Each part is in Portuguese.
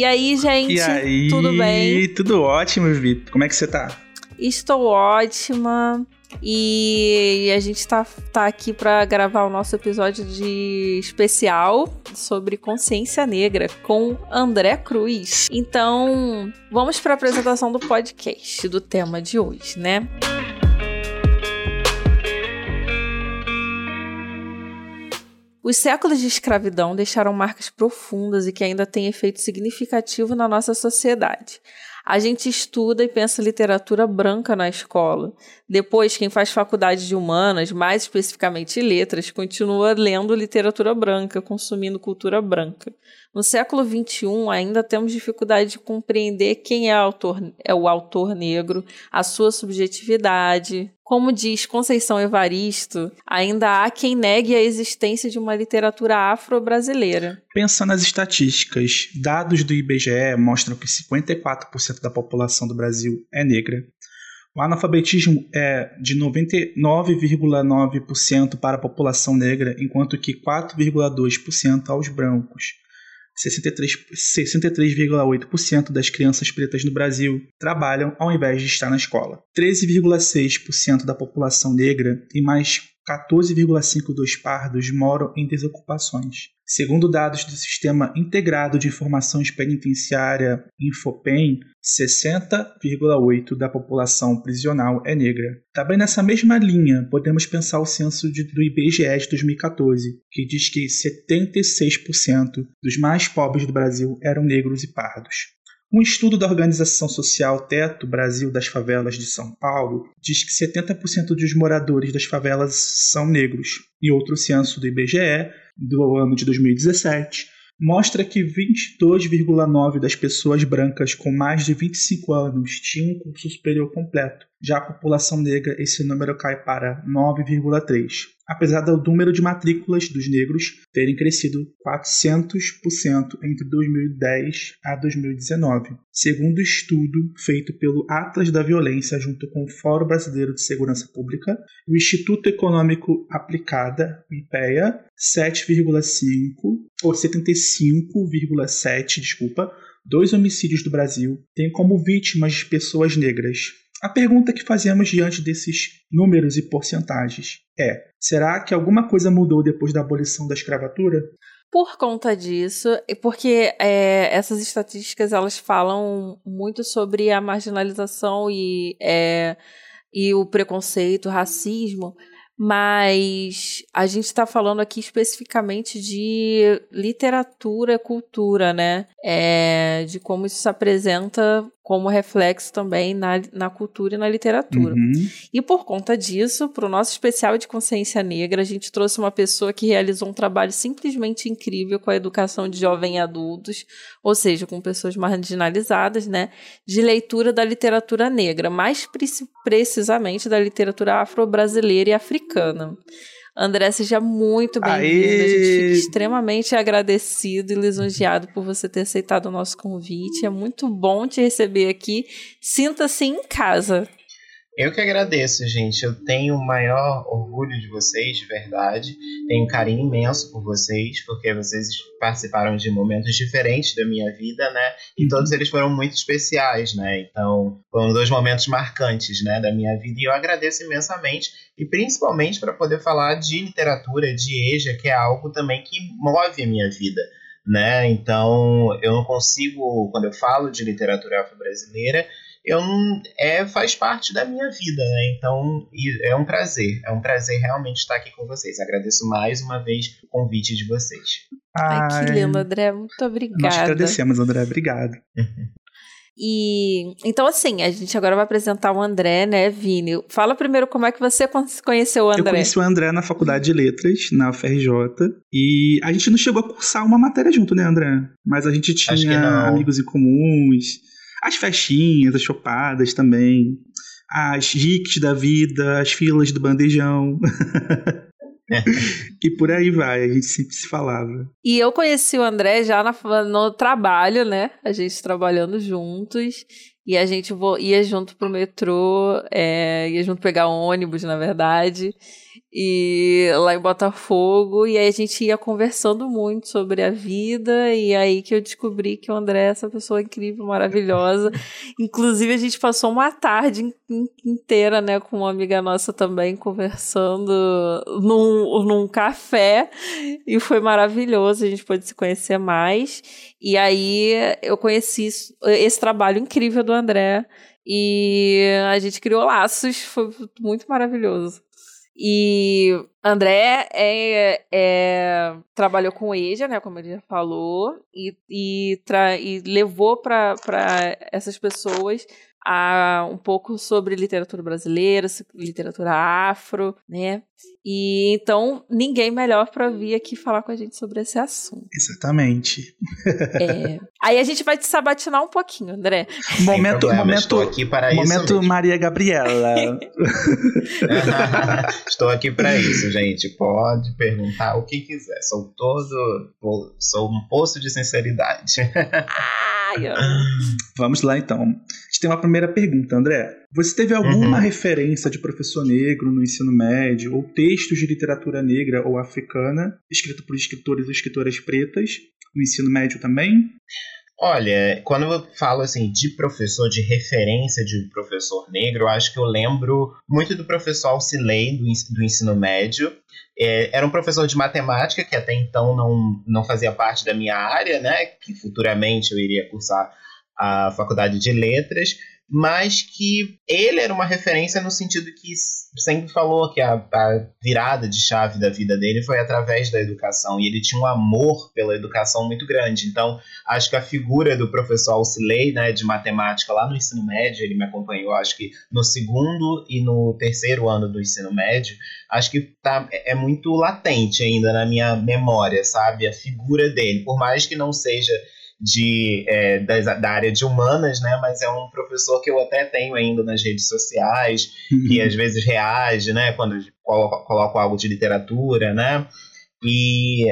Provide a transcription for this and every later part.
E aí, gente? E aí, tudo bem? Tudo ótimo, Vitor. Como é que você tá? Estou ótima. E a gente tá, tá aqui para gravar o nosso episódio de especial sobre consciência negra com André Cruz. Então, vamos para a apresentação do podcast, do tema de hoje, né? Os séculos de escravidão deixaram marcas profundas e que ainda têm efeito significativo na nossa sociedade. A gente estuda e pensa literatura branca na escola. Depois, quem faz faculdade de humanas, mais especificamente letras, continua lendo literatura branca, consumindo cultura branca. No século XXI, ainda temos dificuldade de compreender quem é, autor, é o autor negro, a sua subjetividade. Como diz Conceição Evaristo, ainda há quem negue a existência de uma literatura afro-brasileira. Pensando nas estatísticas, dados do IBGE mostram que 54% da população do Brasil é negra. O analfabetismo é de 99,9% para a população negra, enquanto que 4,2% aos brancos. 63,8% das crianças pretas no Brasil trabalham ao invés de estar na escola. 13,6% da população negra e mais 14,5% dos pardos moram em desocupações. Segundo dados do Sistema Integrado de Informações Penitenciária Infopem, 60,8% da população prisional é negra. Também nessa mesma linha, podemos pensar o censo de, do IBGE de 2014, que diz que 76% dos mais pobres do Brasil eram negros e pardos. Um estudo da organização social Teto Brasil das Favelas de São Paulo diz que 70% dos moradores das favelas são negros, e outro censo do IBGE, do ano de 2017, mostra que 22,9% das pessoas brancas com mais de 25 anos tinham um curso superior completo. Já a população negra, esse número cai para 9,3%, apesar do número de matrículas dos negros terem crescido 400% entre 2010 a 2019, segundo estudo feito pelo Atlas da Violência junto com o Fórum Brasileiro de Segurança Pública, o Instituto Econômico Aplicada, IPEA, 7,5 ou 75,7, desculpa, dois homicídios do Brasil têm como vítimas pessoas negras. A pergunta que fazemos diante desses números e porcentagens é: será que alguma coisa mudou depois da abolição da escravatura? Por conta disso, porque é, essas estatísticas elas falam muito sobre a marginalização e, é, e o preconceito, racismo, mas a gente está falando aqui especificamente de literatura, cultura, né? É, de como isso se apresenta como reflexo também na, na cultura e na literatura. Uhum. E por conta disso, para o nosso especial de consciência negra, a gente trouxe uma pessoa que realizou um trabalho simplesmente incrível com a educação de jovens e adultos, ou seja, com pessoas marginalizadas, né, de leitura da literatura negra, mais precisamente da literatura afro-brasileira e africana. André, seja muito bem-vindo. A gente fica extremamente agradecido e lisonjeado por você ter aceitado o nosso convite. É muito bom te receber aqui. Sinta-se em casa. Eu que agradeço, gente. Eu tenho o maior orgulho de vocês, de verdade. Tenho um carinho imenso por vocês, porque vocês participaram de momentos diferentes da minha vida, né? E todos eles foram muito especiais, né? Então, foram dois momentos marcantes, né, da minha vida. E eu agradeço imensamente, e principalmente para poder falar de literatura, de EJA, que é algo também que move a minha vida. Né? Então, eu não consigo, quando eu falo de literatura afro-brasileira, eu não, é faz parte da minha vida, né? Então é um prazer, é um prazer realmente estar aqui com vocês. Agradeço mais uma vez o convite de vocês. Ai, Ai que lindo, André, muito obrigada. Nós agradecemos, André, obrigado. E então, assim, a gente agora vai apresentar o André, né, Vini? Fala primeiro como é que você conheceu o André. Eu conheci o André na faculdade de letras, na UFRJ, e a gente não chegou a cursar uma matéria junto, né, André? Mas a gente tinha amigos em comuns. As festinhas, as chopadas também. As riques da vida, as filas do bandejão. e por aí vai, a gente sempre se falava. E eu conheci o André já na, no trabalho, né? A gente trabalhando juntos. E a gente ia junto pro metrô, é, ia junto pegar ônibus, na verdade e lá em Botafogo, e aí a gente ia conversando muito sobre a vida, e aí que eu descobri que o André é essa pessoa incrível, maravilhosa. Inclusive, a gente passou uma tarde inteira, né, com uma amiga nossa também, conversando num, num café, e foi maravilhoso, a gente pôde se conhecer mais. E aí eu conheci esse trabalho incrível do André, e a gente criou laços, foi muito maravilhoso. E André é, é, trabalhou com EJA, né, como ele já falou, e, e, e levou para essas pessoas a, um pouco sobre literatura brasileira, literatura afro, né? E então ninguém melhor para vir aqui falar com a gente sobre esse assunto. Exatamente. É. Aí a gente vai te sabatinar um pouquinho, André. Momento, momento, Estou aqui para momento isso Maria Gabriela. Estou aqui para isso, gente. Pode perguntar o que quiser. Sou todo, sou um poço de sinceridade. Ai, Vamos lá então. Gente tem uma primeira pergunta, André. Você teve alguma uhum. referência de professor negro no ensino médio ou textos de literatura negra ou africana escrito por escritores ou escritoras pretas no ensino médio também? Olha, quando eu falo assim de professor, de referência de professor negro, eu acho que eu lembro muito do professor Alcilei do, do ensino médio. É, era um professor de matemática que até então não, não fazia parte da minha área, né? Que futuramente eu iria cursar a faculdade de letras, mas que ele era uma referência no sentido que sempre falou que a, a, virada de chave da vida dele foi através da educação e ele tinha um amor pela educação muito grande. Então, acho que a figura do professor Alcilei, né, de matemática lá no ensino médio, ele me acompanhou, acho que no segundo e no terceiro ano do ensino médio, acho que tá, é muito latente ainda na minha memória, sabe? A figura dele, por mais que não seja de, é, da, da, área de humanas, né? Mas é um professor que eu até tenho ainda nas redes sociais, uhum. que às vezes reage, né? Quando coloco, coloco algo de literatura, né? E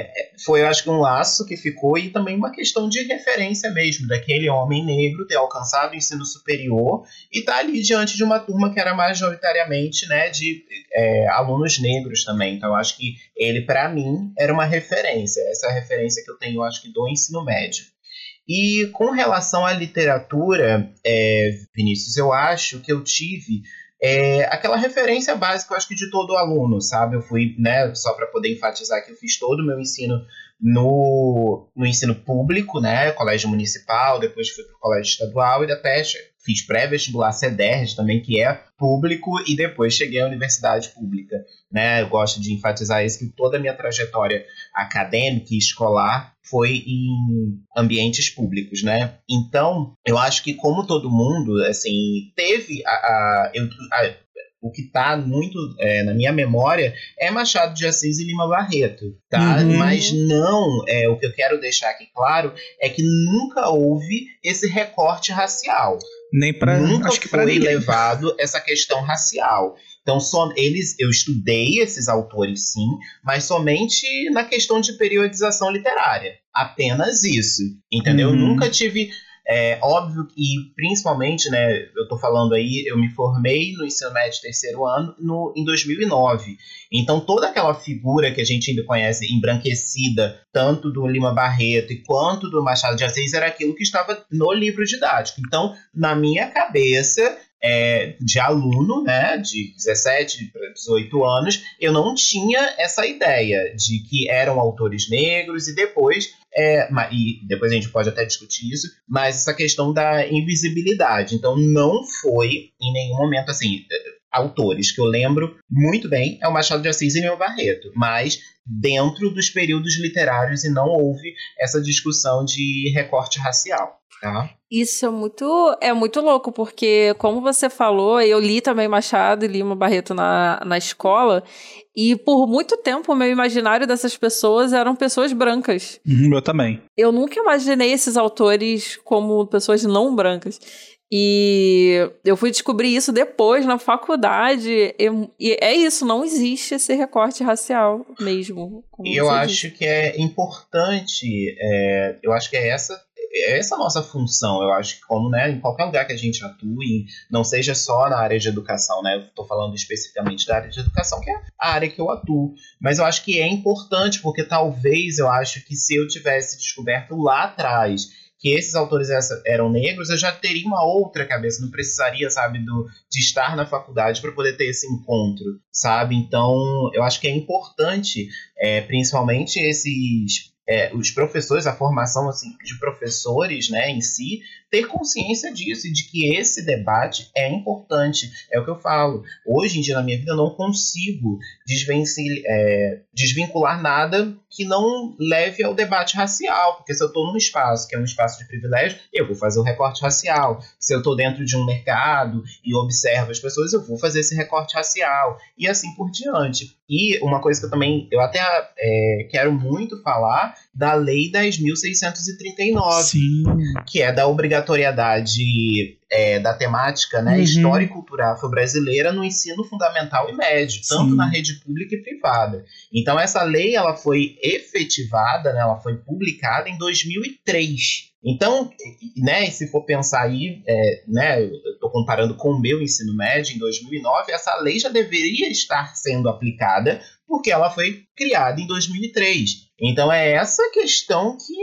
foi, eu acho que um laço que ficou e também uma questão de referência mesmo, daquele homem negro ter alcançado o ensino superior e estar tá ali diante de uma turma que era majoritariamente né, de é, alunos negros também. Então, eu acho que ele, para mim, era uma referência. Essa é a referência que eu tenho, eu acho que, do ensino médio. E com relação à literatura, é, Vinícius, eu acho que eu tive é, aquela referência básica, eu acho que de todo aluno, sabe? Eu fui, né, só para poder enfatizar que eu fiz todo o meu ensino no, no ensino público, né, colégio municipal, depois fui para o colégio estadual e até fiz pré-vestibular CEDERJ também, que é público, e depois cheguei à universidade pública. Né? Eu gosto de enfatizar isso, que toda a minha trajetória acadêmica e escolar foi em ambientes públicos, né? Então, eu acho que como todo mundo, assim, teve a, a, eu, a o que está muito é, na minha memória é Machado de Assis e Lima Barreto, tá? Uhum. Mas não, é, o que eu quero deixar aqui claro é que nunca houve esse recorte racial. Nem para nunca acho que foi levado essa questão racial. Então, só eles, eu estudei esses autores sim, mas somente na questão de periodização literária. Apenas isso, entendeu? Uhum. Eu nunca tive é óbvio que, principalmente, né, eu estou falando aí, eu me formei no ensino médio terceiro ano no, em 2009. Então, toda aquela figura que a gente ainda conhece, embranquecida, tanto do Lima Barreto quanto do Machado de Assis, era aquilo que estava no livro didático. Então, na minha cabeça, é, de aluno, né, de 17 para 18 anos, eu não tinha essa ideia de que eram autores negros e depois, é, e depois a gente pode até discutir isso, mas essa questão da invisibilidade. Então não foi em nenhum momento assim. Autores que eu lembro muito bem é o Machado de Assis e Lima Barreto, mas dentro dos períodos literários e não houve essa discussão de recorte racial. Tá? Isso é muito, é muito louco, porque, como você falou, eu li também Machado e Lima Barreto na, na escola, e por muito tempo o meu imaginário dessas pessoas eram pessoas brancas. Uhum, eu também. Eu nunca imaginei esses autores como pessoas não brancas. E eu fui descobrir isso depois na faculdade. E, é isso, não existe esse recorte racial mesmo. E eu acho que é importante, é, eu acho que é essa essa é a nossa função, eu acho que como, né, em qualquer lugar que a gente atue, não seja só na área de educação, né, eu tô falando especificamente da área de educação, que é a área que eu atuo, mas eu acho que é importante, porque talvez eu acho que se eu tivesse descoberto lá atrás que esses autores eram negros, eu já teria uma outra cabeça, não precisaria, sabe, do, de estar na faculdade para poder ter esse encontro, sabe? Então, eu acho que é importante, é, principalmente esses é, os professores, a formação assim, de professores né, em si, ter consciência disso e de que esse debate é importante. É o que eu falo. Hoje em dia, na minha vida, eu não consigo é, desvincular nada que não leve ao debate racial. Porque se eu estou num espaço que é um espaço de privilégio, eu vou fazer o recorte racial. Se eu estou dentro de um mercado e observo as pessoas, eu vou fazer esse recorte racial. E assim por diante. E uma coisa que eu também eu até é, quero muito falar da Lei 10.639, Sim. que é da obrigatoriedade é, da temática né, uhum. história e cultural afro-brasileira no ensino fundamental e médio, tanto Sim. na rede pública e privada. Então essa lei ela foi efetivada, né, ela foi publicada em 2003. Então, né, se for pensar aí, é, né, eu estou comparando com o meu ensino médio em 2009, essa lei já deveria estar sendo aplicada porque ela foi criada em 2003. Então é essa questão que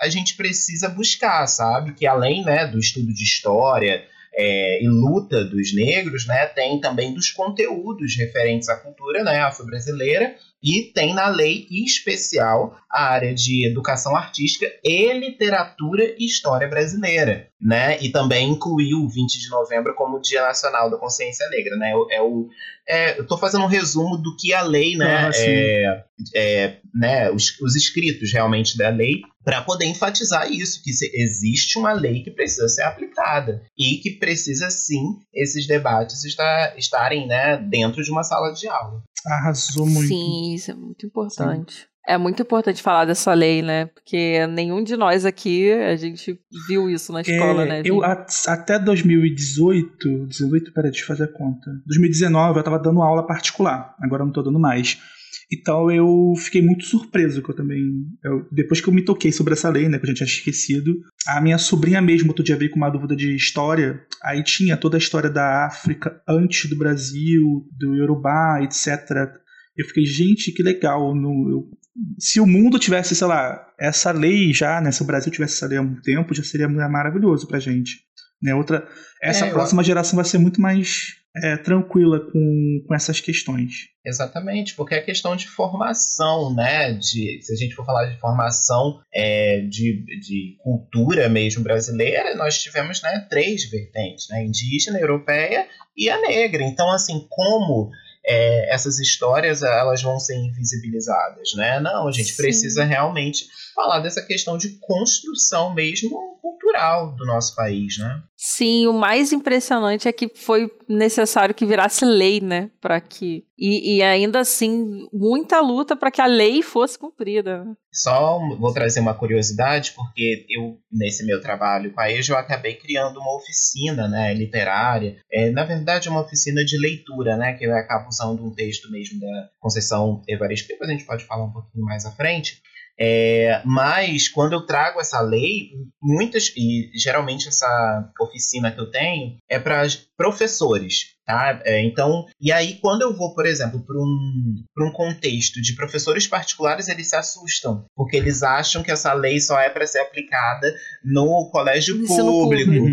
a gente precisa buscar, sabe? Que além né, do estudo de história é, e luta dos negros, né, tem também dos conteúdos referentes à cultura né, afro-brasileira e tem na lei em especial a área de educação artística e literatura e história brasileira, né? E também incluiu o 20 de novembro como Dia Nacional da Consciência Negra, né? É o, é, eu estou fazendo um resumo do que a lei, né? Ah, é, é, né os, os escritos realmente da lei para poder enfatizar isso, que existe uma lei que precisa ser aplicada e que precisa sim esses debates estar, estarem né, dentro de uma sala de aula. Arrasou muito. Sim, isso é muito importante. Sim. É muito importante falar dessa lei, né? Porque nenhum de nós aqui, a gente viu isso na escola, é, né? Eu, a, até 2018, 18, peraí, deixa eu fazer a conta. 2019 eu tava dando aula particular, agora eu não tô dando mais. Então eu fiquei muito surpreso que eu também. Eu, depois que eu me toquei sobre essa lei, né? Que eu já tinha esquecido. A minha sobrinha mesmo, outro dia veio com uma dúvida de história. Aí tinha toda a história da África antes do Brasil, do Yorubá, etc. Eu fiquei, gente, que legal. No, eu, se o mundo tivesse, sei lá, essa lei já, né? Se o Brasil tivesse essa lei há muito tempo, já seria maravilhoso pra gente. Né? Outra, essa é, próxima eu... geração vai ser muito mais é, tranquila com, com essas questões. Exatamente, porque é questão de formação, né? De, se a gente for falar de formação é, de, de cultura mesmo brasileira, nós tivemos né, três vertentes, né? Indígena, europeia e a negra. Então, assim, como é, essas histórias elas vão ser invisibilizadas, né? Não, a gente Sim. precisa realmente falar dessa questão de construção mesmo cultural do nosso país, né? Sim, o mais impressionante é que foi necessário que virasse lei, né? Para que e, e, ainda assim muita luta para que a lei fosse cumprida. Só vou trazer uma curiosidade porque eu nesse meu trabalho com a EJA eu acabei criando uma oficina, né, literária. É, na verdade, uma oficina de leitura, né, que eu acabo usando um texto mesmo da Conceição Evaristo. Depois a gente pode falar um pouquinho mais à frente. É, mas quando eu trago essa lei, muitas e geralmente essa oficina que eu tenho é para professores, tá? É, então, e aí quando eu vou, por exemplo, para um, um contexto de professores particulares, eles se assustam porque eles acham que essa lei só é para ser aplicada no colégio público. público.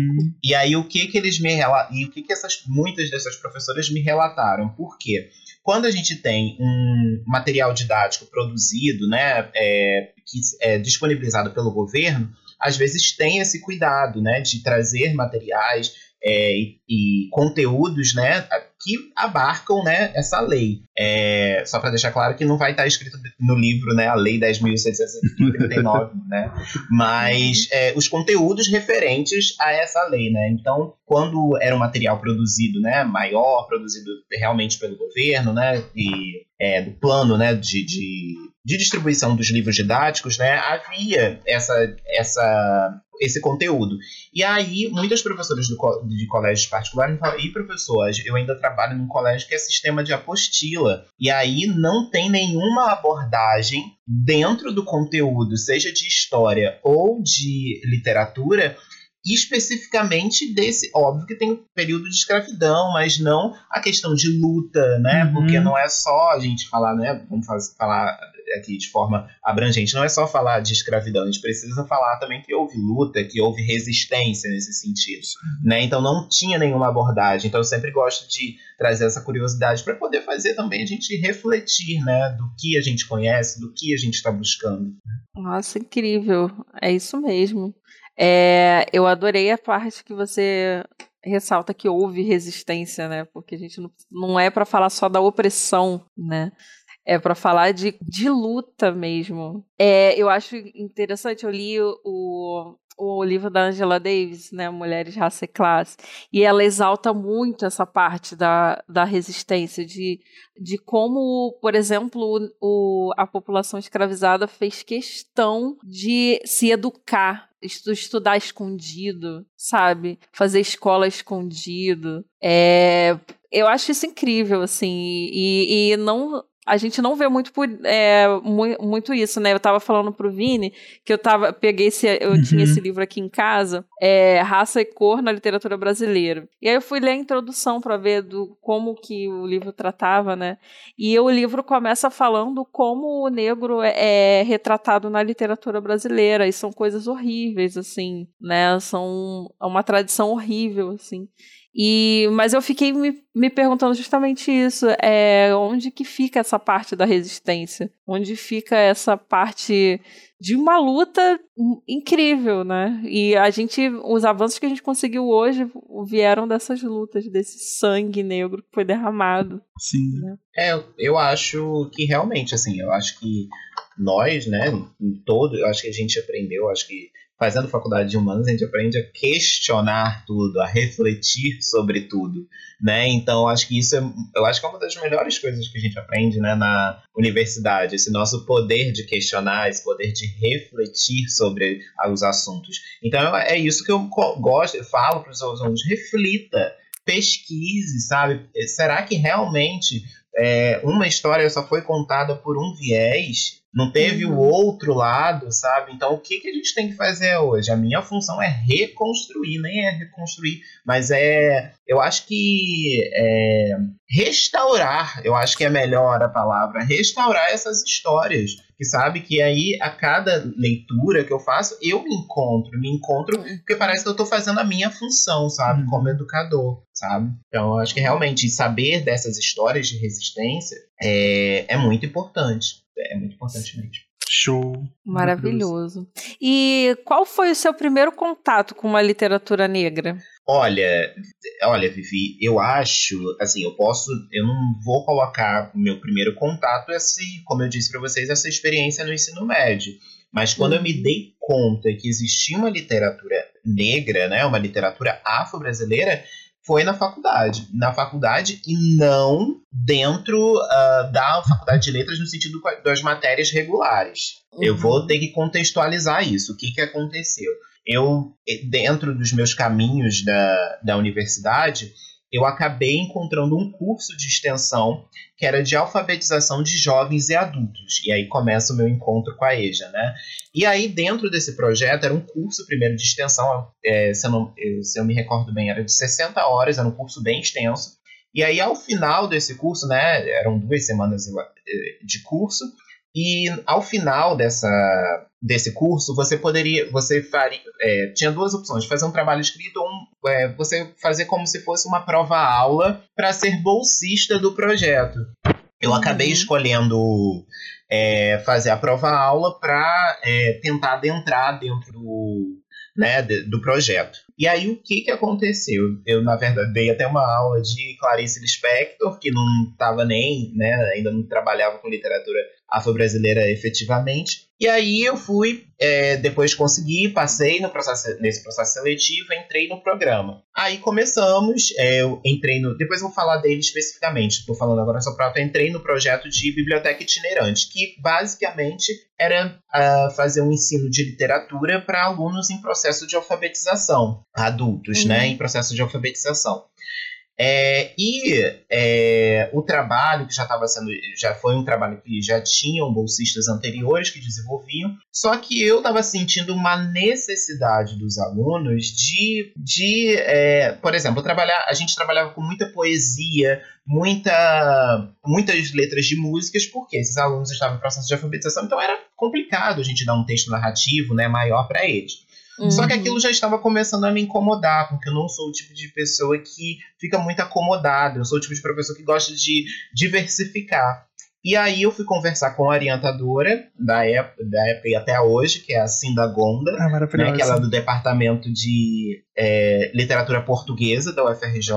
E aí o que que eles me e o que que essas muitas dessas professoras me relataram? Por quê? Quando a gente tem um material didático produzido, né, é, que é disponibilizado pelo governo, às vezes tem esse cuidado, né, de trazer materiais é, e, e, conteúdos, né, que abarcam, né, essa lei. É, só para deixar claro que não vai estar escrito no livro, né, a lei 10.639, né, mas é, os conteúdos referentes a essa lei, né. Então, quando era um material produzido, né, maior, produzido realmente pelo governo, né, e é, do plano, né, de, de, de distribuição dos livros didáticos, né, havia essa, essa esse conteúdo. E aí, muitas professoras do, de colégios particulares falam, e professor, eu ainda trabalho num colégio que é sistema de apostila. E aí não tem nenhuma abordagem dentro do conteúdo, seja de história ou de literatura, especificamente desse, óbvio que tem um período de escravidão, mas não a questão de luta, né? Uhum. Porque não é só a gente falar, né? Vamos fazer, falar aqui de forma abrangente, não é só falar de escravidão, a gente precisa falar também que houve luta, que houve resistência nesse sentido, né? Então não tinha nenhuma abordagem. Então eu sempre gosto de trazer essa curiosidade para poder fazer também a gente refletir, né, do que a gente conhece, do que a gente está buscando. Nossa, incrível. É isso mesmo. É, eu adorei a parte que você ressalta que houve resistência, né? Porque a gente não, não é para falar só da opressão, né? É para falar de, de luta mesmo. É, eu acho interessante, eu li o, o livro da Angela Davis, né, Mulheres, Raça e Classe, e ela exalta muito essa parte da, da resistência, de, de como, por exemplo, o, a população escravizada fez questão de se educar, estudar escondido, sabe? Fazer escola escondido. É, eu acho isso incrível, assim, e, e não a gente não vê muito, por, é, muito isso, né? Eu tava falando pro Vini que eu tava, peguei esse, eu uhum. tinha esse livro aqui em casa, é, Raça e Cor na Literatura Brasileira. E aí eu fui ler a introdução para ver do como que o livro tratava, né? E o livro começa falando como o negro é, é retratado na literatura brasileira, e são coisas horríveis, assim, né? São é uma tradição horrível, assim. E, mas eu fiquei me, me perguntando justamente isso, é, onde que fica essa parte da resistência? Onde fica essa parte de uma luta incrível, né? E a gente, os avanços que a gente conseguiu hoje vieram dessas lutas, desse sangue negro que foi derramado. Sim. Né? É, eu acho que realmente, assim, eu acho que nós, né, em todo, eu acho que a gente aprendeu, acho que fazendo faculdade de humanos, a gente aprende a questionar tudo, a refletir sobre tudo, né? Então, acho que isso é, eu acho que é uma das melhores coisas que a gente aprende, né, na universidade, esse nosso poder de questionar, esse poder de refletir sobre os assuntos. Então, é isso que eu gosto, eu falo para os alunos, reflita, pesquise, sabe? Será que realmente é, uma história só foi contada por um viés? Não teve uhum. o outro lado, sabe? Então, o que, que a gente tem que fazer hoje? A minha função é reconstruir, nem é reconstruir, mas é. Eu acho que é, restaurar, eu acho que é melhor a palavra, restaurar essas histórias. Que sabe que aí, a cada leitura que eu faço, eu me encontro, me encontro, porque parece que eu estou fazendo a minha função, sabe? Uhum. Como educador, sabe? Então, eu acho que realmente saber dessas histórias de resistência é, é muito importante é muito importante mesmo. Show. Maravilhoso. E qual foi o seu primeiro contato com uma literatura negra? Olha, olha, Vivi, eu acho, assim, eu posso, eu não vou colocar o meu primeiro contato, esse, como eu disse para vocês, essa experiência no ensino médio. Mas quando eu me uhum. dei conta que existia uma literatura negra, né, uma literatura afro-brasileira, foi na faculdade. Na faculdade e não dentro uh, da faculdade de letras no sentido das matérias regulares. Uhum. Eu vou ter que contextualizar isso. O que, que aconteceu? Eu, dentro dos meus caminhos da, da universidade, eu acabei encontrando um curso de extensão que era de alfabetização de jovens e adultos. E aí começa o meu encontro com a EJA, né? E aí, dentro desse projeto, era um curso primeiro de extensão, é, se, eu não, se eu me recordo bem, era de 60 horas, era um curso bem extenso. E aí, ao final desse curso, né, eram duas semanas de curso, e ao final dessa, desse curso, você poderia, você faria, é, tinha duas opções: fazer um trabalho escrito ou um, é, você fazer como se fosse uma prova-aula para ser bolsista do projeto. Eu uhum. acabei escolhendo é, fazer a prova-aula para é, tentar adentrar dentro do, né, do projeto. E aí o que, que aconteceu? Eu, na verdade, dei até uma aula de Clarice Lispector, que não estava nem, né, ainda não trabalhava com literatura afro-brasileira efetivamente. E aí eu fui, é, depois consegui, passei no processo, nesse processo seletivo, entrei no programa. Aí começamos, é, eu entrei no. Depois eu vou falar dele especificamente, estou falando agora só para entrei no projeto de biblioteca itinerante, que basicamente era uh, fazer um ensino de literatura para alunos em processo de alfabetização, adultos, né, uhum. né, em processo de alfabetização. É, e é, o trabalho que já estava sendo, já foi um trabalho que já tinham bolsistas anteriores que desenvolviam, só que eu estava sentindo uma necessidade dos alunos de, de é, por exemplo, trabalhar, a gente trabalhava com muita poesia, muita, muitas letras de músicas, porque esses alunos estavam em processo de alfabetização, então era complicado a gente dar um texto narrativo né, maior para eles. Uhum. Só que uhum. aquilo já estava começando a me incomodar, porque eu não sou o tipo de pessoa que fica muito acomodada. Eu sou o tipo de professor que gosta de diversificar. E aí eu fui conversar com a orientadora da época, da época e até hoje, que é a Cinda Gonda, ah, né, que ela é do departamento de é, literatura portuguesa da UFRJ,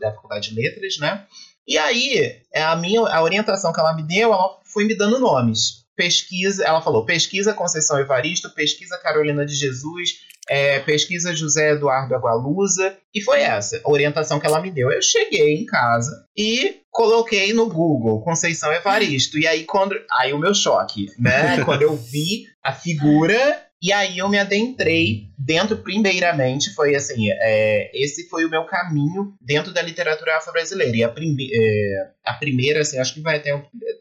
da Faculdade de Letras, né? E aí, é, a minha a orientação que ela me deu, ela foi me dando nomes pesquisa, ela falou, pesquisa Conceição Evaristo, pesquisa Carolina de Jesus, é, pesquisa José Eduardo Agualusa, e foi essa a orientação que ela me deu. Eu cheguei em casa e coloquei no Google Conceição Evaristo, e aí quando, aí o meu choque, né, quando eu vi a figura e aí eu me adentrei dentro, primeiramente, foi assim, é, esse foi o meu caminho dentro da literatura afro-brasileira. E a, prime é, a primeira, assim, acho que vai ter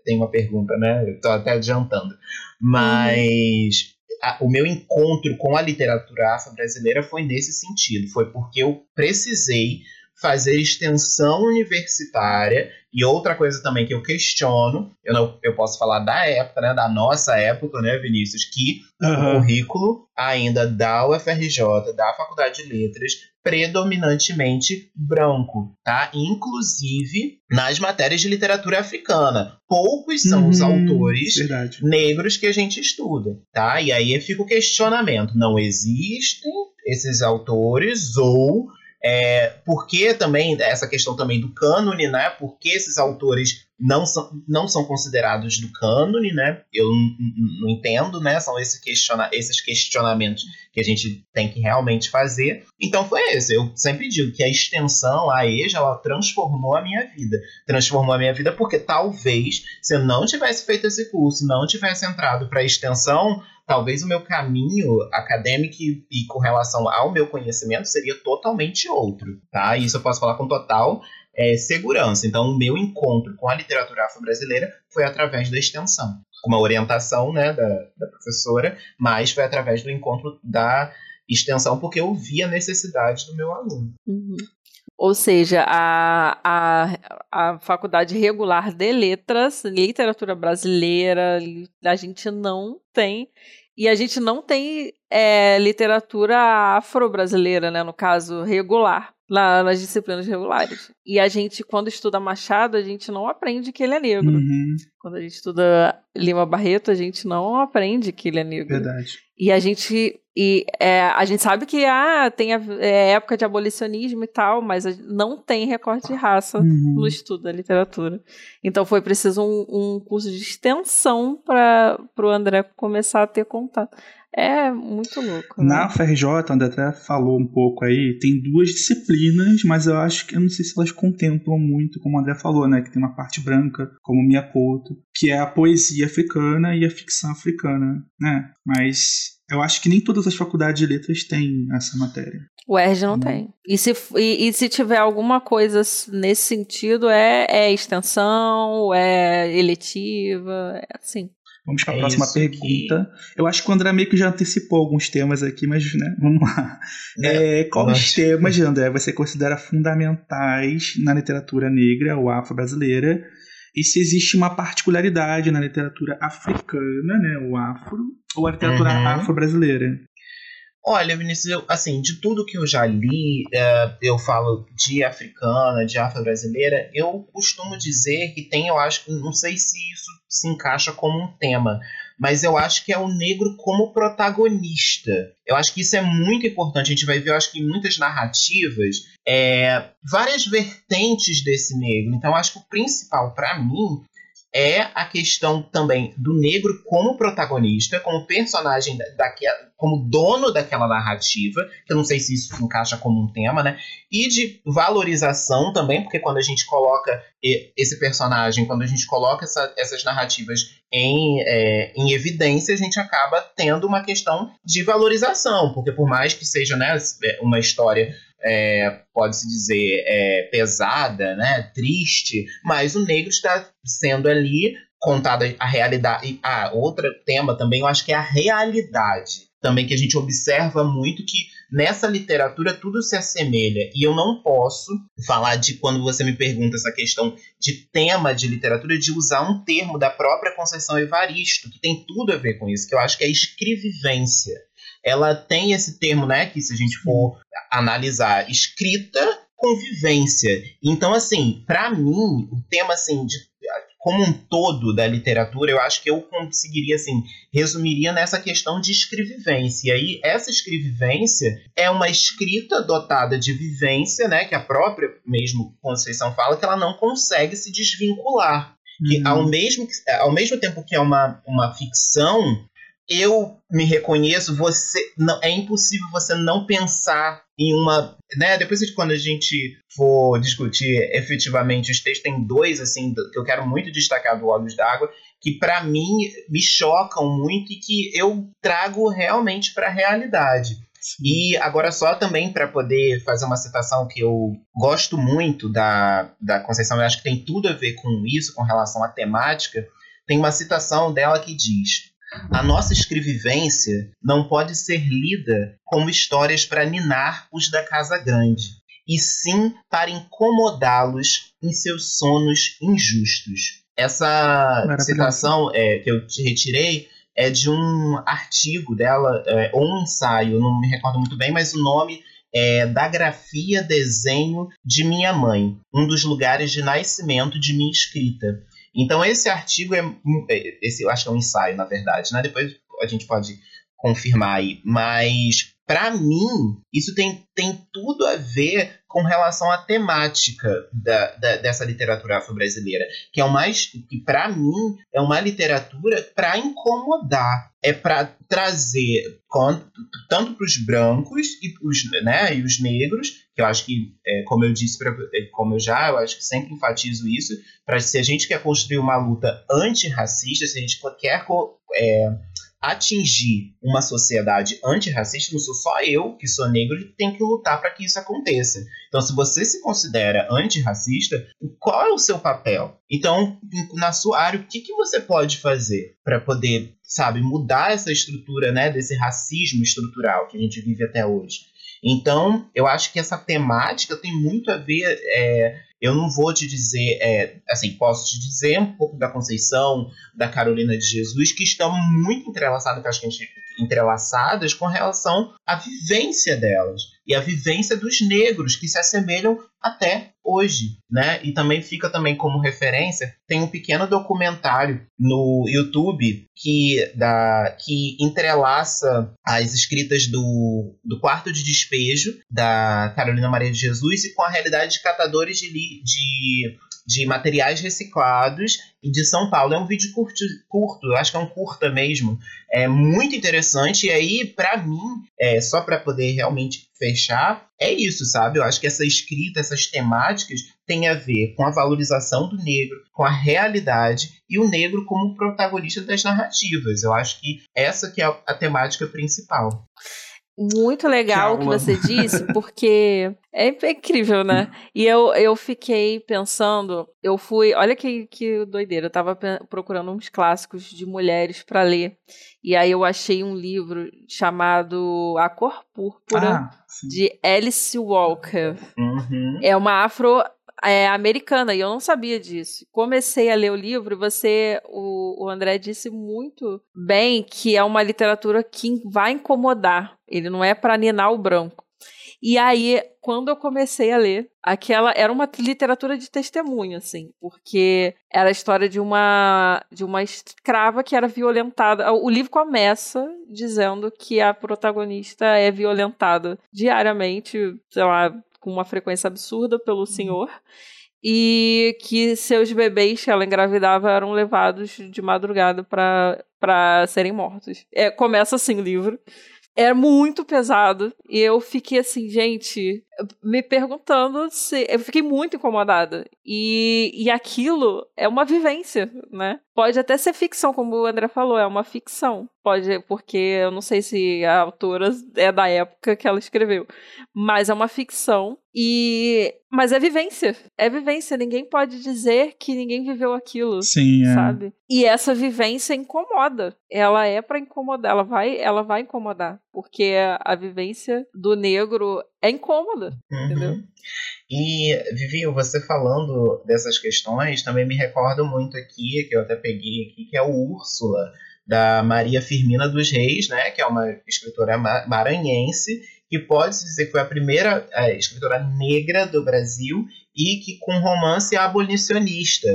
tem uma pergunta, né? Eu tô até adiantando. Mas a, o meu encontro com a literatura afro-brasileira foi nesse sentido. Foi porque eu precisei fazer extensão universitária e outra coisa também que eu questiono, eu não eu posso falar da época, né, da nossa época, né, Vinícius, que uhum. o currículo ainda da UFRJ, da Faculdade de Letras, predominantemente branco, tá? Inclusive nas matérias de literatura africana. Poucos são uhum, os autores verdade. negros que a gente estuda, tá? E aí fica o questionamento, não existem esses autores ou é, porque também essa questão também do cânone, né? Porque esses autores não são, não são considerados do cânone, né? Eu não entendo, né? São esse questiona esses questionamentos que a gente tem que realmente fazer. Então foi esse. Eu sempre digo que a extensão, a EJA, ela transformou a minha vida. Transformou a minha vida porque talvez se eu não tivesse feito esse curso, não tivesse entrado para a extensão, talvez o meu caminho acadêmico e, com relação ao meu conhecimento seria totalmente outro, tá? Isso eu posso falar com total é, segurança. Então, o meu encontro com a literatura afro-brasileira foi através da extensão, com uma orientação né, da, da professora, mas foi através do encontro da extensão, porque eu vi a necessidade do meu aluno. Uhum. Ou seja, a, a, a faculdade regular de letras, literatura brasileira, a gente não tem e a gente não tem é, literatura afro-brasileira, né? No caso, regular, lá nas disciplinas regulares. E a gente, quando estuda Machado, a gente não aprende que ele é negro. Uhum. Quando a gente estuda Lima Barreto, a gente não aprende que ele é negro. Verdade. E a gente e é, a gente sabe que ah, tem a, é, época de abolicionismo e tal, mas não tem recorte de raça uhum. no estudo da literatura. Então foi preciso um, um curso de extensão para o André começar a ter contato. É muito louco. Né? Na FRJ, onde até falou um pouco aí, tem duas disciplinas, mas eu acho que eu não sei se elas contemplam muito, como o André falou, né? Que tem uma parte branca, como Miyakoto, que é a poesia africana e a ficção africana, né? Mas eu acho que nem todas as faculdades de letras têm essa matéria. O ERJ não hum. tem. E se, e, e, se tiver alguma coisa nesse sentido, é, é extensão, é eletiva, é assim. Vamos para a é próxima pergunta. Que... Eu acho que o André meio que já antecipou alguns temas aqui, mas né, vamos lá. É, é, quais temas, André, você considera fundamentais na literatura negra ou afro-brasileira? E se existe uma particularidade na literatura africana, né, o afro, ou a literatura uhum. afro-brasileira? Olha, Vinícius, eu, assim, de tudo que eu já li, é, eu falo de africana, de afro-brasileira, eu costumo dizer que tem, eu acho, não sei se isso se encaixa como um tema, mas eu acho que é o negro como protagonista. Eu acho que isso é muito importante. A gente vai ver, eu acho que em muitas narrativas, é, várias vertentes desse negro. Então, eu acho que o principal para mim é a questão também do negro como protagonista, como personagem daquela, como dono daquela narrativa, que eu não sei se isso se encaixa como um tema, né? E de valorização também, porque quando a gente coloca esse personagem, quando a gente coloca essa, essas narrativas em, é, em evidência, a gente acaba tendo uma questão de valorização, porque por mais que seja né, uma história é, pode-se dizer, é, pesada, né, triste, mas o negro está sendo ali contada a realidade. Ah, outro tema também eu acho que é a realidade. Também que a gente observa muito que nessa literatura tudo se assemelha. E eu não posso falar de quando você me pergunta essa questão de tema de literatura, de usar um termo da própria Conceição Evaristo, que tem tudo a ver com isso, que eu acho que é escrevivência. Ela tem esse termo, né, que se a gente for analisar, escrita convivência. Então, assim, para mim, o tema assim de como um todo da literatura, eu acho que eu conseguiria, assim, resumiria nessa questão de escrevivência. E aí, essa escrevivência é uma escrita dotada de vivência, né, que a própria mesmo Conceição fala que ela não consegue se desvincular. Que uhum. ao mesmo, ao mesmo tempo que é uma, uma ficção, eu me reconheço, você não é impossível você não pensar em uma, né, depois de quando a gente for discutir efetivamente os textos tem dois assim que eu quero muito destacar do Olhos d'Água, que para mim me chocam muito e que eu trago realmente para a realidade. E agora só também para poder fazer uma citação que eu gosto muito da, da Conceição, eu acho que tem tudo a ver com isso, com relação à temática, tem uma citação dela que diz: a nossa escrevivência não pode ser lida como histórias para ninar os da casa grande, e sim para incomodá-los em seus sonos injustos. Essa citação é, que eu te retirei é de um artigo dela, é, ou um ensaio, não me recordo muito bem, mas o nome é Da Grafia Desenho de Minha Mãe, um dos lugares de nascimento de minha escrita. Então esse artigo é, é esse eu acho que é um ensaio, na verdade, né? Depois a gente pode confirmar aí, mas para mim isso tem, tem tudo a ver com relação à temática da, da, dessa literatura afro-brasileira, que é o mais que para mim é uma literatura para incomodar, é para trazer tanto para os brancos e os, né, e os negros, que eu acho que, é, como eu disse, pra, é, como eu já, eu acho que sempre enfatizo isso, para se a gente quer construir uma luta antirracista, se a gente quer é, atingir uma sociedade antirracista, não sou só eu, que sou negro, que tem que lutar para que isso aconteça. Então, se você se considera antirracista, qual é o seu papel? Então, na sua área, o que, que você pode fazer para poder, sabe, mudar essa estrutura, né, desse racismo estrutural que a gente vive até hoje? Então, eu acho que essa temática tem muito a ver. É, eu não vou te dizer, é, assim, posso te dizer um pouco da Conceição, da Carolina de Jesus, que estão muito entrelaçadas, que acho que a gente entrelaçadas com relação à vivência delas e a vivência dos negros que se assemelham até hoje, né? E também fica também como referência, tem um pequeno documentário no YouTube que da que entrelaça as escritas do, do quarto de despejo da Carolina Maria de Jesus e com a realidade de catadores de, de de materiais reciclados de São Paulo. É um vídeo curto, curto acho que é um curta mesmo. É muito interessante. E aí, para mim, é, só para poder realmente fechar, é isso, sabe? Eu acho que essa escrita, essas temáticas têm a ver com a valorização do negro, com a realidade e o negro como protagonista das narrativas. Eu acho que essa que é a, a temática principal. Muito legal o que você disse, porque é incrível, né? E eu, eu fiquei pensando, eu fui, olha que, que doideira, eu tava procurando uns clássicos de mulheres para ler. E aí eu achei um livro chamado A Cor Púrpura, ah, de Alice Walker. Uhum. É uma afro é, americana e eu não sabia disso. Comecei a ler o livro e você, o, o André disse muito bem que é uma literatura que vai incomodar. Ele não é para ninar o branco. E aí, quando eu comecei a ler, aquela era uma literatura de testemunho, assim, porque era a história de uma de uma escrava que era violentada. O livro começa dizendo que a protagonista é violentada diariamente, sei lá, com uma frequência absurda pelo uhum. senhor e que seus bebês que ela engravidava eram levados de madrugada para serem mortos. É, começa assim o livro. É muito pesado. E eu fiquei assim, gente. Me perguntando se. Eu fiquei muito incomodada. E, e aquilo é uma vivência, né? Pode até ser ficção, como o André falou, é uma ficção. Pode, porque eu não sei se a autora é da época que ela escreveu. Mas é uma ficção. E. Mas é vivência. É vivência. Ninguém pode dizer que ninguém viveu aquilo. Sim, é. Sabe? E essa vivência incomoda. Ela é para incomodar. Ela vai, ela vai incomodar. Porque a, a vivência do negro é incômoda. Uhum. Entendeu? E, Vivi, você falando dessas questões, também me recordo muito aqui, que eu até peguei aqui, que é o Úrsula, da Maria Firmina dos Reis, né, que é uma escritora maranhense, que pode-se dizer que foi a primeira a escritora negra do Brasil e que com romance abolicionista.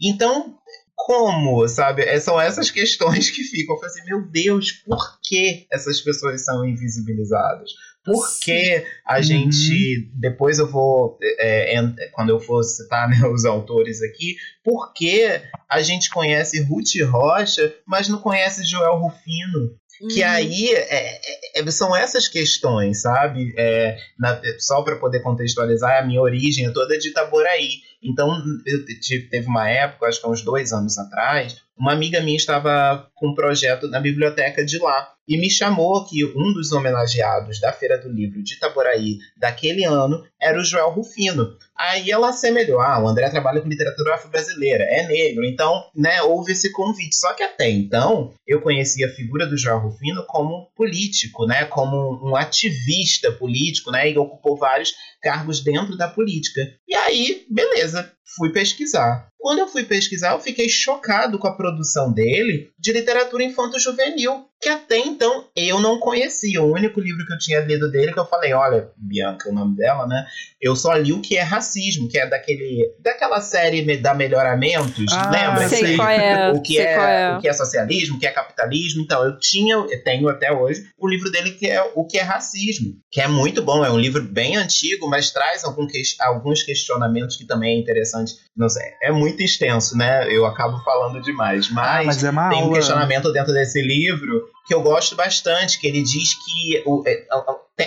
Então, como, sabe? É, são essas questões que ficam. Eu falei assim, meu Deus, por que essas pessoas são invisibilizadas? Por que a uhum. gente. Depois eu vou. É, é, quando eu for citar né, os autores aqui, por que a gente conhece Ruth Rocha, mas não conhece Joel Rufino? Que uhum. aí é, é, é, são essas questões, sabe? É, na, só para poder contextualizar, a minha origem é toda de Itaboraí. Então, eu tive, teve uma época, acho que há uns dois anos atrás, uma amiga minha estava com um projeto na biblioteca de lá e me chamou que um dos homenageados da Feira do Livro de Itaboraí daquele ano era o Joel Rufino. Aí ela assemelhou, ah, o André trabalha com literatura afro-brasileira, é negro, então, né, houve esse convite. Só que até então, eu conhecia a figura do Joel Rufino como político, né, como um ativista político, né, e ocupou vários cargos dentro da política. E aí, beleza, fui pesquisar. Quando eu fui pesquisar, eu fiquei chocado com a produção dele de literatura infanto-juvenil, que até então eu não conhecia. O único livro que eu tinha lido dele que eu falei, olha, Bianca, o nome dela, né? Eu só li o que é racismo, que é daquele daquela série da Melhoramentos, ah, lembra? Sei qual é, o que é, é, o que é socialismo, o que é capitalismo. Então, eu tinha, eu tenho até hoje o livro dele que é o que é racismo, que é muito bom, é um livro bem antigo, mas traz algum alguns questionamentos que também é interessante. Não sei, é muito extenso, né? Eu acabo falando demais, mas, ah, mas é tem aula. um questionamento dentro desse livro que eu gosto bastante, que ele diz que o, é,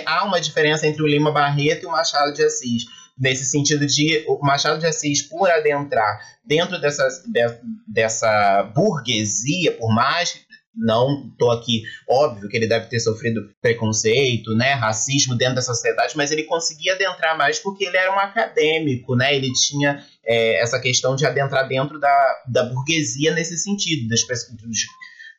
há uma diferença entre o Lima Barreto e o Machado de Assis. Nesse sentido de o Machado de Assis, por adentrar dentro dessa, de, dessa burguesia, por mais não estou aqui, óbvio que ele deve ter sofrido preconceito, né, racismo dentro da sociedade, mas ele conseguia adentrar mais porque ele era um acadêmico, né, ele tinha é, essa questão de adentrar dentro da, da burguesia nesse sentido, das pessoas,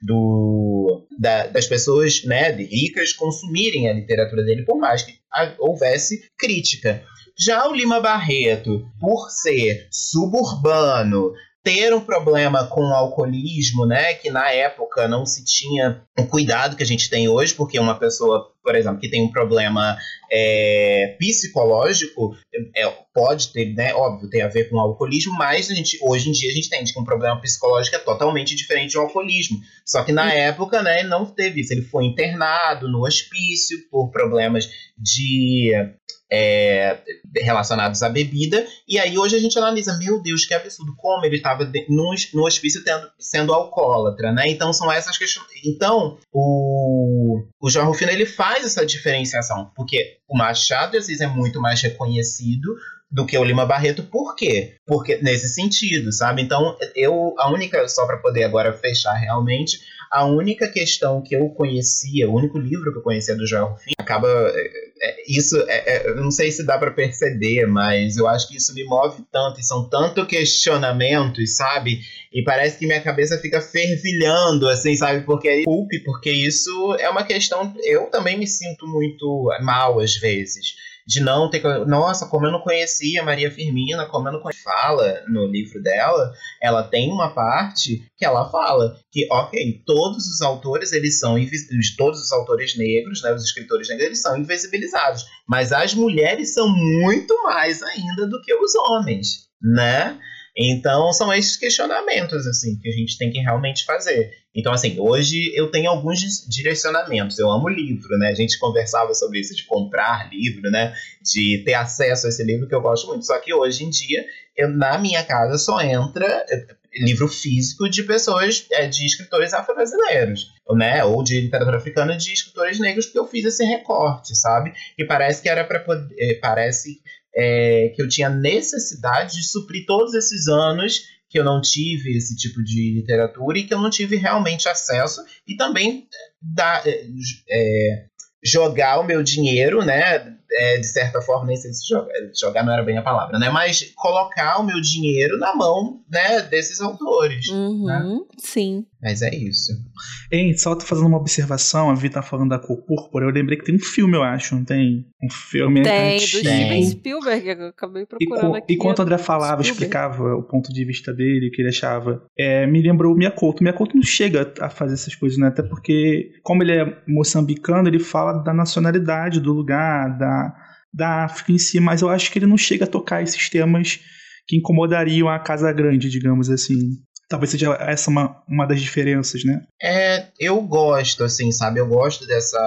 do, da, das pessoas né, ricas consumirem a literatura dele, por mais que houvesse crítica. Já o Lima Barreto, por ser suburbano, ter um problema com o alcoolismo, né, que na época não se tinha o cuidado que a gente tem hoje, porque uma pessoa, por exemplo, que tem um problema é, psicológico, é, pode ter, né, óbvio, tem a ver com o alcoolismo, mas a gente, hoje em dia a gente entende que um problema psicológico é totalmente diferente do alcoolismo. Só que na época, né, não teve isso. Ele foi internado no hospício por problemas de é, relacionados à bebida. E aí hoje a gente analisa, meu Deus, que absurdo, como ele estava no, no hospício tendo, sendo alcoólatra, né? Então são essas questões. Então, o, o João Rufino ele faz essa diferenciação, porque o Machado de Assis é muito mais reconhecido do que o Lima Barreto. Por quê? Porque nesse sentido, sabe? Então, eu a única só para poder agora fechar realmente, a única questão que eu conhecia, o único livro que eu conhecia do Joel Rufino, acaba é, é, isso, é, é, não sei se dá para perceber, mas eu acho que isso me move tanto e são tanto questionamentos, sabe? E parece que minha cabeça fica fervilhando, assim, sabe? Porque culpe, porque isso é uma questão. Eu também me sinto muito mal às vezes de não ter. Nossa, como eu não conhecia Maria Firmina, como eu não conhecia. Fala no livro dela, ela tem uma parte que ela fala que, ok, todos os autores, eles são. Todos os autores negros, né, os escritores negros, eles são invisibilizados. Mas as mulheres são muito mais ainda do que os homens, né? Então, são esses questionamentos, assim, que a gente tem que realmente fazer. Então, assim, hoje eu tenho alguns direcionamentos. Eu amo livro, né? A gente conversava sobre isso, de comprar livro, né? De ter acesso a esse livro que eu gosto muito. Só que hoje em dia, eu, na minha casa só entra, livro físico de pessoas, é, de escritores afro-brasileiros, né? Ou de literatura africana de escritores negros, porque eu fiz esse recorte, sabe? E parece que era para poder. É, parece é, que eu tinha necessidade de suprir todos esses anos que eu não tive esse tipo de literatura e que eu não tive realmente acesso e também da, é, jogar o meu dinheiro, né? É, de certa forma, nem sei se jogar, jogar não era bem a palavra, né? Mas colocar o meu dinheiro na mão, né, desses autores. Uhum, né? Sim. Mas é isso. Hein, só tô fazendo uma observação, a Vi tá falando da cor púrpura, eu lembrei que tem um filme, eu acho, não tem? Um filme Tem, antigo. do Steven Spielberg, eu acabei procurando E, aqui. enquanto o André falava, Spielberg. explicava o ponto de vista dele, o que ele achava, é, me lembrou o Miyakoto. O Miyakoto não chega a fazer essas coisas, né? Até porque, como ele é moçambicano, ele fala da nacionalidade do lugar, da, da África em si, mas eu acho que ele não chega a tocar esses temas que incomodariam a Casa Grande, digamos assim. Talvez seja essa uma, uma das diferenças, né? É, eu gosto, assim, sabe? Eu gosto dessa.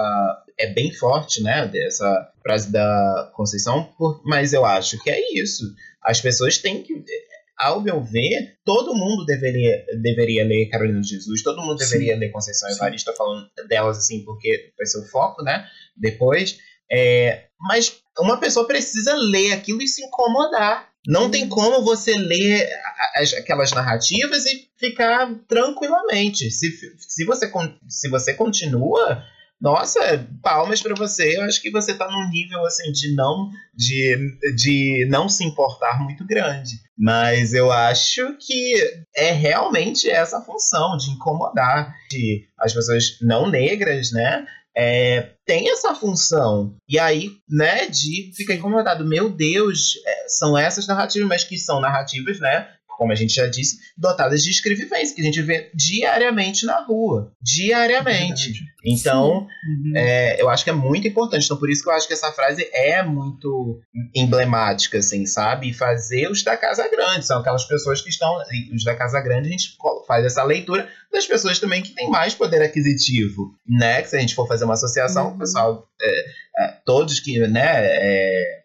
É bem forte, né? Dessa frase da Conceição, por- mas eu acho que é isso. As pessoas têm que. Ao meu ver, todo mundo deveria, deveria ler Carolina de Jesus, todo mundo Sim. deveria ler Conceição Sim. Evaristo, tô falando delas assim, porque vai ser o foco, né? Depois. É, mas uma pessoa precisa ler aquilo e se incomodar. Não tem como você ler aquelas narrativas e ficar tranquilamente. Se, se, você, se você continua, nossa, palmas pra você. Eu acho que você tá num nível assim de não de, de não se importar muito grande. Mas eu acho que é realmente essa função de incomodar de as pessoas não negras, né? É, tem essa função. E aí, né, de ficar incomodado. Meu Deus, é, são essas narrativas, mas que são narrativas, né? Como a gente já disse, dotadas de escrevivência, que a gente vê diariamente na rua. Diariamente. Então, Uhum. é, eu acho que é muito importante. Então, por isso que eu acho que essa frase é muito emblemática, assim, sabe? Fazer os da Casa Grande. São aquelas pessoas que estão. Os da Casa Grande, a gente faz essa leitura das pessoas também que têm mais poder aquisitivo, né? Que se a gente for fazer uma associação, Uhum. o pessoal. é, é, todos que, né.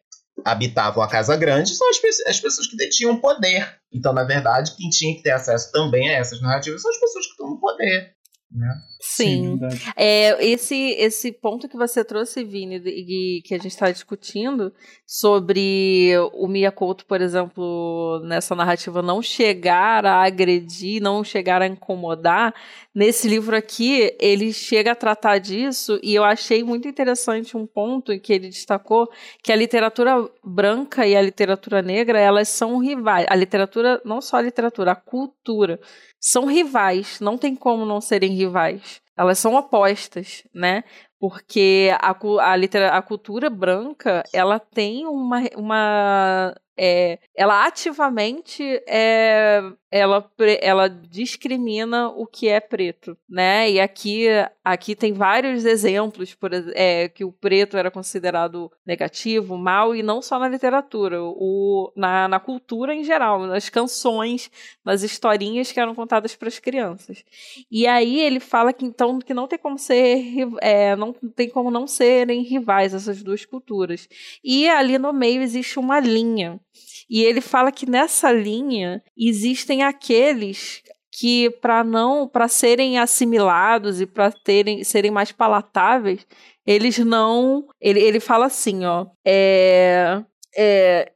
Habitavam a Casa Grande são as, pe- as pessoas que detinham poder. Então, na verdade, quem tinha que ter acesso também a essas narrativas são as pessoas que estão no poder. Né? Sim. verdade. É, esse, esse ponto que você trouxe, Vini, e que a gente está discutindo sobre o Miyakoto, por exemplo, nessa narrativa não chegar a agredir, não chegar a incomodar, nesse livro aqui ele chega a tratar disso e eu achei muito interessante um ponto em que ele destacou que a literatura branca e a literatura negra elas são rivais. A literatura, não só a literatura, a cultura são rivais, não tem como não serem rivais. Elas são opostas, né? Porque a, a, a cultura branca, ela tem uma... uma é, ela ativamente é, ela, ela discrimina o que é preto, né? E aqui, aqui tem vários exemplos, por é, que o preto era considerado negativo, mal, e não só na literatura, o, na, na cultura em geral, nas canções, nas historinhas que eram contadas para as crianças. E aí ele fala que então que não tem como ser é, não tem como não serem rivais essas duas culturas. E ali no meio existe uma linha. E ele fala que nessa linha existem aqueles que para não para serem assimilados e para terem serem mais palatáveis, eles não ele, ele fala assim, ó, é, é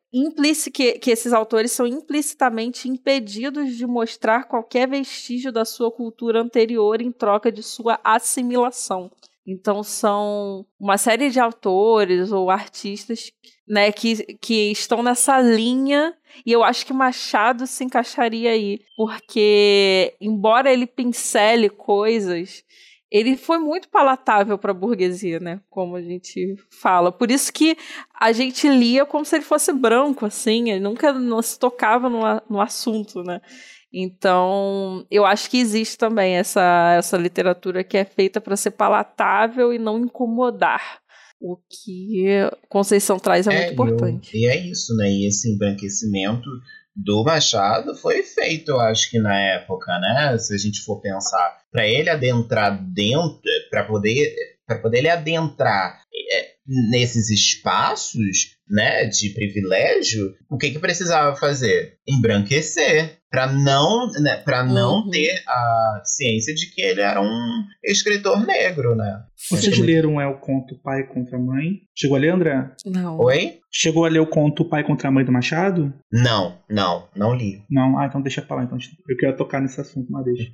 que, que esses autores são implicitamente impedidos de mostrar qualquer vestígio da sua cultura anterior em troca de sua assimilação. Então são uma série de autores ou artistas né, que, que estão nessa linha e eu acho que Machado se encaixaria aí, porque embora ele pincele coisas, ele foi muito palatável para a burguesia, né, como a gente fala. Por isso que a gente lia como se ele fosse branco, assim, ele nunca se tocava no, no assunto, né. Então, eu acho que existe também essa, essa literatura que é feita para ser palatável e não incomodar. O que Conceição traz é, muito e o- importante. E é isso, né? E esse embranquecimento do Machado foi feito, eu acho que na época, né? Se a gente for pensar, para ele adentrar dentro, para poder para poder ele adentrar é, nesses espaços né, de privilégio, o que, que precisava fazer? Embranquecer para não, né, para não Uhum. ter a ciência de que ele era um escritor negro, né? Vocês Sim. leram é o conto Pai contra Mãe? Chegou a ler, André? Não. Oi? Chegou a ler o conto Pai contra a Mãe do Machado? Não, não, não li. Não? Ah, então deixa pra lá. Então. Eu queria tocar nesse assunto, mas deixa.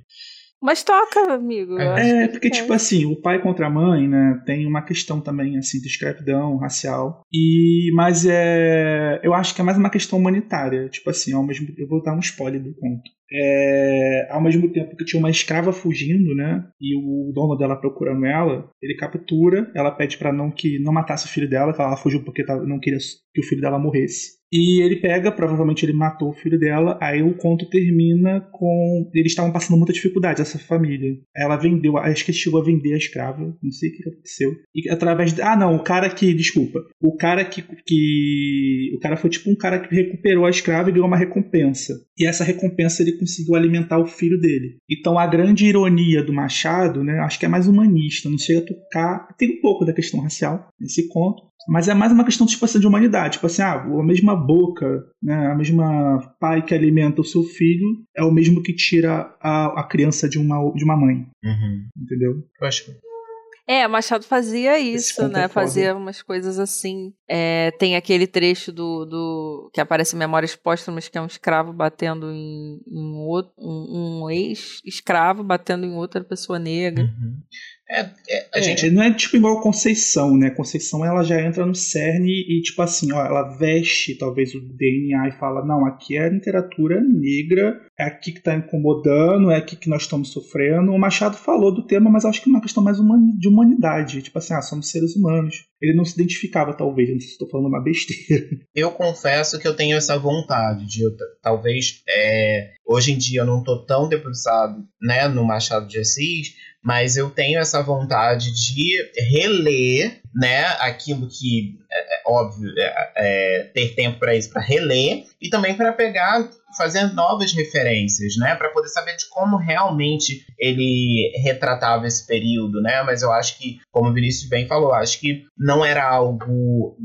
Mas toca, amigo. É, que porque, tipo assim, o pai contra a mãe, né, tem uma questão também, assim, de escravidão racial. E, mas é. Eu acho que é mais uma questão humanitária. Tipo assim, ao mesmo Eu vou dar um spoiler do conto. É, ao mesmo tempo que tinha uma escrava fugindo, né? E o dono dela procurando ela, ele captura, ela pede pra não que não matasse o filho dela, que ela fugiu porque não queria que o filho dela morresse. E ele pega, provavelmente ele matou o filho dela, aí o conto termina com. Eles estavam passando muita dificuldade, essa família. Ela vendeu, acho que chegou a vender a escrava, não sei o que aconteceu. E através de. Ah, não, o cara que. Desculpa. O cara que. que o cara foi tipo um cara que recuperou a escrava e ganhou uma recompensa. E essa recompensa ele conseguiu alimentar o filho dele. Então a grande ironia do Machado, né? Acho que é mais humanista, não chega a tocar. Tem um pouco da questão racial nesse conto. Mas é mais uma questão tipo assim, de humanidade. Tipo assim, ah, a mesma boca, né, a mesma pai que alimenta o seu filho é o mesmo que tira a, a criança de uma, de uma mãe. Uhum. Entendeu? Eu acho que É, Machado fazia isso, né? é foda. Fazia umas coisas assim. É, tem aquele trecho do, do que aparece em Memórias Póstumas, que é um escravo batendo em, em outro, um, um ex-escravo batendo em outra pessoa negra. Uhum. É, é, a É, gente não é tipo igual Conceição, né? Conceição ela já entra no cerne e, tipo assim, ó, ela veste talvez o DNA e fala: não, aqui é a literatura negra, é aqui que tá incomodando, é aqui que nós estamos sofrendo. O Machado falou do tema, mas acho que é uma questão mais de humanidade. Tipo assim, ah, somos seres humanos. Ele não se identificava, talvez, não sei se estou falando uma besteira. eu confesso que eu tenho essa vontade de eu, talvez é, hoje em dia eu não tô tão debruçado né, no Machado de Assis, mas eu tenho essa vontade de reler né, aquilo que é, é óbvio é, é, ter tempo para isso, para reler e também para pegar fazer novas referências, né, para poder saber de como realmente ele retratava esse período, né? Mas eu acho que, como o Vinícius bem falou, acho que não era algo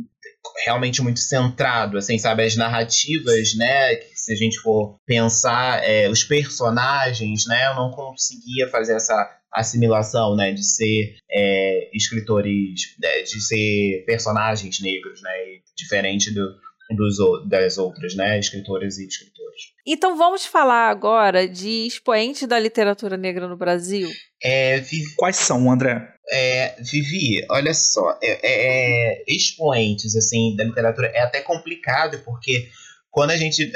realmente muito centrado, assim, sabe? As narrativas, né? Que se a gente for pensar, é, os personagens, né? Eu não conseguia fazer essa assimilação, né? De ser é, escritores, é, de ser personagens negros, né? Diferente do, dos, das outras, né? Escritoras e escritores. Então vamos falar agora de expoentes da literatura negra no Brasil. É, Vivi, Quais são, André? é, Vivi, olha só, é, é, é, expoentes assim da literatura é até complicado porque quando a gente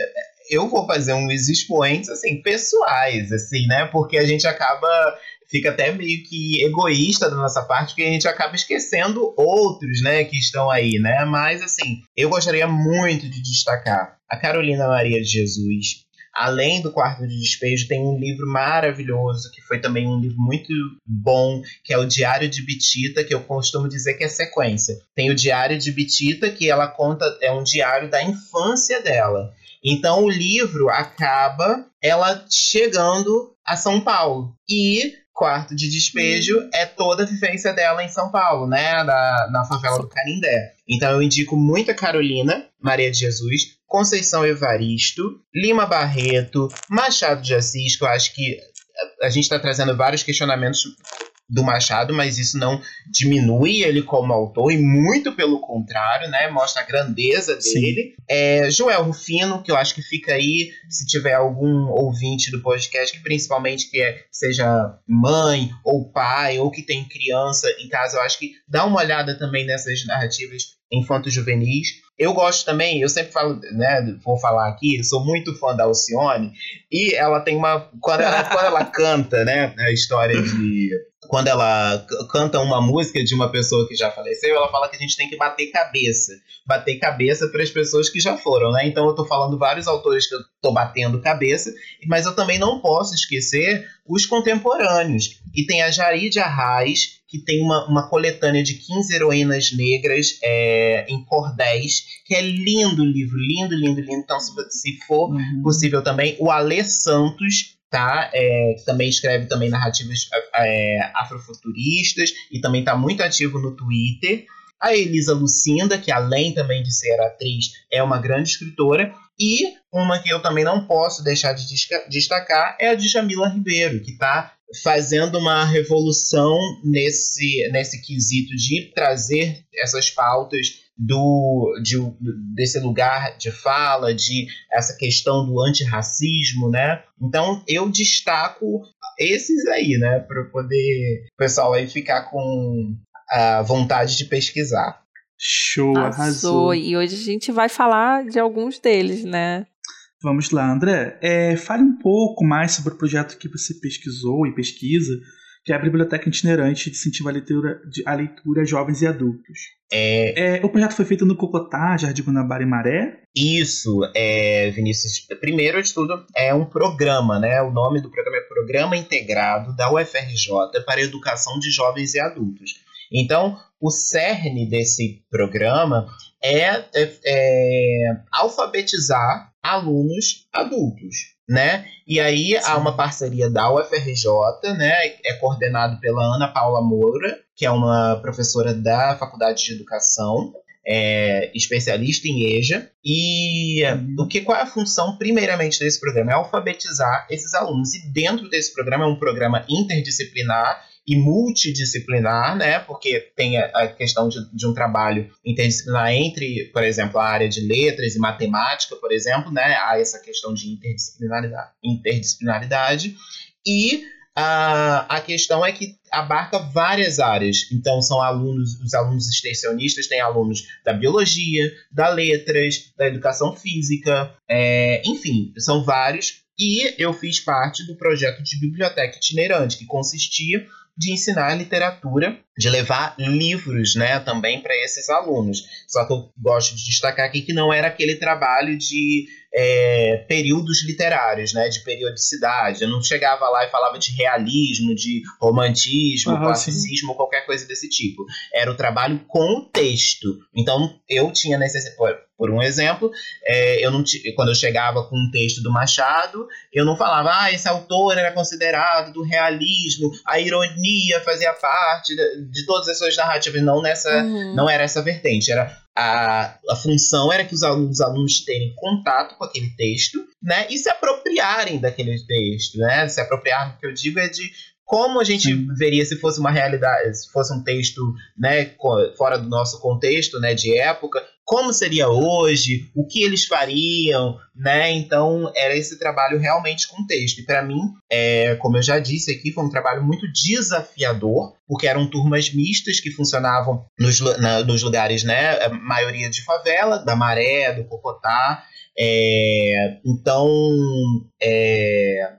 eu vou fazer uns expoentes assim pessoais assim né porque a gente acaba fica até meio que egoísta da nossa parte porque a gente acaba esquecendo outros né que estão aí né mas assim eu gostaria muito de destacar a Carolina Maria de Jesus Além do Quarto de Despejo, tem um livro maravilhoso, que foi também um livro muito bom, que é o Diário de Bitita, que eu costumo dizer que é sequência. Tem o Diário de Bitita, que ela conta, é um diário da infância dela. Então o livro acaba ela chegando a São Paulo. E Quarto de Despejo é toda a vivência dela em São Paulo, né? Na, na favela do Canindé. Então eu indico muito a Carolina, Maria de Jesus, Conceição Evaristo, Lima Barreto, Machado de Assis, que eu acho que a gente está trazendo vários questionamentos do Machado, mas isso não diminui ele como autor, e muito pelo contrário, né? Mostra a grandeza Sim. dele. É, Joel Rufino, que eu acho que fica aí, se tiver algum ouvinte do podcast, que principalmente que é- seja mãe ou pai, ou que tem criança em casa, eu acho que dá uma olhada também nessas narrativas infanto-juvenis. Eu gosto também, eu sempre falo, né, vou falar aqui, sou muito fã da Alcione, e ela tem uma. Quando ela, quando ela canta, né, a história de. Quando ela canta uma música de uma pessoa que já faleceu, ela fala que a gente tem que bater cabeça. Bater cabeça para as pessoas que já foram, né? Então eu tô falando vários autores que eu tô batendo cabeça, mas eu também não posso esquecer os contemporâneos. E tem a Jarid Arraes, que tem uma, uma coletânea de 15 heroínas negras é, em cordéis, que é lindo o livro, lindo, lindo, lindo. Então, se, se for Uhum. possível também, o Alê Santos, tá? É, que também escreve também narrativas é, afrofuturistas e também está muito ativo no Twitter. a Elisa Lucinda, que além também de ser atriz, é uma grande escritora, e uma que eu também não posso deixar de destacar é a de Jamila Ribeiro, que está fazendo uma revolução nesse, nesse quesito de trazer essas pautas do, de, desse lugar de fala, de essa questão do antirracismo, né? Então eu destaco esses aí, né? Para poder o pessoal aí ficar com a vontade de pesquisar. Show, arrasou. arrasou. E hoje a gente vai falar de alguns deles, né? Vamos lá, André. É, fale um pouco mais sobre o projeto que você pesquisou e pesquisa, que é a Biblioteca Itinerante de Incentivo à Leitura, a leitura a Jovens e Adultos. É... é... o projeto foi feito no Cocotá, Jardim Guanabara e Maré? Isso, é, Vinícius. Primeiro de tudo, é um programa, né? O nome do programa é Programa Integrado da UFRJ para a Educação de Jovens e Adultos. Então, o cerne desse programa é, é, é alfabetizar alunos adultos, né? E aí Sim. há uma parceria da UFRJ, né? É coordenado pela Ana Paula Moura, que é uma professora da Faculdade de Educação, é, especialista em EJA. E uhum. o que qual é a função primeiramente desse programa? É alfabetizar esses alunos. E dentro desse programa é um programa interdisciplinar e multidisciplinar, né? Porque tem a, questão de, de, um trabalho interdisciplinar entre, por exemplo, a área de letras e matemática, por exemplo, né? Há essa questão de interdisciplinaridade. interdisciplinaridade e a, a questão é que abarca várias áreas. Então, são alunos, os alunos extensionistas têm alunos da biologia, da letras, da educação física, é, enfim, são vários. E eu fiz parte do projeto de biblioteca itinerante, que consistia de ensinar literatura, de levar livros, né, também para esses alunos. Só que eu gosto de destacar aqui que não era aquele trabalho de é, períodos literários, né, de periodicidade. Eu não chegava lá e falava de realismo, de romantismo, classicismo, sim. qualquer coisa desse tipo. Era o trabalho com o texto. Então eu tinha necessidade por um exemplo, é, eu não quando eu chegava com um texto do Machado, eu não falava, ah, esse autor era considerado do realismo, a ironia fazia parte de, de todas as suas narrativas. Não nessa, uhum. não era essa vertente. Era a, a função era que os alunos, os alunos tenham contato com aquele texto, né, e se apropriarem daquele texto, né? Se apropriar, o que eu digo é de como a gente Sim. veria se fosse uma realidade, se fosse um texto, né, fora do nosso contexto, né, de época, como seria hoje, o que eles fariam, né? Então era esse trabalho realmente com texto. E para mim, é, como eu já disse aqui, foi um trabalho muito desafiador, porque eram turmas mistas que funcionavam nos, na, nos lugares, né? A maioria de favela, da Maré, do Cocotá. É, então, é,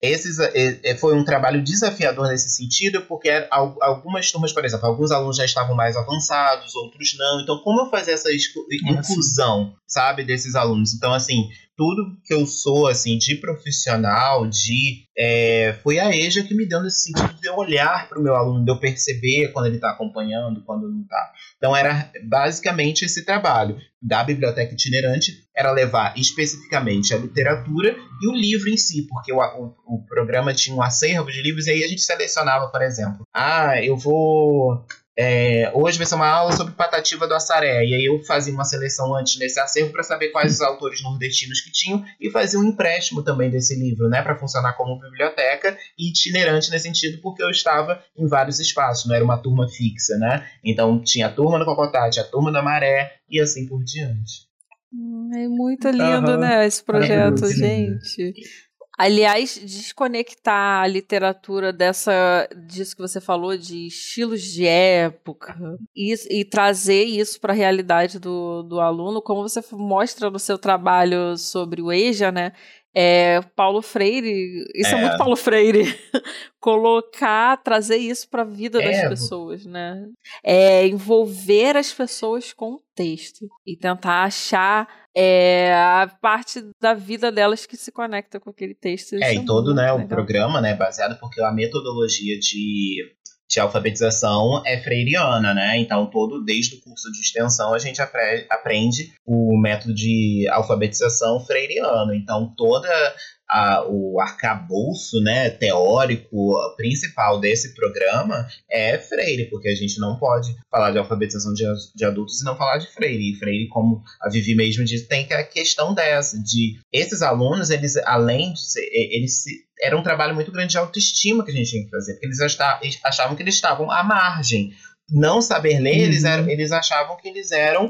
esses, é, é, foi um trabalho desafiador nesse sentido, porque algumas turmas, por exemplo, alguns alunos já estavam mais avançados, outros não. Então, como eu fazer essa inclusão, sabe, desses alunos? Então, assim, tudo que eu sou, assim, de profissional, de. É, foi a EJA que me deu nesse sentido de eu olhar para o meu aluno, de eu perceber quando ele está acompanhando, quando não está. Então, era basicamente esse trabalho da biblioteca itinerante, era levar especificamente a literatura e o livro em si, porque o, o, o programa tinha um acervo de livros e aí a gente selecionava, por exemplo, ah, eu vou é, hoje vai ser uma aula sobre Patativa do Assaré. E aí eu fazia uma seleção antes nesse acervo para saber quais os autores nordestinos que tinham e fazia um empréstimo também desse livro, né, para funcionar como biblioteca e itinerante nesse sentido, porque eu estava em vários espaços, não era uma turma fixa, né? Então tinha a turma do Cocotá, tinha a turma da Maré e assim por diante. Hum, é muito lindo, uhum. né, esse projeto, é gente. Aliás, desconectar a literatura dessa disso que você falou de estilos de época e, e trazer isso para a realidade do, do aluno, como você mostra no seu trabalho sobre o EJA, né? É, Paulo Freire, isso é, é muito Paulo Freire, colocar, trazer isso para a vida é. das pessoas, né? É envolver as pessoas com o texto e tentar achar é, a parte da vida delas que se conecta com aquele texto. É, e todo né, o programa, né, baseado porque a metodologia de de alfabetização é freiriana, né? Então, todo desde o curso de extensão a gente apre aprende o método de alfabetização freiriano. Então, toda a, o arcabouço né, teórico principal desse programa é Freire, porque a gente não pode falar de alfabetização de, de adultos e não falar de Freire. E Freire, como a Vivi mesmo disse, tem que a questão dessa, de esses alunos, eles, além de ser, eles se, era um trabalho muito grande de autoestima que a gente tinha que fazer, porque eles achavam que eles estavam à margem. Não saber ler, uhum. eles, eram, eles achavam que eles eram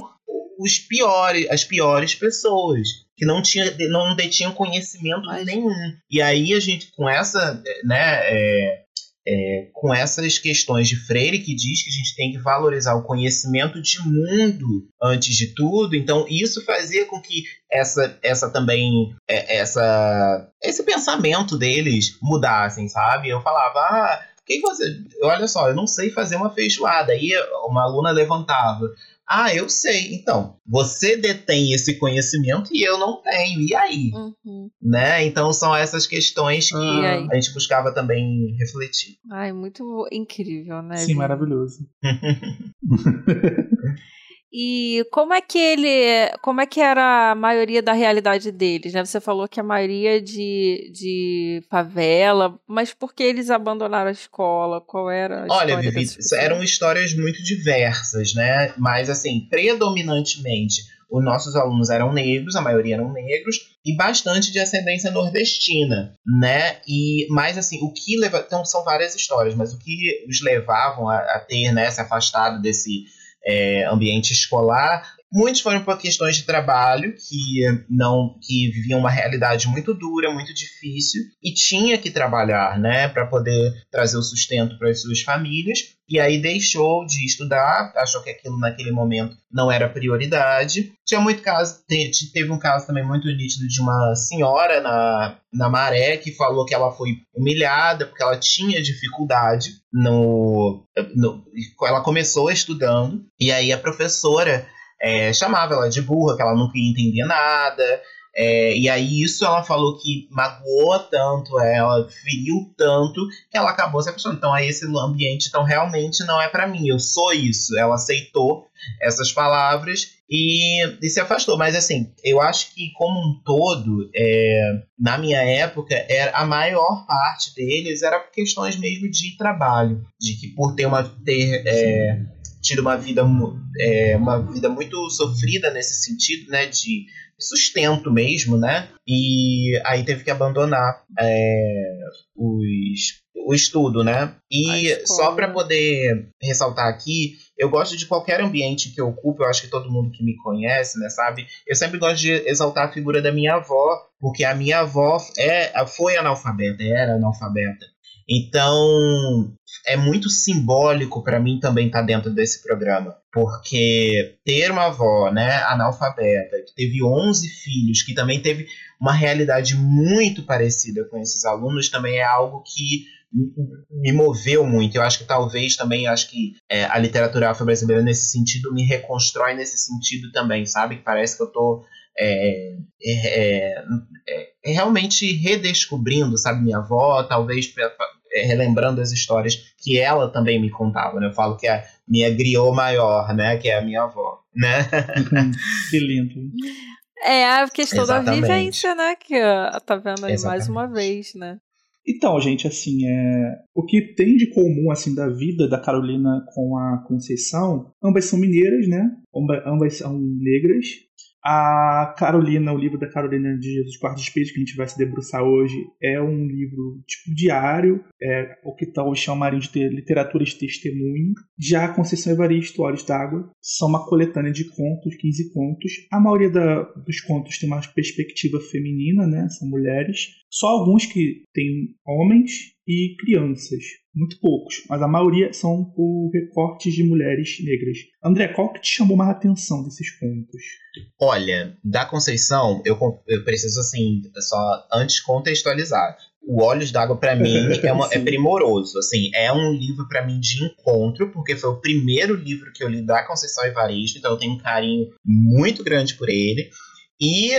os piores, as piores pessoas, que não, tinha, não detinham conhecimento Mas... nenhum. E aí a gente, com essa, né, é, é, com essas questões de Freire, que diz que a gente tem que valorizar o conhecimento de mundo antes de tudo, então isso fazia com que essa, essa também, é, essa, esse pensamento deles mudassem, sabe? Eu falava, ah, que você. Olha só, eu não sei fazer uma feijoada. Aí uma aluna levantava. Ah, eu sei. Então, você detém esse conhecimento e eu não tenho. E aí? Uhum. Né? Então são essas questões que a gente buscava também refletir. Ai, muito incrível, né? Sim, maravilhoso. E como é que ele, como é que era a maioria da realidade deles, né? Você falou que a maioria de, de favela, mas por que eles abandonaram a escola? Qual era a Olha, Vivi, eram histórias muito diversas, né? Mas assim, predominantemente os nossos alunos eram negros, a maioria eram negros, e bastante de ascendência nordestina, né? E mais assim, o que leva, então são várias histórias, mas o que os levavam a, a ter, né, se afastado desse é, ambiente escolar. Muitos foram por questões de trabalho, que não que viviam uma realidade muito dura, muito difícil, e tinha que trabalhar, né, para poder trazer o sustento para as suas famílias. E aí deixou de estudar, achou que aquilo naquele momento não era prioridade. Tinha muito caso, teve um caso também muito nítido de uma senhora na, na Maré que falou que ela foi humilhada porque ela tinha dificuldade no, no ela começou estudando e aí a professora é, chamava ela de burra, que ela nunca ia entender nada. É, e aí isso ela falou que magoou tanto ela, feriu tanto, que ela acabou se apaixonando. Então aí esse ambiente então realmente não é para mim, eu sou isso. Ela aceitou essas palavras e, e, se afastou. Mas assim, eu acho que como um todo, é, na minha época, era a maior parte deles era por questões mesmo de trabalho, de que por ter uma ter é, tido uma vida é, uma vida muito sofrida nesse sentido, né, de sustento mesmo, né? E aí teve que abandonar é, os, o estudo, né? E só para poder ressaltar aqui, eu gosto de qualquer ambiente que eu ocupo, eu acho que todo mundo que me conhece, né, sabe? Eu sempre gosto de exaltar a figura da minha avó, porque a minha avó é, foi analfabeta, era analfabeta. Então, é muito simbólico para mim também estar tá dentro desse programa, porque ter uma avó, né, analfabeta, que teve 11 filhos, que também teve uma realidade muito parecida com esses alunos, também é algo que me moveu muito. Eu acho que talvez também, acho que é, a literatura afro-brasileira nesse sentido me reconstrói nesse sentido também, sabe? Parece que eu tô é, é, é, é realmente redescobrindo, sabe, minha avó, talvez é, relembrando as histórias que ela também me contava, né? Eu falo que é a minha griot maior, né? Que é a minha avó, né? que lindo. É a questão Exatamente. da vivência, né? Que ó, tá vendo aí Exatamente. mais uma vez, né? Então, gente, assim, é... o que tem de comum, assim, da vida da Carolina com a Conceição, ambas são mineiras, né? Ambas são negras, a Carolina, o livro da Carolina de Jesus Quarto Espírito, que a gente vai se debruçar hoje, é um livro tipo diário, é o que tal chamariam de literatura de testemunho. Já a Conceição Evaristo, Olhos d'Água, são uma coletânea de contos, 15 contos. A maioria da, dos contos tem uma perspectiva feminina, né? São mulheres. Só alguns que têm homens e crianças. Muito poucos, mas a maioria são por recortes de mulheres negras. André, qual que te chamou mais atenção desses contos? Olha, da Conceição, eu, eu preciso, assim, só antes contextualizar. O Olhos d'Água, para mim, é, uma, é primoroso. Assim, é um livro, para mim, de encontro, porque foi o primeiro livro que eu li da Conceição Evaristo, então eu tenho um carinho muito grande por ele. E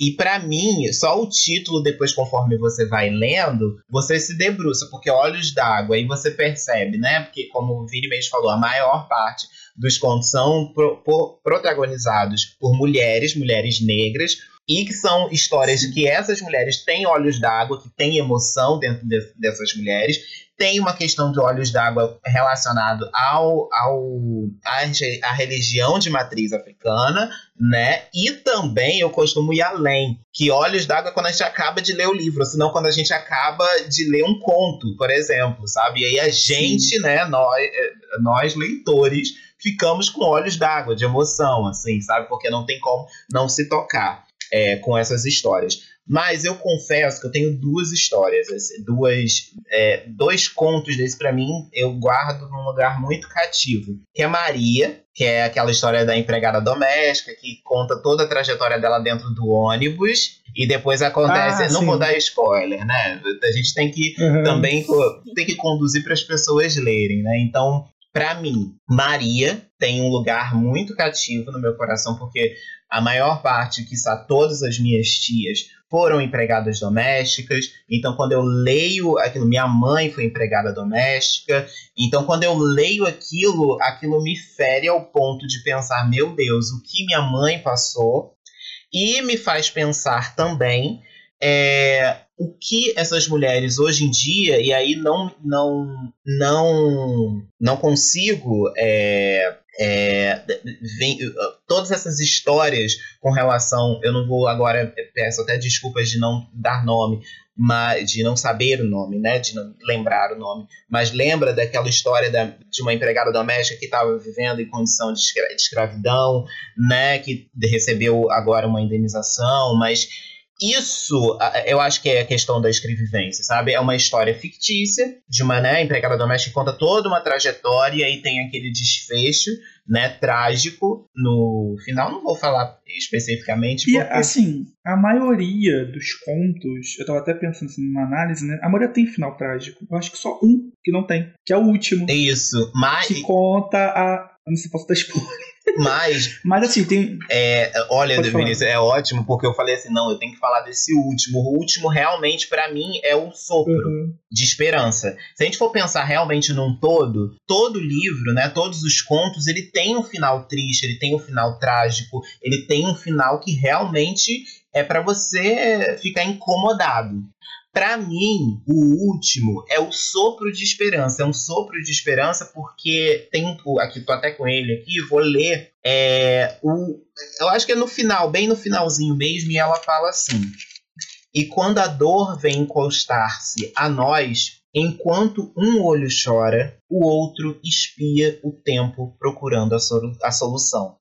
e para mim, só o título, depois, conforme você vai lendo, você se debruça, porque olhos d'água, aí você percebe, né? Porque, como o Vini mesmo falou, a maior parte dos contos são pro, pro, protagonizados por mulheres, mulheres negras, e que são histórias de que essas mulheres têm olhos d'água, que têm emoção dentro de, dessas mulheres. Tem uma questão de olhos d'água relacionado ao, ao à, à religião de matriz africana, né? E também eu costumo ir além, que olhos d'água quando a gente acaba de ler o livro, senão quando a gente acaba de ler um conto, por exemplo, sabe? E aí a gente, Sim. né, nós, nós leitores, ficamos com olhos d'água, de emoção, assim, sabe? Porque não tem como não se tocar é, com essas histórias. Mas eu confesso que eu tenho duas histórias, assim, duas, é, dois contos desse para mim eu guardo num lugar muito cativo. Que é Maria, que é aquela história da empregada doméstica que conta toda a trajetória dela dentro do ônibus e depois acontece. Ah, não sim. vou dar spoiler, né? A gente tem que uhum. também tem que conduzir para as pessoas lerem, né? Então para mim, Maria tem um lugar muito cativo no meu coração, porque a maior parte, que está todas as minhas tias, foram empregadas domésticas. Então, quando eu leio aquilo, minha mãe foi empregada doméstica. Então, quando eu leio aquilo, aquilo me fere ao ponto de pensar: meu Deus, o que minha mãe passou. E me faz pensar também é, o que essas mulheres hoje em dia, e aí não não não não consigo é, é, vem, todas essas histórias com relação, eu não vou agora peço até desculpas de não dar nome, mas de não saber o nome, né, de não lembrar o nome, mas lembra daquela história da, de uma empregada doméstica que estava vivendo em condição de escravidão, né, que recebeu agora uma indenização, mas isso, eu acho que é a questão da escrevivência, sabe? É uma história fictícia de uma né, empregada doméstica que conta toda uma trajetória e tem aquele desfecho, né, trágico no final. Não vou falar especificamente. E, assim, a maioria dos contos, eu tava até pensando assim, numa análise, né? A maioria tem final trágico. Eu acho que só um que não tem, que é o último. Isso, mas... Que conta a... Eu não sei se posso dar spoiler. Mas. Mas assim, tem. É, olha, Vinícius, é ótimo, porque eu falei assim: não, eu tenho que falar desse último. O último, realmente, para mim, é o sopro uhum. de esperança. Se a gente for pensar realmente num todo, todo livro, né? Todos os contos, ele tem um final triste, ele tem um final trágico, ele tem um final que realmente é para você ficar incomodado. Para mim, o último é o sopro de esperança. É um sopro de esperança porque tem aqui tô até com ele aqui, vou ler é, o eu acho que é no final, bem no finalzinho mesmo, e ela fala assim: "E quando a dor vem encostar-se a nós, enquanto um olho chora, o outro espia o tempo procurando a, solu a solução."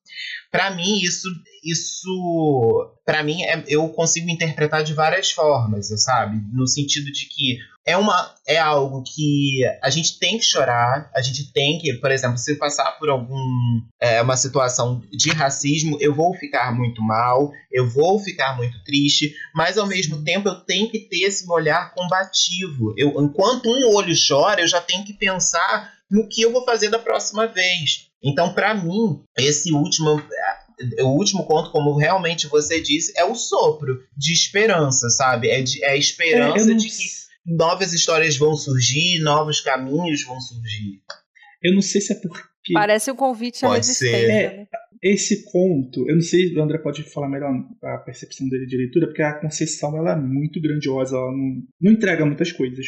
Para mim isso isso para mim é, eu consigo interpretar de várias formas, sabe? No sentido de que é uma é algo que a gente tem que chorar, a gente tem que, por exemplo, se passar por algum é, uma situação de racismo, eu vou ficar muito mal, eu vou ficar muito triste, mas ao mesmo tempo eu tenho que ter esse olhar combativo. Eu, enquanto um olho chora, eu já tenho que pensar no que eu vou fazer da próxima vez. Então, para mim, esse último o último conto, como realmente você disse, é o sopro de esperança, sabe? É, de, é a esperança é, de que novas histórias vão surgir, novos caminhos vão surgir. Eu não sei se é porque. Parece um convite à resistência. É, né? Esse conto, eu não sei, o André pode falar melhor a percepção dele de leitura, porque a Conceição ela é muito grandiosa, ela não, não entrega muitas coisas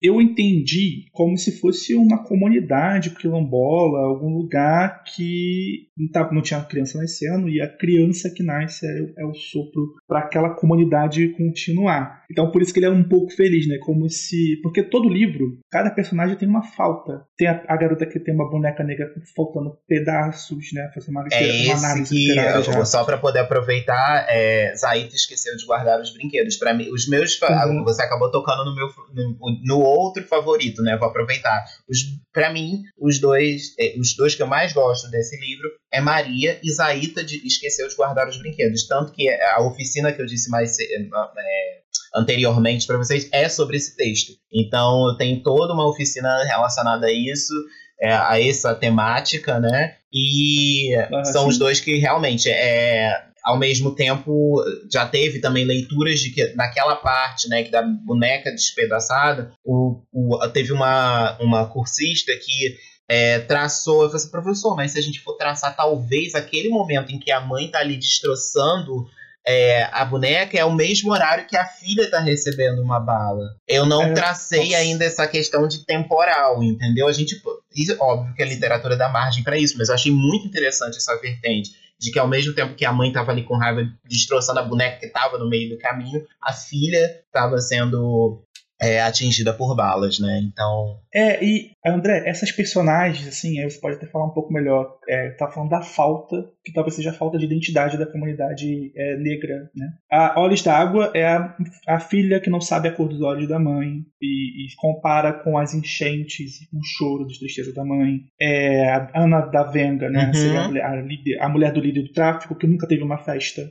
eu entendi como se fosse uma comunidade quilombola, algum lugar que não, tá, não tinha criança nascendo e a criança que nasce é, é o sopro para aquela comunidade continuar. Então por isso que ele é um pouco feliz, né? Como se. Porque todo livro, cada personagem tem uma falta. Tem a, a garota que tem uma boneca negra faltando pedaços, né? Fazer uma, é uma análise que, eu, Só para poder aproveitar, é, esqueceu de guardar os brinquedos. Para mim, os meus. Uhum. Você acabou tocando no meu. no, no outro favorito, né? Vou aproveitar. Para mim, os dois, é, os dois que eu mais gosto desse livro é Maria Zaita de esqueceu de guardar os brinquedos. Tanto que a oficina que eu disse mais é, anteriormente para vocês é sobre esse texto. Então, tenho toda uma oficina relacionada a isso. É, a essa temática, né? E ah, são sim. os dois que realmente é, ao mesmo tempo já teve também leituras de que naquela parte né que da boneca despedaçada o, o teve uma, uma cursista que é, traçou eu falei assim, professor mas se a gente for traçar talvez aquele momento em que a mãe está ali destroçando é, a boneca é o mesmo horário que a filha está recebendo uma bala. Eu não é, tracei nossa. ainda essa questão de temporal, entendeu? A gente, isso, óbvio que a literatura dá margem para isso, mas eu achei muito interessante essa vertente de que ao mesmo tempo que a mãe estava ali com raiva destroçando a boneca que estava no meio do caminho, a filha estava sendo é, atingida por balas, né? Então. É, e André, essas personagens, assim, aí você pode até falar um pouco melhor. É, tá falando da falta, que talvez seja a falta de identidade da comunidade é, negra, né? A Olhos d'Água é a, a, filha que não sabe a cor dos olhos da mãe e, e compara com as enchentes e com o choro de tristeza da mãe. É a Ana da Venga, né? Uhum. A, mulher, a, líder, a mulher do líder do tráfico que nunca teve uma festa.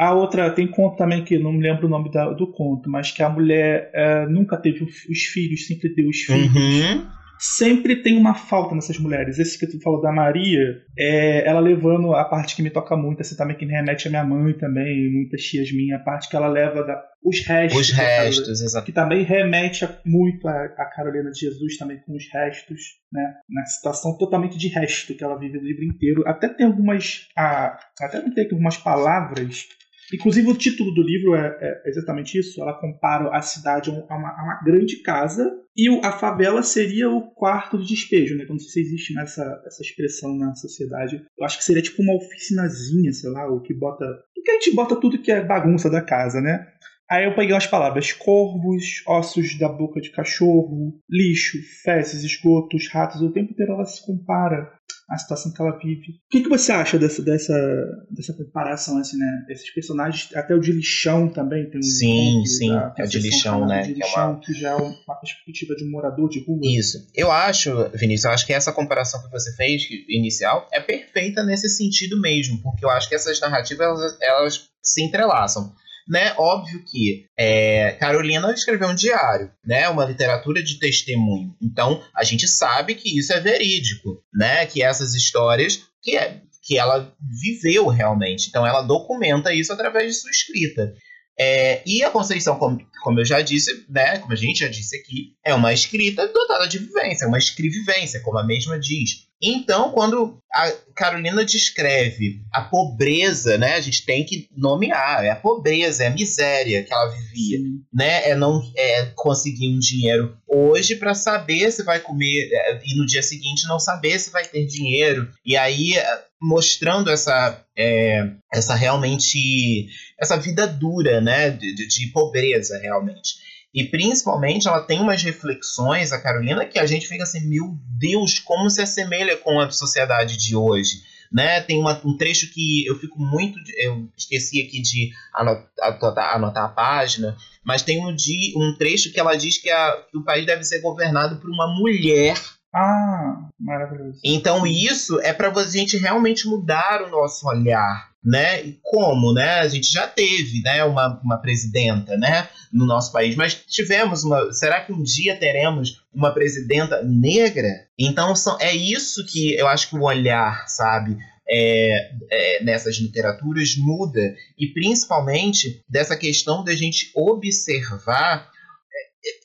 A outra tem conto também que não me lembro o nome da, do conto, mas que a mulher é, nunca teve os filhos, sempre teve os filhos. Uhum. Sempre tem uma falta nessas mulheres. Esse que tu falou da Maria, é, ela levando a parte que me toca muito, assim, também que me remete a minha mãe também, muitas tias minhas, a parte que ela leva da, os restos. Os restos, exato. Que também remete a, muito a, a, Carolina de Jesus também com os restos, né? Na situação totalmente de resto que ela vive o livro inteiro. Até tem algumas. A, até tem algumas palavras Inclusive, o título do livro é, é exatamente isso. Ela compara a cidade a uma, a uma grande casa e a favela seria o quarto de despejo, né? Eu não sei se existe essa, essa expressão na sociedade. Eu acho que seria tipo uma oficinazinha, sei lá, o que bota. O que a gente bota tudo que é bagunça da casa, né? Aí eu peguei umas palavras: corvos, ossos da boca de cachorro, lixo, fezes, esgotos, ratos. O tempo inteiro ela se compara à situação que ela vive. O que, que você acha dessa, dessa, dessa comparação, assim, né? Esses personagens, até o de lixão também tem um. Sim, sim, é o de lixão, né? De lixão, que, é uma... que já é uma perspectiva de um morador de rua. Isso. Eu acho, Vinícius, eu acho que essa comparação que você fez, inicial, é perfeita nesse sentido mesmo, porque eu acho que essas narrativas elas, elas se entrelaçam né? Óbvio que é, Carolina escreveu um diário, né? Uma literatura de testemunho. Então, a gente sabe que isso é verídico, né? Que essas histórias que, é, que ela viveu realmente. Então, ela documenta isso através de sua escrita. É, e a Conceição, como, como eu já disse, né, como a gente já disse aqui, é uma escrita dotada de vivência, uma escrevivência, como a mesma diz. Então, quando a Carolina descreve a pobreza, né, a gente tem que nomear, é a pobreza, é a miséria que ela vivia, né, é não é conseguir um dinheiro hoje para saber se vai comer é, e no dia seguinte não saber se vai ter dinheiro e aí é, mostrando essa é, essa realmente essa vida dura, né, de, de pobreza realmente. E principalmente ela tem umas reflexões, a Carolina, que a gente fica assim, meu Deus, como se assemelha com a sociedade de hoje. Né? Tem uma, um trecho que eu fico muito. Eu esqueci aqui de anotar, anotar a página, mas tem um, de, um trecho que ela diz que, a, que o país deve ser governado por uma mulher ah, maravilhoso. Então isso é para a gente realmente mudar o nosso olhar, né? E como, né? A gente já teve, né, uma, uma presidenta, né, no nosso país, mas tivemos uma. Será que um dia teremos uma presidenta negra? Então são, é isso que eu acho que o olhar, sabe? É, é, nessas literaturas muda e principalmente dessa questão da gente observar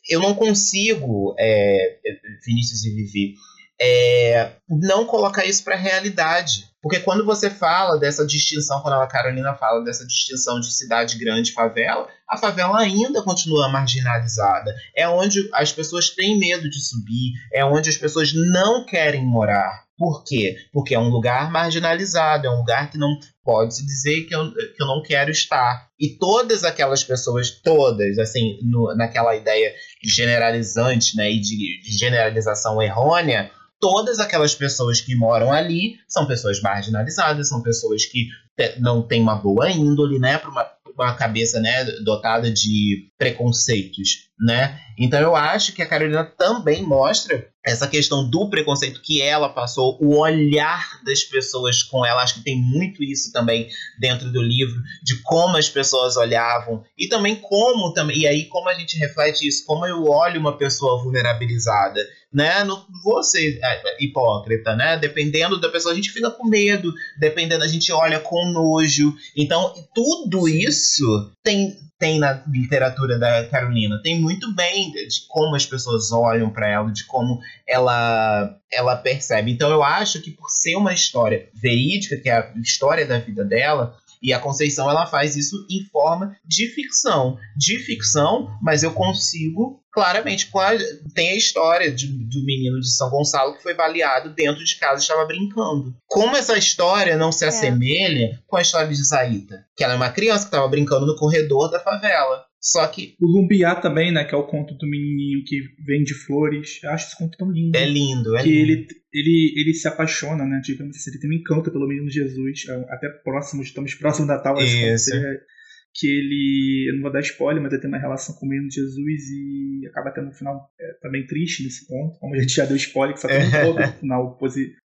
eu não consigo, é, Vinícius e Vivi, é, não colocar isso para a realidade. Porque quando você fala dessa distinção, quando a Carolina fala dessa distinção de cidade grande e favela, a favela ainda continua marginalizada. É onde as pessoas têm medo de subir, é onde as pessoas não querem morar. Por quê? Porque é um lugar marginalizado, é um lugar que não pode se dizer que eu, que eu não quero estar. E todas aquelas pessoas, todas, assim, no, naquela ideia generalizante né, e de, de generalização errônea, todas aquelas pessoas que moram ali são pessoas marginalizadas, são pessoas que não têm uma boa índole, né, para uma, uma cabeça né, dotada de preconceitos, né? Então eu acho que a Carolina também mostra essa questão do preconceito que ela passou, o olhar das pessoas com ela, acho que tem muito isso também dentro do livro, de como as pessoas olhavam e também como também e aí como a gente reflete isso, como eu olho uma pessoa vulnerabilizada, né? Não vou ser é, hipócrita, né? Dependendo da pessoa, a gente fica com medo, dependendo a gente olha com nojo. Então, tudo isso tem tem na literatura da Carolina. Tem muito bem de como as pessoas olham para ela, de como ela ela percebe. Então eu acho que por ser uma história verídica, que é a história da vida dela, E a Conceição ela faz isso em forma de ficção. De ficção, mas eu consigo claramente tem a história de, do menino de São Gonçalo que foi baleado dentro de casa e estava brincando. Como essa história não se é. assemelha com a história de Zaita? Que ela é uma criança que estava brincando no corredor da favela. Só que. O Lumbiá também, né? Que é o conto do menininho que vende flores. Eu acho esse conto tão lindo. É lindo, é que lindo. Ele, ele, ele se apaixona, né? Digamos assim, ele tem um encanto pelo menino Jesus. É até próximo, estamos próximo da Natal. Isso que ele, eu não vou dar spoiler, mas ele tem uma relação com o menino Jesus e acaba tendo um final é, também triste nesse ponto, como a gente já deu spoiler, que só tem um no final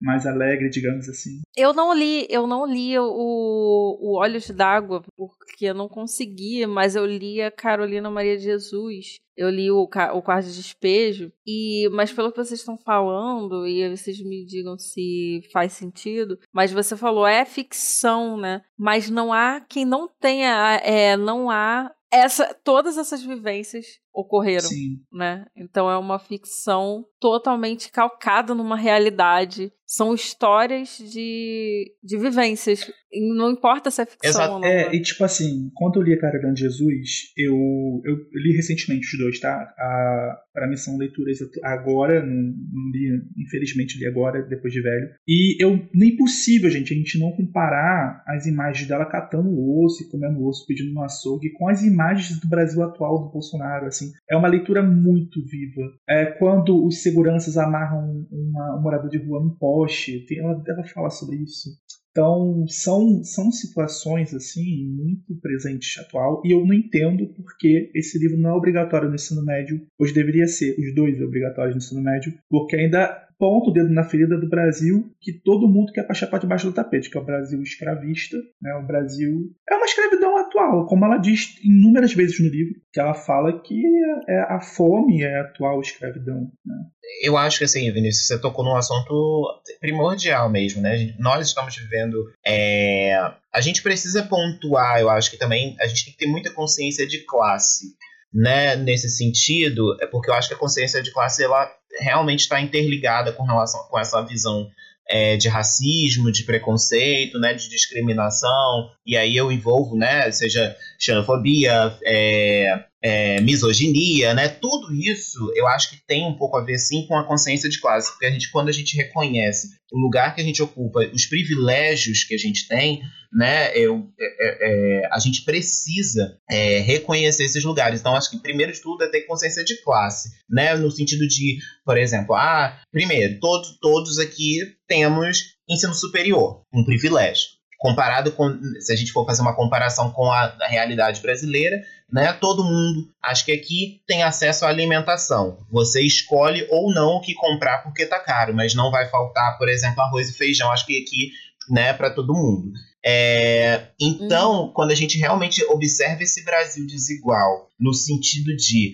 mais alegre, digamos assim. Eu não li, eu não li o, o Olhos d'Água, porque eu não conseguia, mas eu li a Carolina Maria de Jesus. Eu li o, o Quarto de Despejo, e, mas pelo que vocês estão falando, e vocês me digam se faz sentido, mas você falou, é ficção, né? Mas não há quem não tenha, é, não há essa, todas essas vivências ocorreram, Sim. né? Então é uma ficção totalmente calcada numa realidade. São histórias de, de vivências. E não importa se é ficção Exato. ou não. É, né? e tipo assim, quando eu li a Caravana de Jesus, eu, eu, eu, li recentemente os dois, tá? A, para mim são leituras agora, não, não li, infelizmente li agora, depois de velho. E eu, nem possível, gente, a gente não comparar as imagens dela catando o osso e comendo osso, pedindo no açougue, com as imagens do Brasil atual do Bolsonaro, assim. É uma leitura muito viva. É quando os seguranças amarram uma, um morador de rua num poste, tem, ela, ela fala sobre isso. Então, são, são situações assim muito presentes atual e eu não entendo porque esse livro não é obrigatório no ensino médio, hoje deveria ser os dois obrigatórios no ensino médio, porque ainda ponta o dedo na ferida do Brasil que todo mundo quer passar para debaixo do tapete, que é o Brasil escravista, né? O Brasil é uma escravidão atual, como ela diz inúmeras vezes no livro, que ela fala que é a fome é a atual escravidão. Né? Eu acho que assim, Vinícius, você tocou num assunto primordial mesmo, né? Nós estamos vivendo é... a gente precisa pontuar, eu acho que também a gente tem que ter muita consciência de classe né, nesse sentido, é porque eu acho que a consciência de classe ela realmente está interligada com relação com essa visão é, de racismo, de preconceito, né, de discriminação, e aí eu envolvo, né, seja xenofobia, é, é, misoginia, né, tudo isso eu acho que tem um pouco a ver sim com a consciência de classe, porque a gente, quando a gente reconhece o lugar que a gente ocupa, os privilégios que a gente tem, né, eu, é, é, é a gente precisa é, reconhecer esses lugares. Então, acho que primeiro de tudo é ter consciência de classe, né, no sentido de, por exemplo, ah, primeiro, todos, todos aqui temos ensino superior, um privilégio. Comparado com se a gente for fazer uma comparação com a, a, realidade brasileira, né? Todo mundo, acho que aqui tem acesso à alimentação. Você escolhe ou não o que comprar porque tá caro, mas não vai faltar, por exemplo, arroz e feijão. Acho que aqui, né, para todo mundo. É, então, hum. quando a gente realmente observa esse Brasil desigual, no sentido de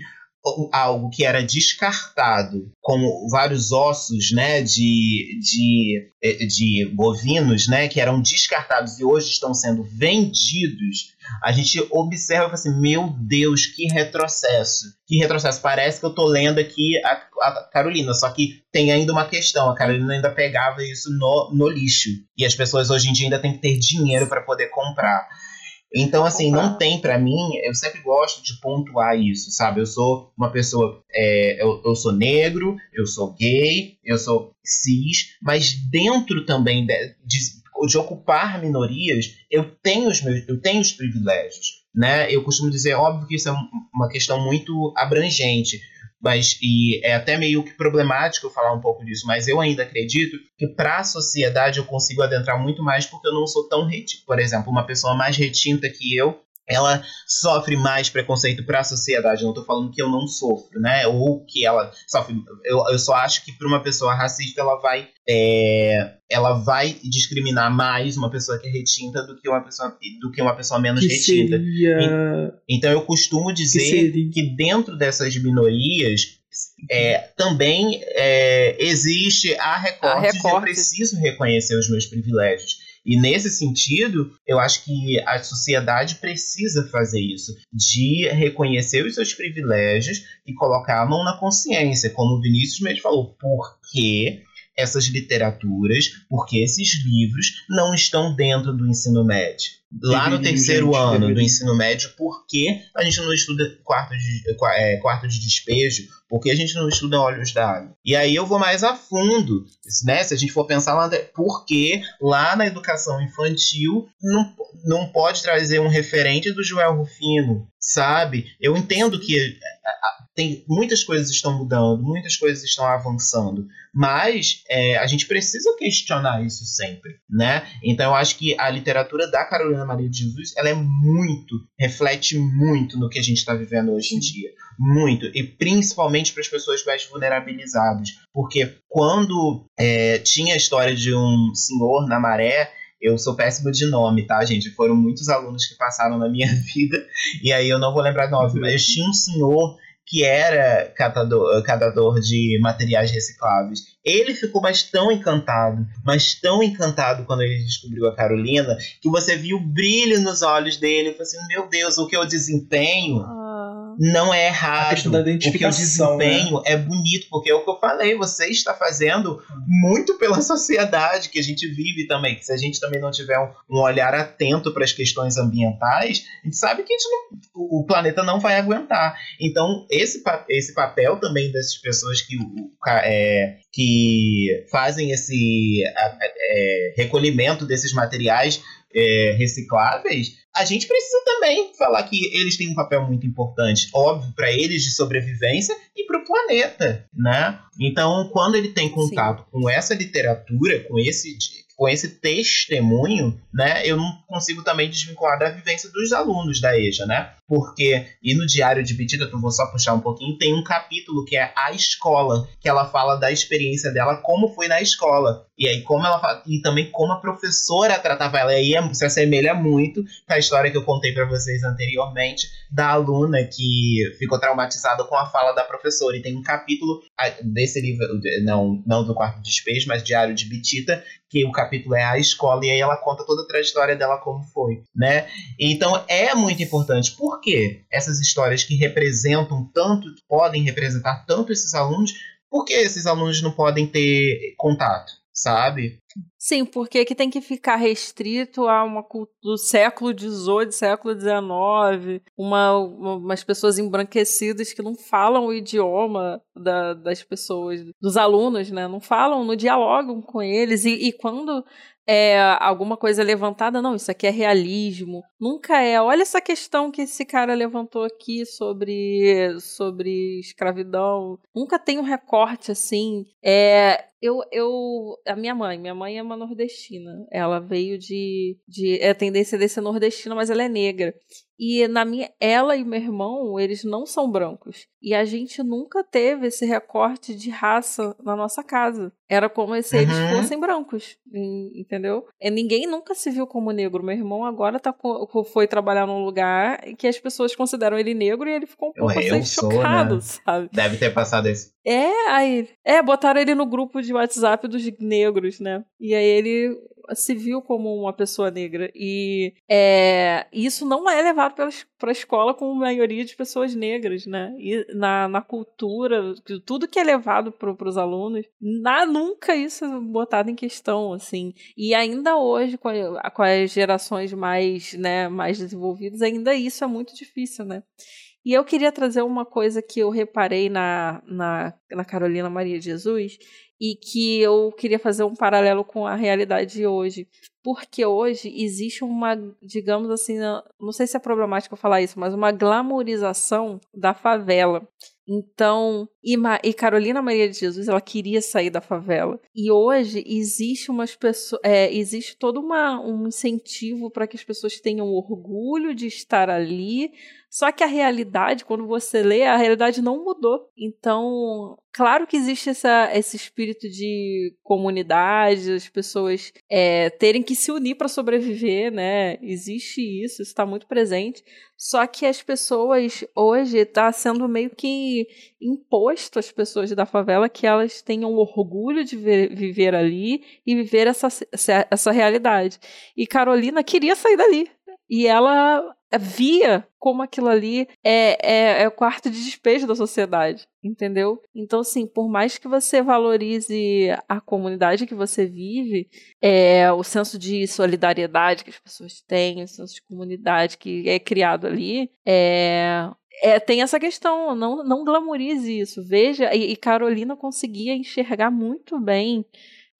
algo que era descartado, como vários ossos né, de, de, eh, de bovinos né, que eram descartados e hoje estão sendo vendidos, a gente observa assim, meu Deus, que retrocesso. Que retrocesso. Parece que eu estou lendo aqui a, a, Carolina, só que tem ainda uma questão. A Carolina ainda pegava isso no, no lixo. E as pessoas hoje em dia ainda têm que ter dinheiro para poder comprar. Então, assim, não tem para mim, eu sempre gosto de pontuar isso, sabe? Eu sou uma pessoa, é, eu, eu sou negro, eu sou gay, eu sou cis, mas dentro também de, de, de ocupar minorias, eu tenho os meus, eu tenho os privilégios, né? Eu costumo dizer, óbvio que isso é uma questão muito abrangente, mas e é até meio que problemático falar um pouco disso, mas eu ainda acredito que para a sociedade eu consigo adentrar muito mais porque eu não sou tão retinto. Por exemplo, uma pessoa mais retinta que eu ela sofre mais preconceito para a sociedade. Não estou falando que eu não sofro, né? Ou que ela sofre. Eu, eu só acho que para uma pessoa racista ela vai é, ela vai discriminar mais uma pessoa que é retinta do que uma pessoa do que uma pessoa menos que retinta. Seria... Então eu costumo dizer que, que dentro dessas minorias é, também é, existe a recorte, de eu preciso reconhecer os meus privilégios. E nesse sentido, eu acho que a sociedade precisa fazer isso, de reconhecer os seus privilégios e colocar a mão na consciência, como o Vinícius mesmo falou, porque essas literaturas, porque esses livros não estão dentro do ensino médio. Lá no terceiro ano do ensino médio, por que a gente não estuda quarto de, é, quarto de despejo? Por que a gente não estuda olhos d'água? E aí eu vou mais a fundo, né? Se a gente for pensar lá, por que lá na educação infantil não, não pode trazer um referente do Joel Rufino, sabe? Eu entendo que tem muitas coisas estão mudando, muitas coisas estão avançando, mas é, a gente precisa questionar isso sempre, né? Então eu acho que a literatura da Carolina Maria de Jesus ela é muito, reflete muito no que a gente está vivendo hoje em dia, muito e principalmente para as pessoas mais vulnerabilizadas, porque quando é, tinha a história de um senhor na maré eu sou péssimo de nome, tá, gente? Foram muitos alunos que passaram na minha vida, e aí eu não vou lembrar nome, mas tinha um senhor que era catador, catador de materiais recicláveis. Ele ficou mais tão encantado, mas tão encantado quando ele descobriu a Carolina, que você viu o brilho nos olhos dele. Falei assim: meu Deus, o que eu desempenho ah. Não é errado. Da o né? desempenho né? é bonito, porque é o que eu falei, você está fazendo muito pela sociedade que a gente vive também. Se a gente também não tiver um, um olhar atento para as questões ambientais, a gente sabe que gente não, o planeta não vai aguentar. Então, esse, esse papel também dessas pessoas que, é, que fazem esse é, recolhimento desses materiais é, recicláveis, a gente precisa também falar que eles têm um papel muito importante, óbvio, para eles de sobrevivência e para o planeta, né? Então, quando ele tem contato Sim. com essa literatura, com esse com esse testemunho, né, eu não consigo também desvincular da vivência dos alunos da EJA, né? Porque, e no Diário de que eu vou só puxar um pouquinho, tem um capítulo que é a escola, que ela fala da experiência dela, como foi na escola. E aí, como ela e também como a professora tratava ela. E aí se assemelha muito com a história que eu contei para vocês anteriormente, da aluna que ficou traumatizada com a fala da professora. E tem um capítulo desse livro, não, não do quarto despejo, mas Diário de Betita, que o capítulo é a escola, e aí ela conta toda a trajetória dela como foi, né? Então é muito importante, porque essas histórias que representam tanto, podem representar tanto esses alunos, por que esses alunos não podem ter contato, sabe? Sim, porque que tem que ficar restrito a uma do século XVIII, século XIX, uma, uma, umas pessoas embranquecidas que não falam o idioma da, das pessoas, dos alunos, né? Não falam, não dialogam com eles. E, e quando é alguma coisa levantada, não, isso aqui é realismo. Nunca é. Olha essa questão que esse cara levantou aqui sobre, sobre escravidão. Nunca tem um recorte assim. É, eu, eu, a minha mãe, minha mãe é uma nordestina. Ela veio de, de é tendência de ser nordestina, mas ela é negra. E na minha, ela e meu irmão, eles não são brancos. E a gente nunca teve esse recorte de raça na nossa casa. Era como se eles uhum. fossem brancos, entendeu? E ninguém nunca se viu como negro. Meu irmão agora tá, foi trabalhar num lugar que as pessoas consideram ele negro e ele ficou um pouco assim, chocado, né? sabe? Deve ter passado esse. É, aí. É, botaram ele no grupo de WhatsApp dos negros, né? E aí ele se viu como uma pessoa negra. E é, isso não é levado para a escola com a maioria de pessoas negras, né? E na, na cultura, tudo que é levado para os alunos, na, nunca isso é botado em questão, assim. E ainda hoje, com, a, com as gerações mais, né, mais desenvolvidas, ainda isso é muito difícil, né? E eu queria trazer uma coisa que eu reparei na, na, na Carolina Maria de Jesus, e que eu queria fazer um paralelo com a realidade de hoje. Porque hoje existe uma, digamos assim, não sei se é problemático falar isso, mas uma glamorização da favela. Então, e, e, Carolina Maria de Jesus, ela queria sair da favela. E hoje existe umas pessoas, é, existe todo uma, um incentivo para que as pessoas tenham orgulho de estar ali. Só que a realidade, quando você lê, a realidade não mudou. Então, claro que existe essa, esse espírito de comunidade, as pessoas é, terem que se unir para sobreviver, né? Existe isso, isso está muito presente. Só que as pessoas hoje está sendo meio que imposto às pessoas da favela que elas tenham orgulho de ver, viver ali e viver essa, essa realidade. E Carolina queria sair dali. E ela via como aquilo ali é, é, é, o quarto de despejo da sociedade, entendeu? Então, assim, por mais que você valorize a comunidade que você vive, é, o senso de solidariedade que as pessoas têm, o senso de comunidade que é criado ali, é, é, tem essa questão, não, não glamorize isso. Veja, e, e Carolina conseguia enxergar muito bem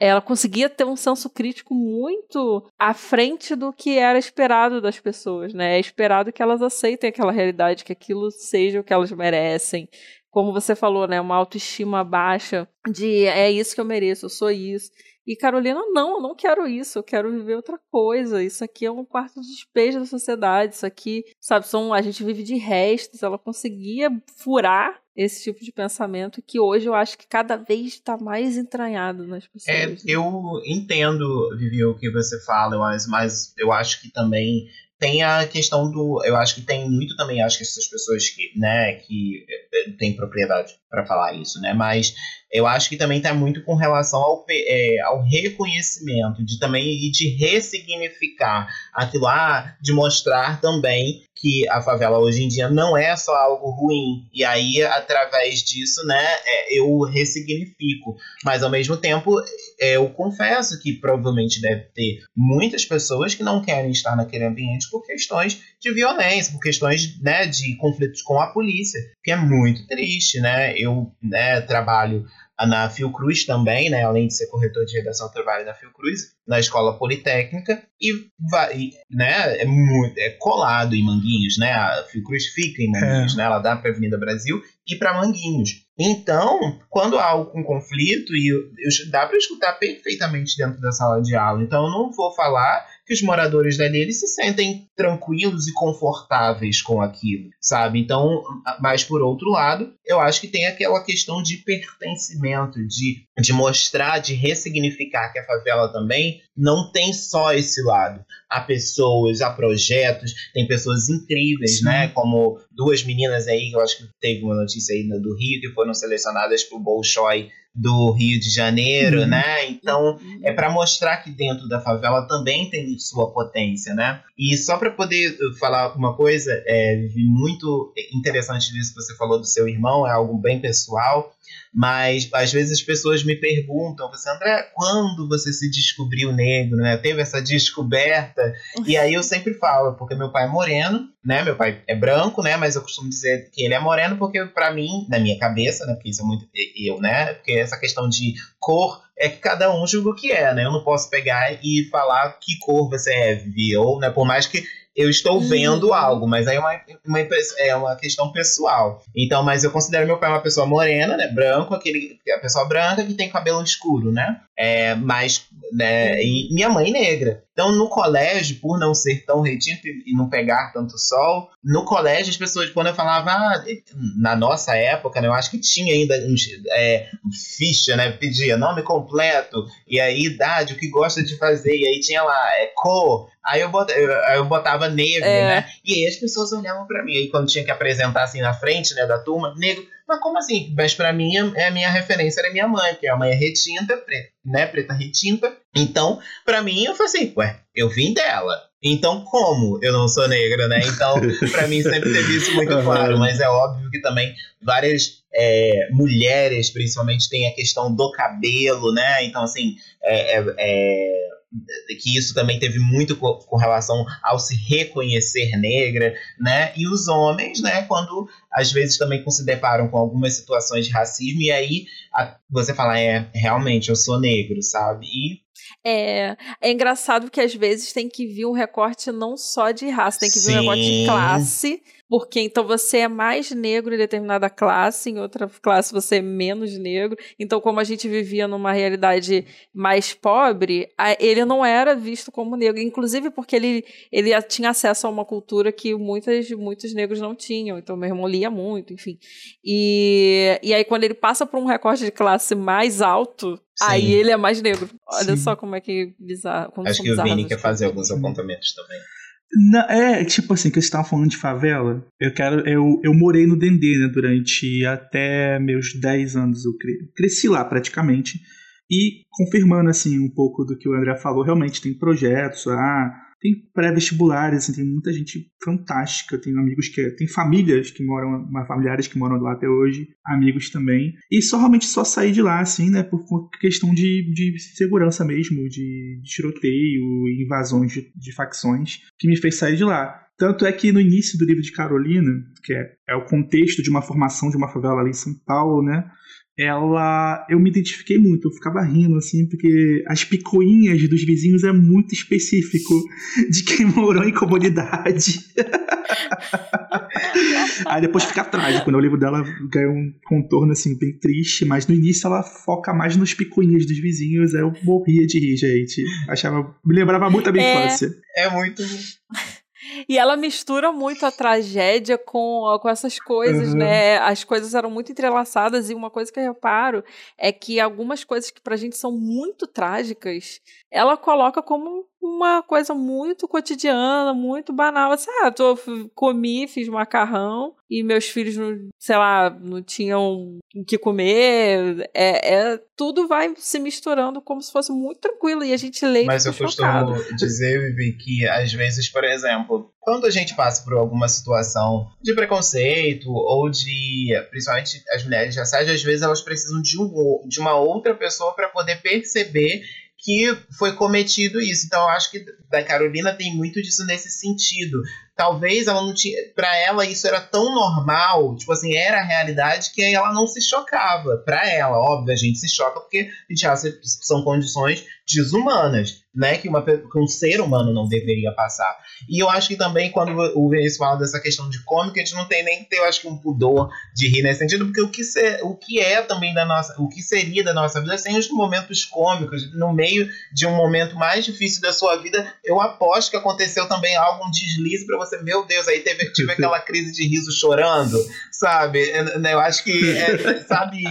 ela conseguia ter um senso crítico muito à frente do que era esperado das pessoas, né? É esperado que elas aceitem aquela realidade, que aquilo seja o que elas merecem. Como você falou, né? Uma autoestima baixa de é isso que eu mereço, eu sou isso. E Carolina, não, eu não quero isso, eu quero viver outra coisa. Isso aqui é um quarto de despejo da sociedade. Isso aqui, sabe, são, a gente vive de restos. Ela conseguia furar esse tipo de pensamento que hoje eu acho que cada vez está mais entranhado nas pessoas. É, eu entendo, Vivi, o que você fala, mas, mas eu acho que também tem a questão do. Eu acho que tem muito também, acho que essas pessoas que, né, que eh, têm propriedade para falar isso, né? Mas eu acho que também está muito com relação ao, é, ao reconhecimento, de também e de ressignificar aquilo lá, de mostrar também que a favela hoje em dia não é só algo ruim. E aí, através disso, né, é, eu ressignifico. Mas ao mesmo tempo, é, eu confesso que provavelmente deve ter muitas pessoas que não querem estar naquele ambiente por questões de violência, por questões né, de conflitos com a polícia, que é muito triste, né? Eu né, trabalho na Fiocruz também, né, além de ser corretor de redação, trabalho na Fiocruz, na Escola Politécnica, e vai, né, é, muito, é colado em Manguinhos, né, a Fiocruz fica em Manguinhos, é. né, ela dá para Avenida Brasil e para Manguinhos. Então, quando há algum conflito, e eu, eu, dá para escutar perfeitamente dentro da sala de aula, então eu não vou falar que os moradores dali eles se sentem tranquilos e confortáveis com aquilo, sabe? Então, mas por outro lado, eu acho que tem aquela questão de pertencimento, de, de mostrar, de ressignificar que a favela também não tem só esse lado. Há pessoas, há projetos, tem pessoas incríveis, Sim. né? Como duas meninas aí, que eu acho que teve uma notícia aí do Rio, que foram selecionadas para o Bolshoi do Rio de Janeiro, uhum. né? Então é para mostrar que dentro da favela também tem sua potência, né? E só para poder falar uma coisa, é muito interessante disso que você falou do seu irmão, é algo bem pessoal. Mas às vezes as pessoas me perguntam, você, André, quando você se descobriu negro, né? Teve essa descoberta? E aí eu sempre falo, porque meu pai é moreno, né? Meu pai é branco, né? Mas eu costumo dizer que ele é moreno porque para mim, na minha cabeça, né? Porque isso é muito eu, né? Porque essa questão de cor é que cada um julga o que é, né? Eu não posso pegar e falar que cor você é, Vivi, ou, né? Por mais que eu estou uhum. vendo algo, mas aí é uma, uma, é uma questão pessoal. Então, mas eu considero meu pai uma pessoa morena, né? Branco, aquele, a pessoa branca que tem cabelo escuro, né? É, mas, né? E minha mãe negra. Então, no colégio, por não ser tão retinto e não pegar tanto sol, no colégio as pessoas, quando eu falava, ah, na nossa época, né, eu acho que tinha ainda um, é, ficha, né? Pedia nome completo, e aí idade, o que gosta de fazer, e aí tinha lá, é cor, Aí eu botava, eu, eu botava negro, é. né? E aí as pessoas olhavam para mim. Aí quando tinha que apresentar assim na frente, né, da turma, negro. Mas como assim? Mas pra mim, é a minha referência era minha mãe, porque a mãe é retinta, preta, né? Preta retinta. Então, pra mim, eu falei assim, ué, eu vim dela. Então, como eu não sou negra, né? Então, para mim sempre teve isso muito claro, mas é óbvio que também várias é, mulheres, principalmente, têm a questão do cabelo, né? Então, assim, é, é, é que isso também teve muito com, com, relação ao se reconhecer negra, né? E os homens, né, quando às vezes também se deparam com algumas situações de racismo e aí a, você fala, é, realmente eu sou negro, sabe? E é, é engraçado que às vezes tem que vir um recorte não só de raça, tem que vir Sim. um recorte de classe porque então você é mais negro em determinada classe, em outra classe você é menos negro. Então, como a gente vivia numa realidade mais pobre, ele não era visto como negro, inclusive porque ele, ele tinha acesso a uma cultura que muitas, muitos negros não tinham. Então, meu irmão lia muito, enfim. E, e aí, quando ele passa por um recorte de classe mais alto, Sim. Aí ele é mais negro. Olha Sim. só como é que bizarro. Acho que o Vini quer fazer alguns apontamentos também. É, tipo assim, que você estava falando de favela, eu quero. Eu, eu morei no Dendê, né, durante até meus 10 anos. Eu cresci lá praticamente. E confirmando assim um pouco do que o André falou, realmente tem projetos, ah, tem pré-vestibulares, assim, tem muita gente fantástica. Tenho amigos que. Tem famílias que moram, familiares que moram lá até hoje, amigos também. E só realmente só sair de lá, assim, né, por questão de, de segurança mesmo, de, de tiroteio, invasões de, de facções, que me fez sair de lá. Tanto é que no início do livro de Carolina, que é, é o contexto de uma formação de uma favela ali em São Paulo, né? Ela eu me identifiquei muito, eu ficava rindo assim, porque as picuinhas dos vizinhos é muito específico de quem morou em comunidade. Aí depois fica trágico, né? O livro dela ganha um contorno assim bem triste, mas no início ela foca mais nos picuinhas dos vizinhos, aí eu morria de rir, gente. Achava, me lembrava muito da minha é, infância. É muito e ela mistura muito a tragédia com, com essas coisas, uhum. né? As coisas eram muito entrelaçadas e uma coisa que eu reparo é que algumas coisas que pra gente são muito trágicas, ela coloca como uma coisa muito cotidiana, muito banal. Assim, ah, tô, comi, fiz macarrão e meus filhos, não, sei lá, não tinham o que comer. É, é, tudo vai se misturando como se fosse muito tranquilo e a gente lê. Mas eu costumo dizer, Vivi, que às vezes, por exemplo, quando a gente passa por alguma situação de preconceito ou de, principalmente as mulheres de assédio, às vezes elas precisam de, um, de uma outra pessoa para poder perceber que foi cometido isso. Então, eu acho que da Carolina tem muito disso nesse sentido. Talvez ela não tinha. Para ela, isso era tão normal, tipo assim, era a realidade que ela não se chocava. Para ela, óbvio, a gente se choca porque a gente acha que são condições desumanas né, que, uma, que um ser humano não deveria passar. E eu acho que também, quando o Vinícius fala dessa questão de cômica, a gente não tem nem que ter, eu acho que, um pudor de rir nesse sentido, porque o que, ser, o que é também da nossa, o que seria da nossa vida sem os momentos cômicos, no meio de um momento mais difícil da sua vida, eu aposto que aconteceu também algo, um deslize para você, meu Deus, aí teve, tive aquela crise de riso chorando, sabe? Eu acho que, é, sabe,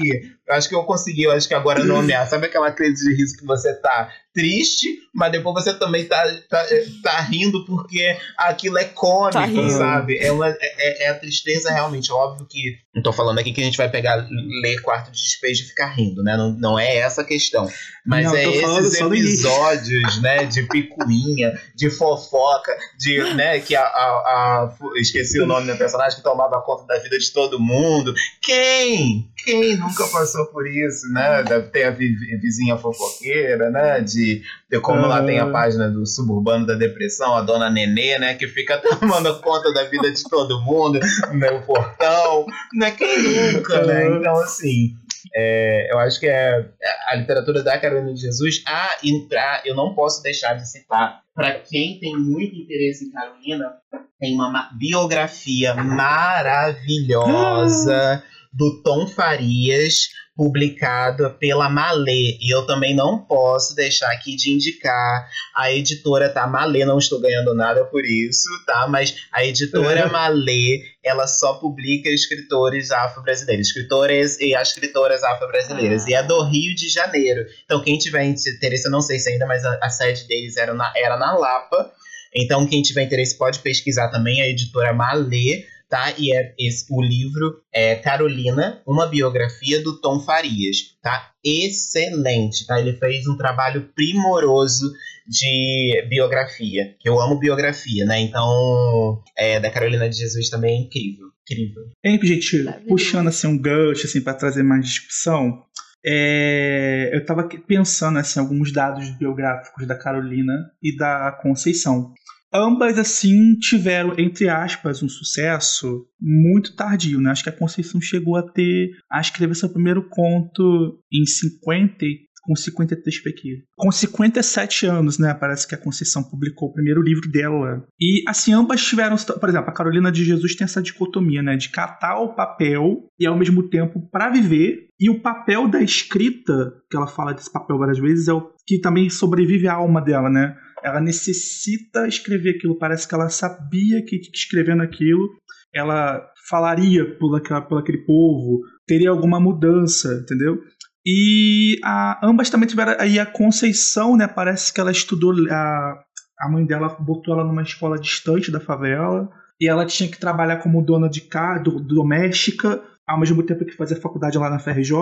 eu acho que eu consegui, eu acho que agora nomear. Sabe aquela crise de riso que você tá triste, mas depois você também tá, tá, tá rindo porque aquilo é cômico, tá sabe? É, uma, é, é, a tristeza realmente. Óbvio que. Não tô falando aqui que a gente vai pegar, ler quarto de despejo e ficar rindo, né? Não, não é essa a questão. Mas não, é esses episódios, né? De picuinha, de fofoca, de, né? Que a, a, a, Esqueci o nome do personagem que tomava conta da vida de todo mundo. Quem? Quem nunca passou por isso, né? Deve ter a vizinha fofoqueira, né? De, como lá tem a página do Suburbano da Depressão, a dona Nenê, né? Que fica tomando conta da vida de todo mundo, no portão, né? Quem nunca, né? Então, assim, é, eu acho que é a literatura da Carolina de Jesus. Ah, e pra, eu não posso deixar de citar, para quem tem muito interesse em Carolina, tem uma biografia maravilhosa do Tom Farias, publicado pela Malê. E eu também não posso deixar aqui de indicar a editora, tá? Malê, não estou ganhando nada por isso, tá? Mas a editora é. Malê, ela só publica escritores afro-brasileiros, escritores e as escritoras afro-brasileiras. Ah. E é do Rio de Janeiro. Então, quem tiver interesse, eu não sei se ainda, mas a, a sede deles era na, era na Lapa. Então, quem tiver interesse pode pesquisar também a editora Malê tá? E é esse, o livro é Carolina, uma biografia do Tom Farias, tá? Excelente, tá? Ele fez um trabalho primoroso de biografia, eu amo biografia, né? Então, é, da Carolina de Jesus também é incrível, incrível. É, gente, puxando assim um gancho assim para trazer mais discussão, é, eu estava pensando assim alguns dados biográficos da Carolina e da Conceição. Ambas, assim, tiveram, entre aspas, um sucesso muito tardio, né? Acho que a Conceição chegou a ter, a escrever seu primeiro conto em 50, com 53 PQ. Com 57 anos, né? Parece que a Conceição publicou o primeiro livro dela. E, assim, ambas tiveram. Por exemplo, a Carolina de Jesus tem essa dicotomia, né? De catar o papel e, ao mesmo tempo, para viver. E o papel da escrita, que ela fala desse papel várias vezes, é o que também sobrevive à alma dela, né? Ela necessita escrever aquilo. Parece que ela sabia que, escrevendo aquilo ela falaria por, aquela, por aquele povo, teria alguma mudança, entendeu? E a, ambas também tiveram aí a Conceição, né? Parece que ela estudou a, a mãe dela botou ela numa escola distante da favela e ela tinha que trabalhar como dona de casa, doméstica, ao mesmo tempo que fazer faculdade lá na FRJ.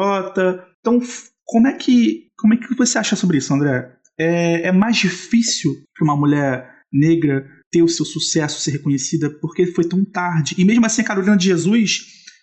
Então, como é que como é que você acha sobre isso, André? É, é mais difícil para uma mulher negra ter o seu sucesso, ser reconhecida, porque foi tão tarde. E mesmo assim, a Carolina de Jesus,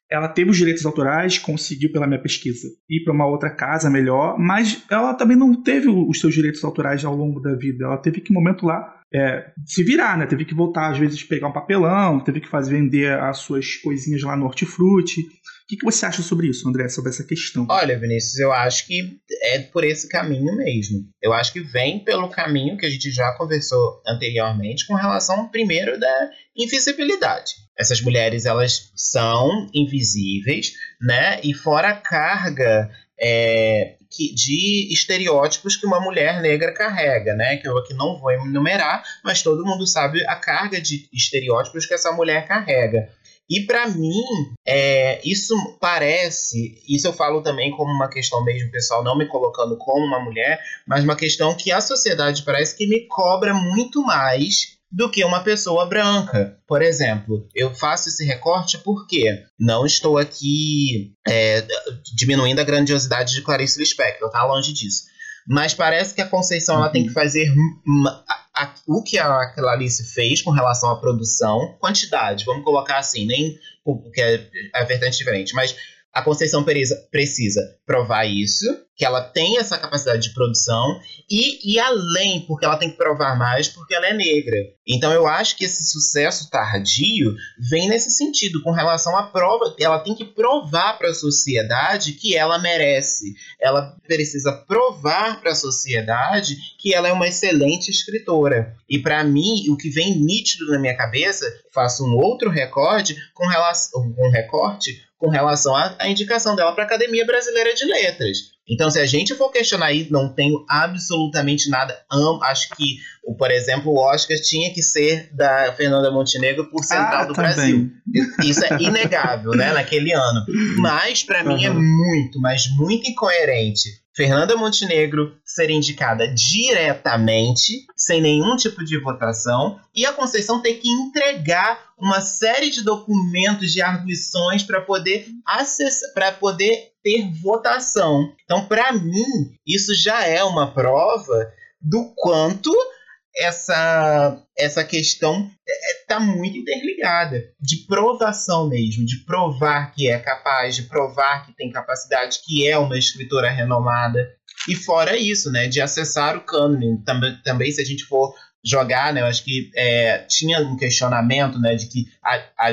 ela teve os direitos autorais, conseguiu pela minha pesquisa ir para uma outra casa melhor, mas ela também não teve os seus direitos autorais ao longo da vida. Ela teve que, um momento lá, é, se virar, né? Teve que voltar, às vezes, pegar um papelão, teve que fazer vender as suas coisinhas lá no hortifruti. O que, que você acha sobre isso, André, sobre essa questão? Olha, Vinícius, eu acho que é por esse caminho mesmo. Eu acho que vem pelo caminho que a gente já conversou anteriormente com relação, primeiro, da invisibilidade. Essas mulheres, elas são invisíveis, né? E fora a carga é, que, de estereótipos que uma mulher negra carrega, né? Que eu aqui não vou enumerar, mas todo mundo sabe a carga de estereótipos que essa mulher carrega. E para mim, é, isso parece, isso eu falo também como uma questão mesmo pessoal, não me colocando como uma mulher, mas uma questão que a sociedade parece que me cobra muito mais do que uma pessoa branca. Por exemplo, eu faço esse recorte porque não estou aqui é, diminuindo a grandiosidade de Clarice Lispector, tá longe disso. Mas parece que a Conceição ela tem que fazer a, o que a Clarice fez com relação à produção, quantidade, vamos colocar assim, nem porque é, é vertente diferente, mas a Conceição precisa provar isso, que ela tem essa capacidade de produção, e, e além, porque ela tem que provar mais, porque ela é negra. Então eu acho que esse sucesso tardio vem nesse sentido, com relação à prova. Ela tem que provar para a sociedade que ela merece. Ela precisa provar para a sociedade que ela é uma excelente escritora. E para mim, o que vem nítido na minha cabeça, faço um outro recorde com relação um recorte com relação à, à indicação dela para a Academia Brasileira de Letras. Então, se a gente for questionar aí, não tenho absolutamente nada. Acho que, por exemplo, o Oscar tinha que ser da Fernanda Montenegro por Central ah, do também. Brasil. Isso é inegável, né, naquele ano. Mas, para uhum. mim, é muito, mas muito incoerente Fernanda Montenegro ser indicada diretamente, sem nenhum tipo de votação, e a Conceição ter que entregar uma série de documentos, de arguições para poder acessar, para poder ter votação. Então, para mim, isso já é uma prova do quanto essa, essa questão está é, muito interligada, de provação mesmo, de provar que é capaz, de provar que tem capacidade, que é uma escritora renomada. E fora isso, né, de acessar o cânone. Também, também se a gente for jogar, né? Eu acho que é, tinha um questionamento, né, de que a, a,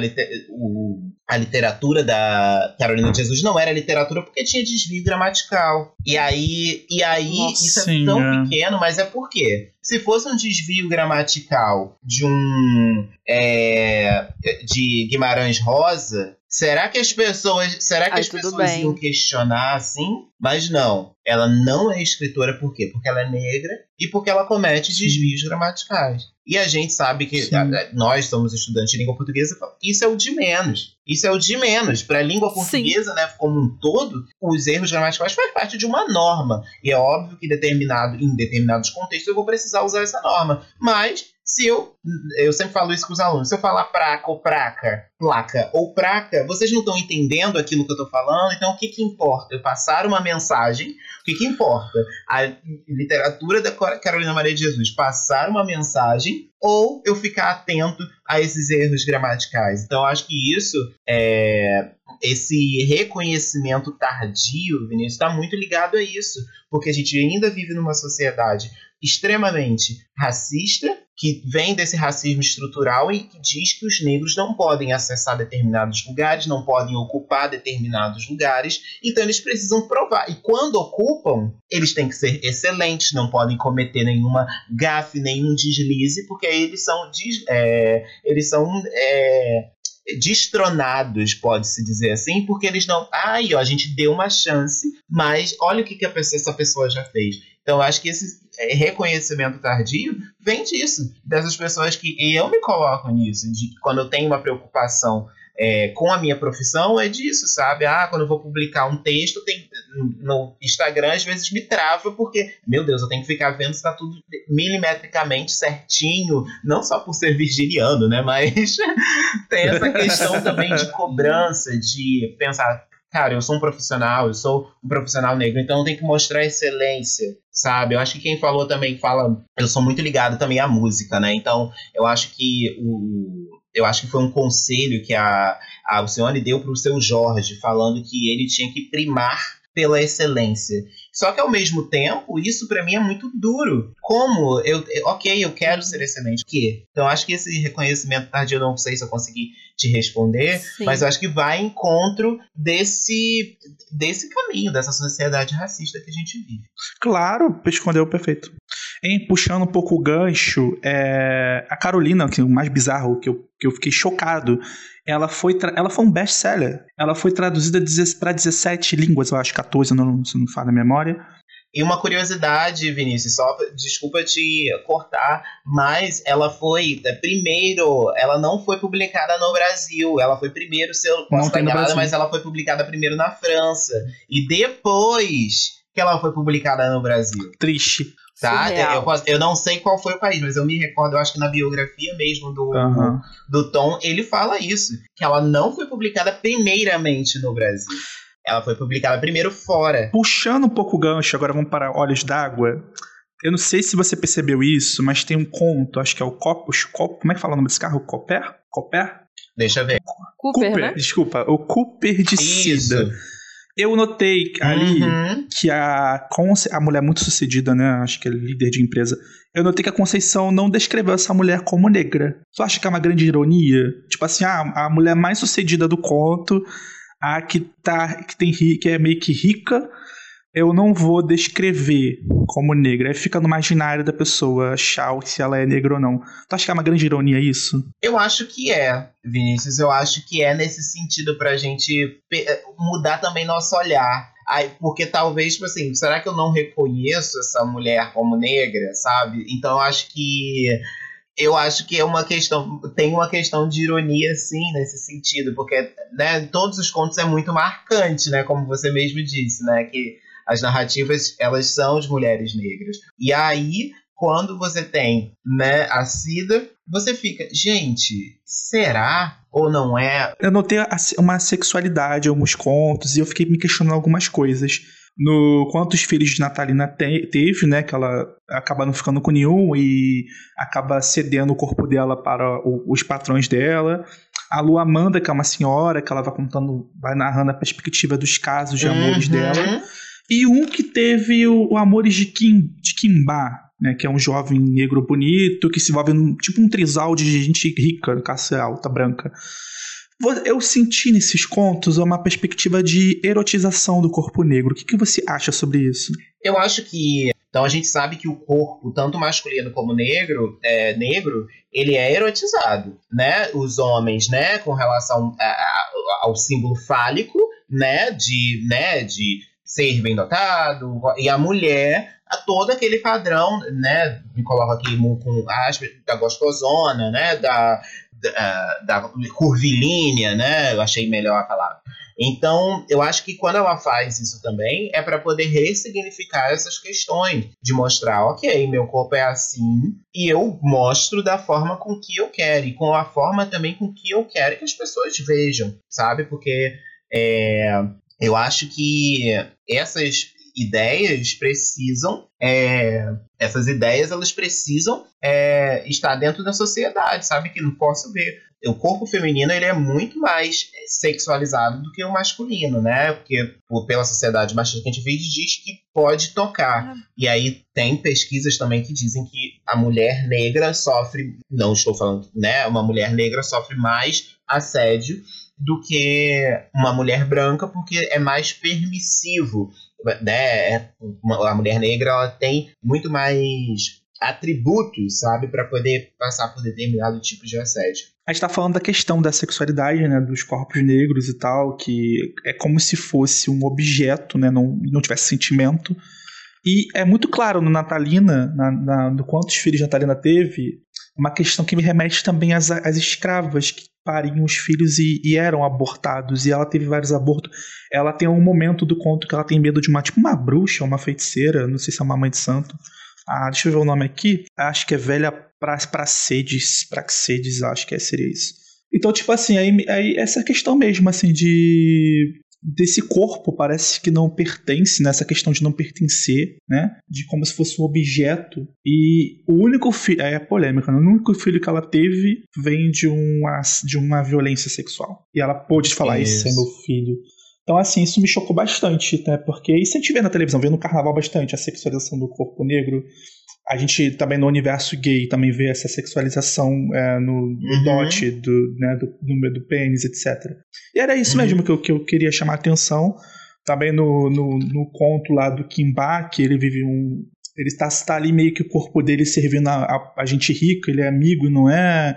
o, a literatura da Carolina de Jesus não era literatura porque tinha desvio gramatical. E aí, e aí Nossa, isso é tão é. pequeno, mas é por quê? Se fosse um desvio gramatical de um é, de Guimarães Rosa, Será que as pessoas, será que Ai, as pessoas bem. iam questionar assim? Mas não. Ela não é escritora por quê? Porque ela é negra e porque ela comete desvios gramaticais. E a gente sabe que a, a, nós somos estudantes de língua portuguesa, isso é o de menos. Isso é o de menos. Para a língua portuguesa, né, como um todo, os erros gramaticais fazem parte de uma norma. E é óbvio que determinado, em determinados contextos eu vou precisar usar essa norma. Mas se eu, eu sempre falo isso com os alunos, se eu falar praca ou praca, placa ou praca, vocês não estão entendendo aquilo que eu estou falando, então o que, que importa? Eu passar uma mensagem, o que, que importa? A literatura da Carolina Maria de Jesus, passar uma mensagem ou eu ficar atento a esses erros gramaticais. Então, acho que isso, é, esse reconhecimento tardio, Vinícius, está muito ligado a isso, porque a gente ainda vive numa sociedade extremamente racista, que vem desse racismo estrutural e que diz que os negros não podem acessar determinados lugares, não podem ocupar determinados lugares, então eles precisam provar. E quando ocupam, eles têm que ser excelentes, não podem cometer nenhuma gafe, nenhum deslize, porque eles são, é, eles são é, destronados, pode-se dizer assim, porque eles não. Ai, ó, a gente deu uma chance, mas olha o que, que pessoa, essa pessoa já fez. Então, acho que esse é, reconhecimento tardio vem disso, dessas pessoas que eu me coloco nisso, de quando eu tenho uma preocupação é, com a minha profissão é disso, sabe? Ah, quando eu vou publicar um texto, tem, no Instagram às vezes me trava, porque, meu Deus, eu tenho que ficar vendo se está tudo milimetricamente certinho, não só por ser virginiano, né? Mas tem essa questão também de cobrança, de pensar, cara, eu sou um profissional, eu sou um profissional negro, então tenho que mostrar excelência, sabe? Eu acho que quem falou também fala, eu sou muito ligado também à música, né? Então, eu acho que o eu acho que foi um conselho que a, a Alcione deu para o seu Jorge, falando que ele tinha que primar pela excelência. Só que ao mesmo tempo, isso para mim é muito duro. Como eu, ok, eu quero ser excelente, o quê? Então acho que esse reconhecimento tardio, eu não sei se eu consegui te responder, Sim. mas eu acho que vai em encontro desse desse caminho, dessa sociedade racista que a gente vive. Claro, escondeu perfeito. Em puxando um pouco o gancho, é, a Carolina, que é o mais bizarro que eu, que eu fiquei chocado, ela foi, ela foi um best-seller. Ela foi traduzida para 17 línguas, eu acho, 14, não, se não fala a memória. E uma curiosidade, Vinícius, só desculpa te cortar, mas ela foi é, primeiro, ela não foi publicada no Brasil, ela foi primeiro, se eu posso estar enganada, mas ela foi publicada primeiro na França e depois que ela foi publicada no Brasil. Triste. Tá? Eu, eu, não sei qual foi o país, mas eu me recordo, eu acho que na biografia mesmo do, uhum. do Tom, ele fala isso, que ela não foi publicada primeiramente no Brasil. Ela foi publicada primeiro fora. Puxando um pouco o gancho, agora vamos para Olhos d'Água. Eu não sei se você percebeu isso, mas tem um conto, acho que é o Copos. Cop, como é que fala o nome desse carro? Cooper? Cooper? Deixa eu ver. Cooper, Cooper né? desculpa. O Cooper de Cida. Eu notei ali uhum. que a, a mulher muito sucedida, né? Acho que é líder de empresa. Eu notei que a Conceição não descreveu essa mulher como negra. Tu acha que é uma grande ironia? Tipo assim, ah, a mulher mais sucedida do conto a que tá que tem que é meio que rica, eu não vou descrever como negra. Aí fica no imaginário da pessoa achar se ela é negra ou não. Tu acha que é uma grande ironia isso? Eu acho que é, Vinícius. Eu acho que é nesse sentido pra gente mudar também nosso olhar. Aí, porque talvez, tipo assim, será que eu não reconheço essa mulher como negra, sabe? Então eu acho que eu acho que é uma questão, tem uma questão de ironia, sim, nesse sentido, porque né, todos os contos é muito marcante, né, como você mesmo disse, né, que as narrativas elas são de mulheres negras. E aí, quando você tem né, a Cida, você fica, gente, será ou não é? Eu notei uma sexualidade em alguns contos e eu fiquei me questionando algumas coisas no quantos filhos de Natalina te, teve, né? Que ela acaba não ficando com nenhum e acaba cedendo o corpo dela para o, os patrões dela. A Lu Amanda, que é uma senhora, que ela vai contando, vai narrando a perspectiva dos casos de amores uhum. dela. E um que teve o, o Amores de, Kim, de Kimba, né, que é um jovem negro bonito, que se envolve num tipo um trisal de gente rica, classe alta, branca. Eu senti nesses contos uma perspectiva de erotização do corpo negro. O que, que você acha sobre isso? Eu acho que então a gente sabe que o corpo, tanto masculino como negro, é, negro, ele é erotizado, né? Os homens, né, com relação a, a, ao símbolo fálico, né, de, né, de ser bem dotado, e a mulher a todo aquele padrão, né? Me coloca aqui com aspas, da gostosona, né? Da, da, da curvilínea, né? Eu achei melhor a palavra. Então, eu acho que quando ela faz isso também, é para poder ressignificar essas questões, de mostrar, ok, meu corpo é assim, e eu mostro da forma com que eu quero, e com a forma também com que eu quero que as pessoas vejam, sabe? Porque é, eu acho que essas ideias precisam é, essas ideias elas precisam é, estar dentro da sociedade sabe? Que não posso ver. O corpo feminino ele é muito mais sexualizado do que o masculino né? Porque pela sociedade machista que a gente vive diz que pode tocar. E aí tem pesquisas também que dizem que a mulher negra sofre não estou falando né? Uma mulher negra sofre mais assédio do que uma mulher branca, porque é mais permissivo. Né? É, a mulher negra ela tem muito mais atributos, sabe, para poder passar por determinado tipo de assédio. A gente está falando da questão da sexualidade, né, dos corpos negros e tal, que é como se fosse um objeto, né, não, não tivesse sentimento. E é muito claro no Natalina, na, na, no quantos filhos Natalina teve, uma questão que me remete também às, às escravas que pariam os filhos e, e, eram abortados, e ela teve vários abortos. Ela tem um momento do conto que ela tem medo de uma, tipo uma bruxa, uma feiticeira, não sei se é uma mãe de santo. Ah, deixa eu ver o nome aqui. Acho que é velha pra, Praxedes, Praxedes, acho que é, seria isso. Então, tipo assim, aí, aí essa questão mesmo, assim, de desse corpo parece que não pertence, nessa questão de não pertencer, né? De como se fosse um objeto. E o único filho, é polêmica, né? o único filho que ela teve vem de uma, de uma violência sexual. E ela pôde falar: Isso, esse é meu filho. Então, assim, isso me chocou bastante, né? Porque isso a gente vê na televisão, vê no carnaval bastante, a sexualização do corpo negro. A gente também no universo gay também vê essa sexualização é, no, no uhum. dote do, né, do, do, do pênis, etc. E era isso uhum. mesmo que eu, que eu queria chamar a atenção. Também no, no, no conto lá do Kimba, que ele vive um. Ele está tá ali meio que o corpo dele servindo a, a, a gente rica, ele é amigo, não é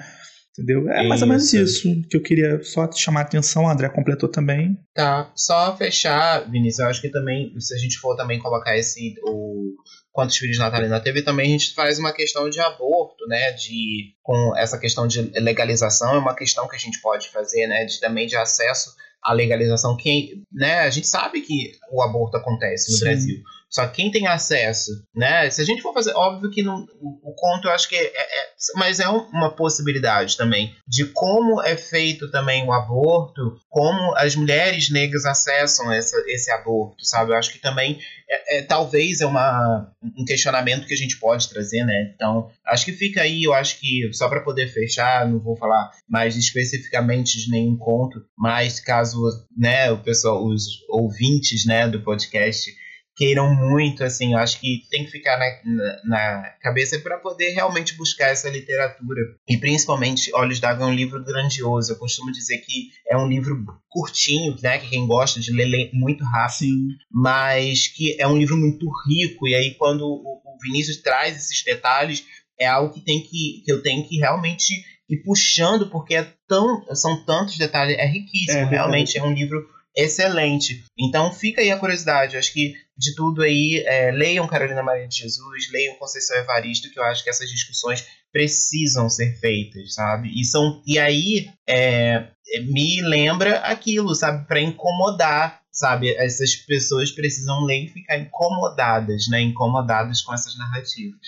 Entendeu? É mais ou menos isso que eu queria só te chamar a atenção, o André completou também. Tá, só fechar, Vinícius, eu acho que também, se a gente for também colocar esse, o quantos filhos Natalina teve, também a gente faz uma questão de aborto, né, de, com essa questão de legalização, é uma questão que a gente pode fazer, né, de também de acesso à legalização, quem, né, a gente sabe que o aborto acontece no Sim. Brasil, só quem tem acesso, né? Se a gente for fazer, óbvio que o, o conto eu acho que é, é, é, mas é uma possibilidade também de como é feito também o aborto, como as mulheres negras acessam essa, esse aborto, sabe? Eu acho que também é, é, talvez é uma, um questionamento que a gente pode trazer, né? Então, acho que fica aí, eu acho que só para poder fechar, não vou falar mais especificamente de nenhum conto, mas caso, né, o pessoal, os ouvintes, né, do podcast queiram muito, assim, eu acho que tem que ficar na, na, na cabeça para poder realmente buscar essa literatura. E principalmente Olhos d'Água é um livro grandioso. Eu costumo dizer que é um livro curtinho, né, que quem gosta de ler muito rápido, Sim. mas que é um livro muito rico. E aí quando o, o Vinícius traz esses detalhes, é algo que tem que, que eu tenho que realmente ir puxando, porque é tão, são tantos detalhes, é riquíssimo, é, realmente é um livro excelente. Então fica aí a curiosidade. acho que de tudo aí, é, leiam Carolina Maria de Jesus, leiam Conceição Evaristo, que eu acho que essas discussões precisam ser feitas, sabe? E, são, e aí é, me lembra aquilo, sabe? Para incomodar, sabe? Essas pessoas precisam ler e ficar incomodadas, né? Incomodadas com essas narrativas.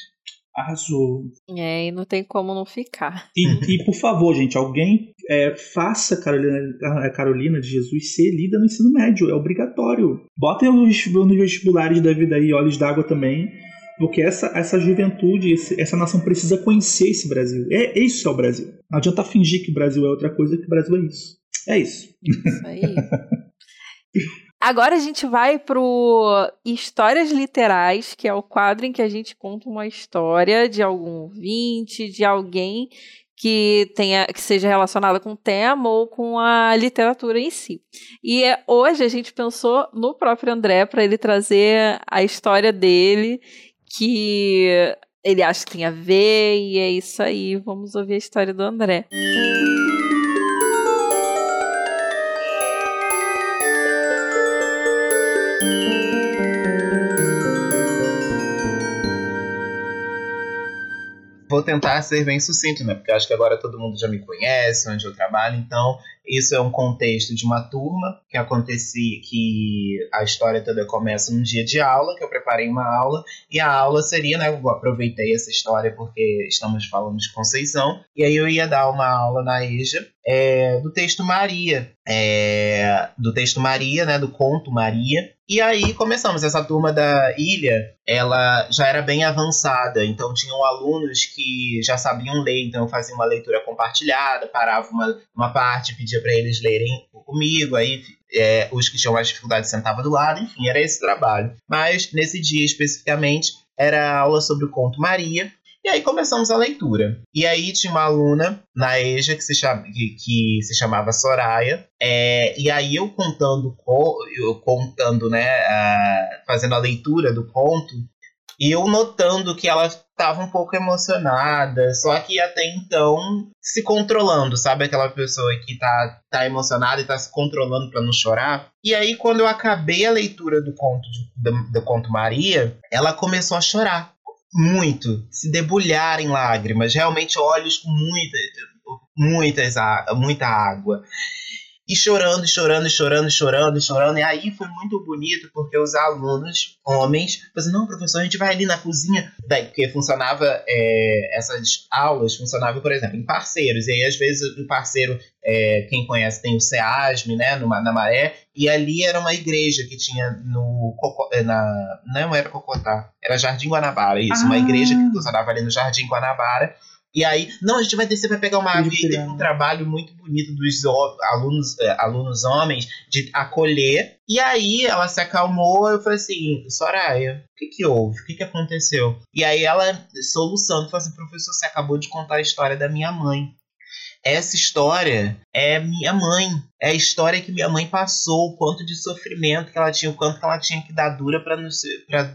Arrasou. É, e não tem como não ficar. E, e por favor, gente, alguém é, faça Carolina, a Carolina de Jesus ser lida no ensino médio. É obrigatório. Botem nos, nos vestibulares da vida aí, olhos d'água também. Porque essa, essa juventude, esse, essa nação precisa conhecer esse Brasil. É, isso é o Brasil. Não adianta fingir que o Brasil é outra coisa, que o Brasil é isso. É isso. Isso aí. Agora a gente vai pro Histórias Literais, que é o quadro em que a gente conta uma história de algum ouvinte, de alguém que tenha que seja relacionada com o tema ou com a literatura em si. E é, hoje a gente pensou no próprio André para ele trazer a história dele que ele acha que tem a ver e é isso aí. Vamos ouvir a história do André. Música vou tentar ser bem sucinto, né? Porque acho que agora todo mundo já me conhece, onde eu trabalho, então isso é um contexto de uma turma que acontecia que a história toda começa num dia de aula, que eu preparei uma aula, e a aula seria, né? Eu aproveitei essa história porque estamos falando de Conceição, e aí eu ia dar uma aula na EJA é, do texto Maria, é, do texto Maria, né? Do conto Maria, e aí começamos. Essa turma da ilha, ela já era bem avançada, então tinham alunos que já sabiam ler, então eu fazia uma leitura compartilhada, parava uma, uma parte, pedia para eles lerem comigo, aí é, os que tinham mais dificuldade sentavam do lado, enfim, era esse trabalho. Mas nesse dia especificamente era aula sobre o conto Maria, e aí começamos a leitura. E aí tinha uma aluna na EJA que se, chama, que, que se chamava Soraya. É, e aí eu contando, eu contando, né, uh, fazendo a leitura do conto, e eu notando que ela estava um pouco emocionada, só que até então se controlando, sabe? Aquela pessoa que tá, tá emocionada e tá se controlando para não chorar. E aí, quando eu acabei a leitura do conto, de, do, do conto Maria, ela começou a chorar muito, se debulhar em lágrimas, realmente olhos com muita, muitas, muita água. E chorando, chorando, chorando, chorando, chorando. E aí foi muito bonito, porque os alunos, homens, falaram não, professor, a gente vai ali na cozinha. Daí, porque funcionava, é, essas aulas funcionavam, por exemplo, em parceiros. E aí, às vezes, o parceiro é, quem conhece tem o SEASM, né, numa, na Maré, e ali era uma igreja que tinha no. É, na, não era Cocotá, era Jardim Guanabara, isso, ah. uma igreja que funcionava ali no Jardim Guanabara. E aí, não, a gente vai descer para pegar uma água. E teve um trabalho muito bonito dos alunos, é, alunos homens de acolher. E aí ela se acalmou. Eu falei assim: Soraya, o que, que houve? O que, que aconteceu? E aí ela, soluçando, falou assim: professor, você acabou de contar a história da minha mãe. Essa história é minha mãe. É a história que minha mãe passou, o quanto de sofrimento que ela tinha, o quanto que ela tinha que dar dura para para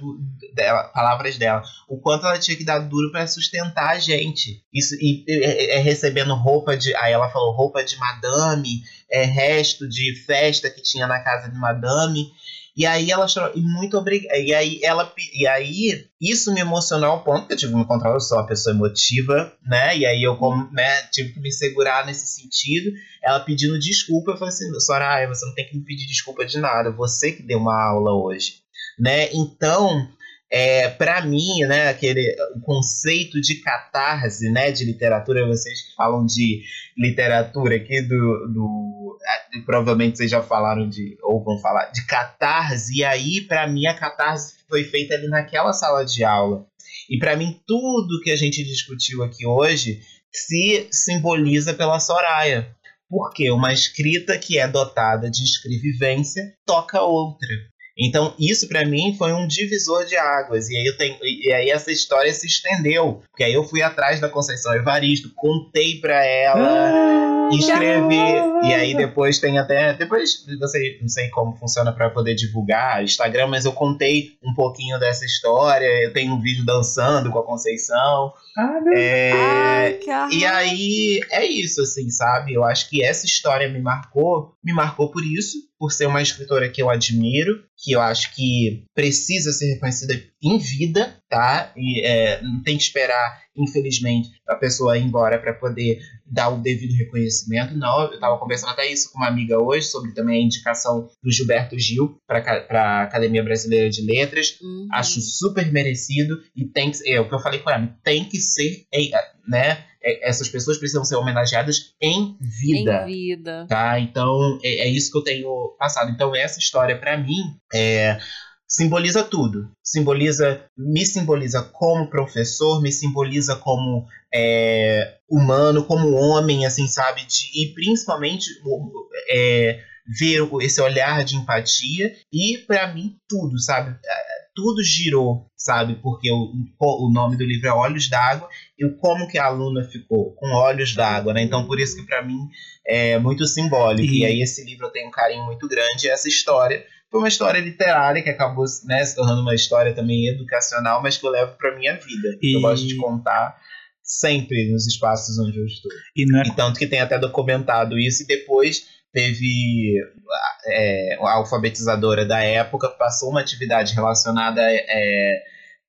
dela, palavras dela, o quanto ela tinha que dar duro para sustentar a gente. Isso e é, é, recebendo roupa de, aí ela falou roupa de madame, é resto de festa que tinha na casa de madame. E aí ela chorou, e muito obrigada. E aí ela e aí isso me emocionou ao ponto que eu tive que me controlar, eu sou uma pessoa emotiva, né? E aí eu né, tive que me segurar nesse sentido. Ela pedindo desculpa, eu falei assim, Soraya, você não tem que me pedir desculpa de nada, você que deu uma aula hoje, né? Então, é, para mim, né, aquele o conceito de catarse, né, de literatura, vocês que falam de literatura aqui do, do é, provavelmente vocês já falaram de ou vão falar de catarse, e aí para mim a catarse foi feita ali naquela sala de aula. E para mim tudo que a gente discutiu aqui hoje se simboliza pela Soraya. Porque uma escrita que é dotada de escrevivência toca outra. Então, isso para mim foi um divisor de águas. E aí eu tenho e aí essa história se estendeu, porque aí eu fui atrás da Conceição Evaristo, contei para ela, ah, escrevi e aí depois tem até depois sei, não sei como funciona para poder divulgar Instagram, mas eu contei um pouquinho dessa história. Eu tenho um vídeo dançando com a Conceição. Ah, é, Ai, e aí é isso, assim, sabe? Eu acho que essa história me marcou, me marcou por isso, por ser uma escritora que eu admiro, que eu acho que precisa ser reconhecida em vida, tá? E é, não tem que esperar, infelizmente, a pessoa ir embora para poder dar o devido reconhecimento. Não, eu estava conversando até isso com uma amiga hoje sobre também a indicação do Gilberto Gil para a Academia Brasileira de Letras. Uhum. Acho super merecido e tem que, é o que eu falei com ela, tem que ser, né? É, essas pessoas precisam ser homenageadas em vida. Em vida. Tá? Então, é, é isso que eu tenho passado. Então, essa história, para mim, é, simboliza tudo. Simboliza, me simboliza como professor, me simboliza como é, humano, como homem, assim, sabe? De, e principalmente é, ver esse olhar de empatia e, para mim, tudo, sabe? Tudo girou, sabe? Porque o, o nome do livro é Olhos d'Água e como que a aluna ficou com olhos d'água, né? Então por isso que para mim é muito simbólico. E... e aí esse livro tem um carinho muito grande. E essa história foi uma história literária que acabou né, se tornando uma história também educacional, mas que eu levo para minha vida. E... Eu gosto de contar sempre nos espaços onde eu estou. E, é... e tanto que tem até documentado isso e depois teve é, a alfabetizadora da época passou uma atividade relacionada é,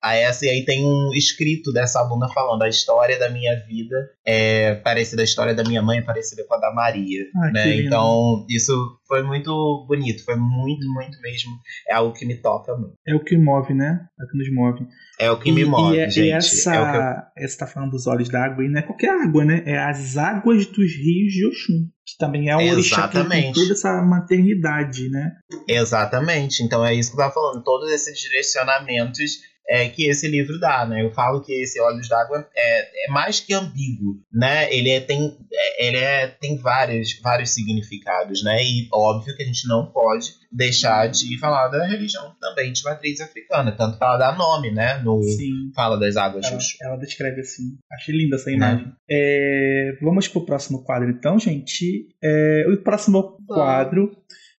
a essa, e aí tem um escrito dessa aluna falando a história da minha vida é parecida, a história da minha mãe é parecida com a da Maria. Ah, né? Então, isso foi muito bonito, foi muito, muito mesmo. É algo que me toca muito. É o que move, né? É o que nos move. É o que me move, e, é, gente. E essa, é eu... essa tá falando dos olhos d'água e não é qualquer água, né? É as águas dos rios de Oxum. Que também é um orixá que tem toda essa maternidade, né? Exatamente. Então é isso que eu tava falando. Todos esses direcionamentos é, que esse livro dá, né? Eu falo que esse Olhos d'Água é, é mais que ambíguo, né? Ele é, tem, é, ele é, tem vários, vários significados, né? E óbvio que a gente não pode deixar de falar da religião também de matriz africana, tanto que ela dá nome, né? No Sim. Fala das Águas ela, ela descreve assim. Achei linda essa imagem. Né? É, vamos pro próximo quadro então, gente. É, o próximo quadro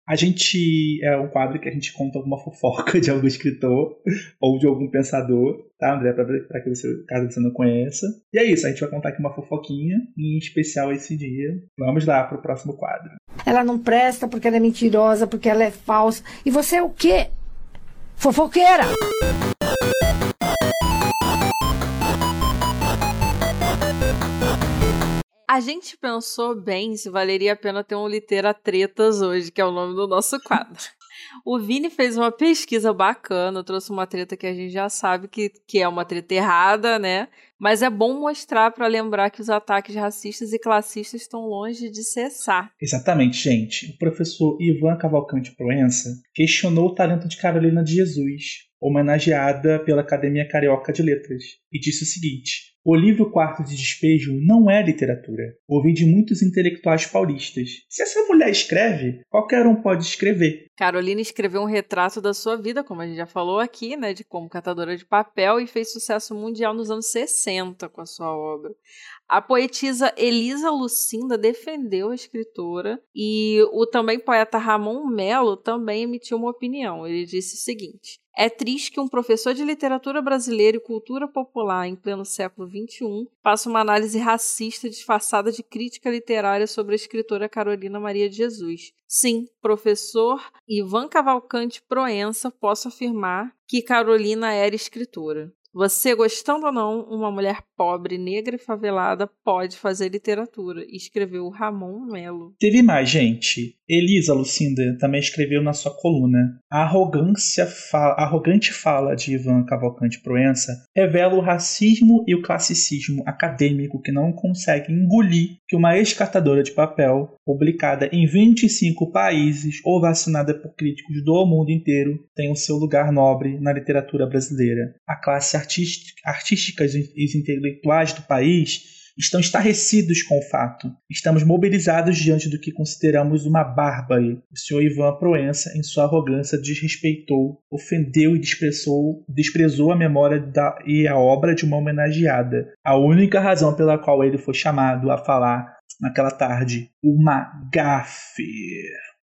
a gente é um quadro que a gente conta alguma fofoca de algum escritor ou de algum pensador, tá, André? Para que você, caso você não conheça. E é isso, a gente vai contar aqui uma fofoquinha, em especial esse dia. Vamos lá pro próximo quadro. Ela não presta porque ela é mentirosa, porque ela é falsa. E você é o quê? Fofoqueira! A gente pensou bem se valeria a pena ter um Litera Tretas hoje, que é o nome do nosso quadro. O Vini fez uma pesquisa bacana, trouxe uma treta que a gente já sabe que, que é uma treta errada, né? Mas é bom mostrar para lembrar que os ataques racistas e classistas estão longe de cessar. Exatamente, gente. O professor Ivan Cavalcante Proença questionou o talento de Carolina de Jesus, homenageada pela Academia Carioca de Letras, e disse o seguinte: O livro Quarto de Despejo não é literatura. Ouvi de muitos intelectuais paulistas. Se essa mulher escreve, qualquer um pode escrever. Carolina escreveu um retrato da sua vida, como a gente já falou aqui, né, de como catadora de papel e fez sucesso mundial nos anos 60 com a sua obra. A poetisa Elisa Lucinda defendeu a escritora e o também poeta Ramon Melo também emitiu uma opinião. Ele disse o seguinte: é triste que um professor de literatura brasileira e cultura popular em pleno século XXI faça uma análise racista disfarçada de crítica literária sobre a escritora Carolina Maria de Jesus. Sim, professor Ivan Cavalcante Proença, posso afirmar que Carolina era escritora. Você, gostando ou não, uma mulher pobre, negra e favelada pode fazer literatura, escreveu Ramon Melo. Teve mais, gente. Elisa Lucinda também escreveu na sua coluna: A arrogância fa arrogante fala de Ivan Cavalcante Proença revela o racismo e o classicismo acadêmico que não consegue engolir que uma ex-catadora de papel, publicada em 25 países ou vacinada por críticos do mundo inteiro, tem o seu lugar nobre na literatura brasileira. A classe artística e intelectuais do país estão estarrecidos com o fato. Estamos mobilizados diante do que consideramos uma bárbare. O senhor Ivan Proença, em sua arrogância, desrespeitou, ofendeu e desprezou, desprezou a memória da, e a obra de uma homenageada. A única razão pela qual ele foi chamado a falar naquela tarde, uma gafe.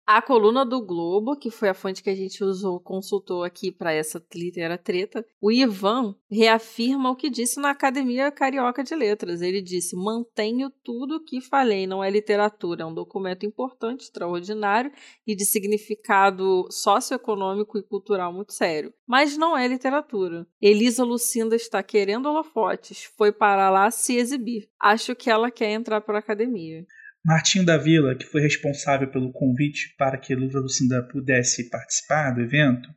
A coluna do Globo, que foi a fonte que a gente usou, consultou aqui para essa litera treta, o Ivan reafirma o que disse na Academia Carioca de Letras. Ele disse: Mantenho tudo o que falei, não é literatura, é um documento importante, extraordinário e de significado socioeconômico e cultural muito sério. Mas não é literatura. Elisa Lucinda está querendo holofotes, foi para lá se exibir. Acho que ela quer entrar para a academia. Martinho da Vila, que foi responsável pelo convite para que Lusa Lucinda pudesse participar do evento,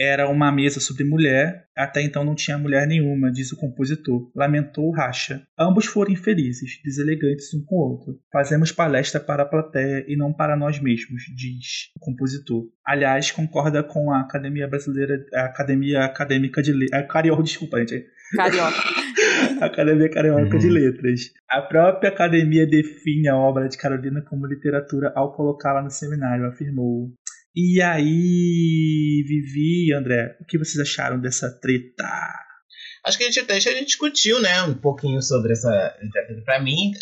era uma mesa sobre mulher, até então não tinha mulher nenhuma, diz o compositor. Lamentou o racha. Ambos foram infelizes, deselegantes um com o outro. Fazemos palestra para a plateia e não para nós mesmos, diz o compositor. Aliás, concorda com a Academia Brasileira, a Academia Acadêmica de Letras. Carioca, desculpa, gente. Carioca. Academia Carioca de uhum. Letras. A própria academia define a obra de Carolina como literatura ao colocá-la no seminário, afirmou. E aí, Vivi e André, o que vocês acharam dessa treta? Acho que a gente até já discutiu, né, um pouquinho sobre essa para mim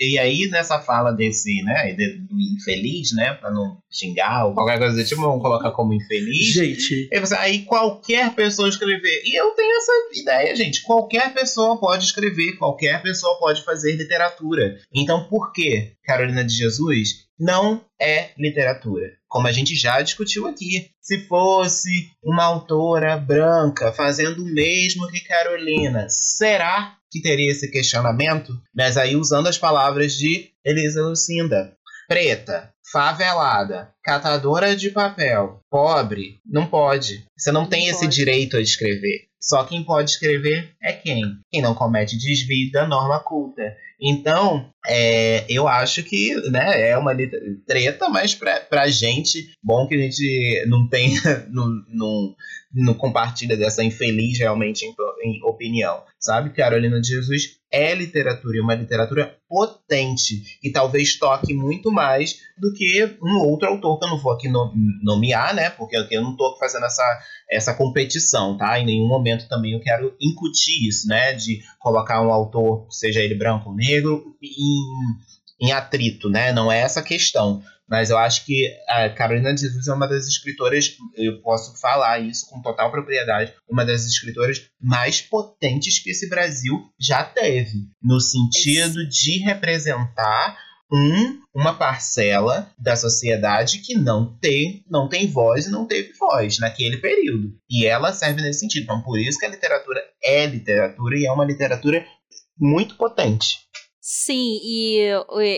e aí nessa fala desse, né, do infeliz, né, para não xingar ou qualquer coisa do tipo, vamos colocar como infeliz. Gente, aí, você, aí qualquer pessoa escrever. E eu tenho essa ideia, gente, qualquer pessoa pode escrever, qualquer pessoa pode fazer literatura. Então, por que Carolina de Jesus não é literatura. Como a gente já discutiu aqui. Se fosse uma autora branca fazendo o mesmo que Carolina, será que teria esse questionamento? Mas aí usando as palavras de Elisa Lucinda. Preta, favelada, catadora de papel, pobre, não pode. Você não, não tem pode. esse direito a escrever. Só quem pode escrever é quem? Quem não comete desvio da norma culta. Então, é, eu acho que né, é uma treta, mas pra, pra gente, bom que a gente não tenha, não, não, não compartilha dessa infeliz realmente em, em opinião. Sabe, Carolina de Jesus é literatura, e uma literatura potente, que talvez toque muito mais do que um outro autor que eu não vou aqui nomear, né? Porque eu não estou fazendo essa, essa competição, tá? Em nenhum momento também eu quero incutir isso, né? De colocar um autor, seja ele branco ou negro, em, em atrito, né? Não é essa a questão. Mas eu acho que a Carolina de Jesus é uma das escritoras, eu posso falar isso com total propriedade, uma das escritoras mais potentes que esse Brasil já teve, no sentido de representar um, uma parcela da sociedade que não tem, não tem voz e não teve voz naquele período. E ela serve nesse sentido. Então, por isso que a literatura é literatura e é uma literatura muito potente. Sim, e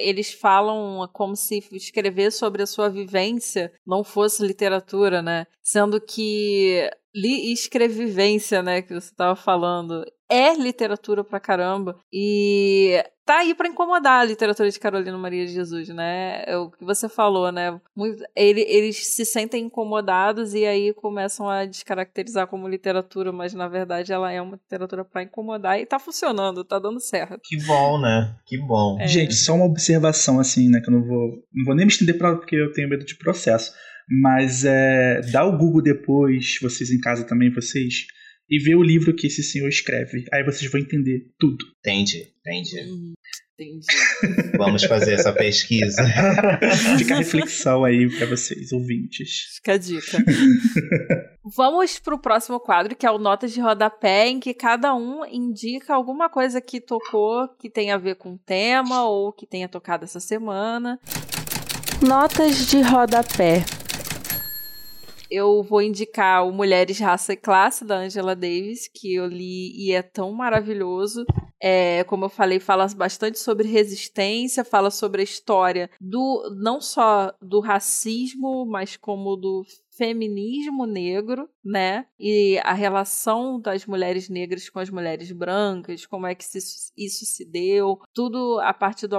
eles falam como se escrever sobre a sua vivência não fosse literatura, né? Sendo que li escrevivência, né, que você estava falando, é literatura pra caramba. E tá aí para incomodar a literatura de Carolina Maria de Jesus, né? É o que você falou, né? Muito, ele, eles se sentem incomodados e aí começam a descaracterizar como literatura, mas na verdade ela é uma literatura para incomodar e tá funcionando, tá dando certo. Que bom, né? Que bom. É. Gente, só uma observação assim, né, que eu não vou, não vou nem me estender para porque eu tenho medo de processo. Mas é, dá o Google depois, vocês em casa também, vocês, e vê o livro que esse senhor escreve. Aí vocês vão entender tudo. Entendi, entendi. Hum, entendi. Vamos fazer essa pesquisa. Fica a reflexão aí para vocês, ouvintes. Fica a dica. Vamos pro próximo quadro, que é o Notas de Rodapé, em que cada um indica alguma coisa que tocou que tem a ver com o tema ou que tenha tocado essa semana. Notas de Rodapé eu vou indicar o Mulheres, Raça e Classe, da Angela Davis, que eu li e é tão maravilhoso. É, como eu falei, fala bastante sobre resistência, fala sobre a história do não só do racismo, mas como do feminismo negro, né? E a relação das mulheres negras com as mulheres brancas, como é que isso se deu, tudo a partir do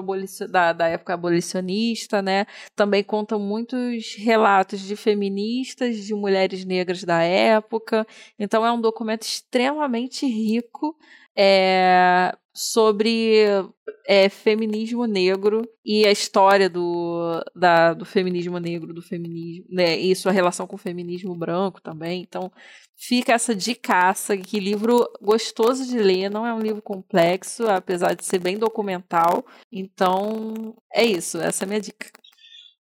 da, da época abolicionista, né? Também conta muitos relatos de feministas, de mulheres negras da época. Então é um documento extremamente rico é, sobre é, feminismo negro e a história do, da, do feminismo negro, do feminismo, né, e sua relação com o feminismo branco também. Então, fica essa dicaça, que livro gostoso de ler, não é um livro complexo, apesar de ser bem documental. Então, é isso, essa é a minha dica.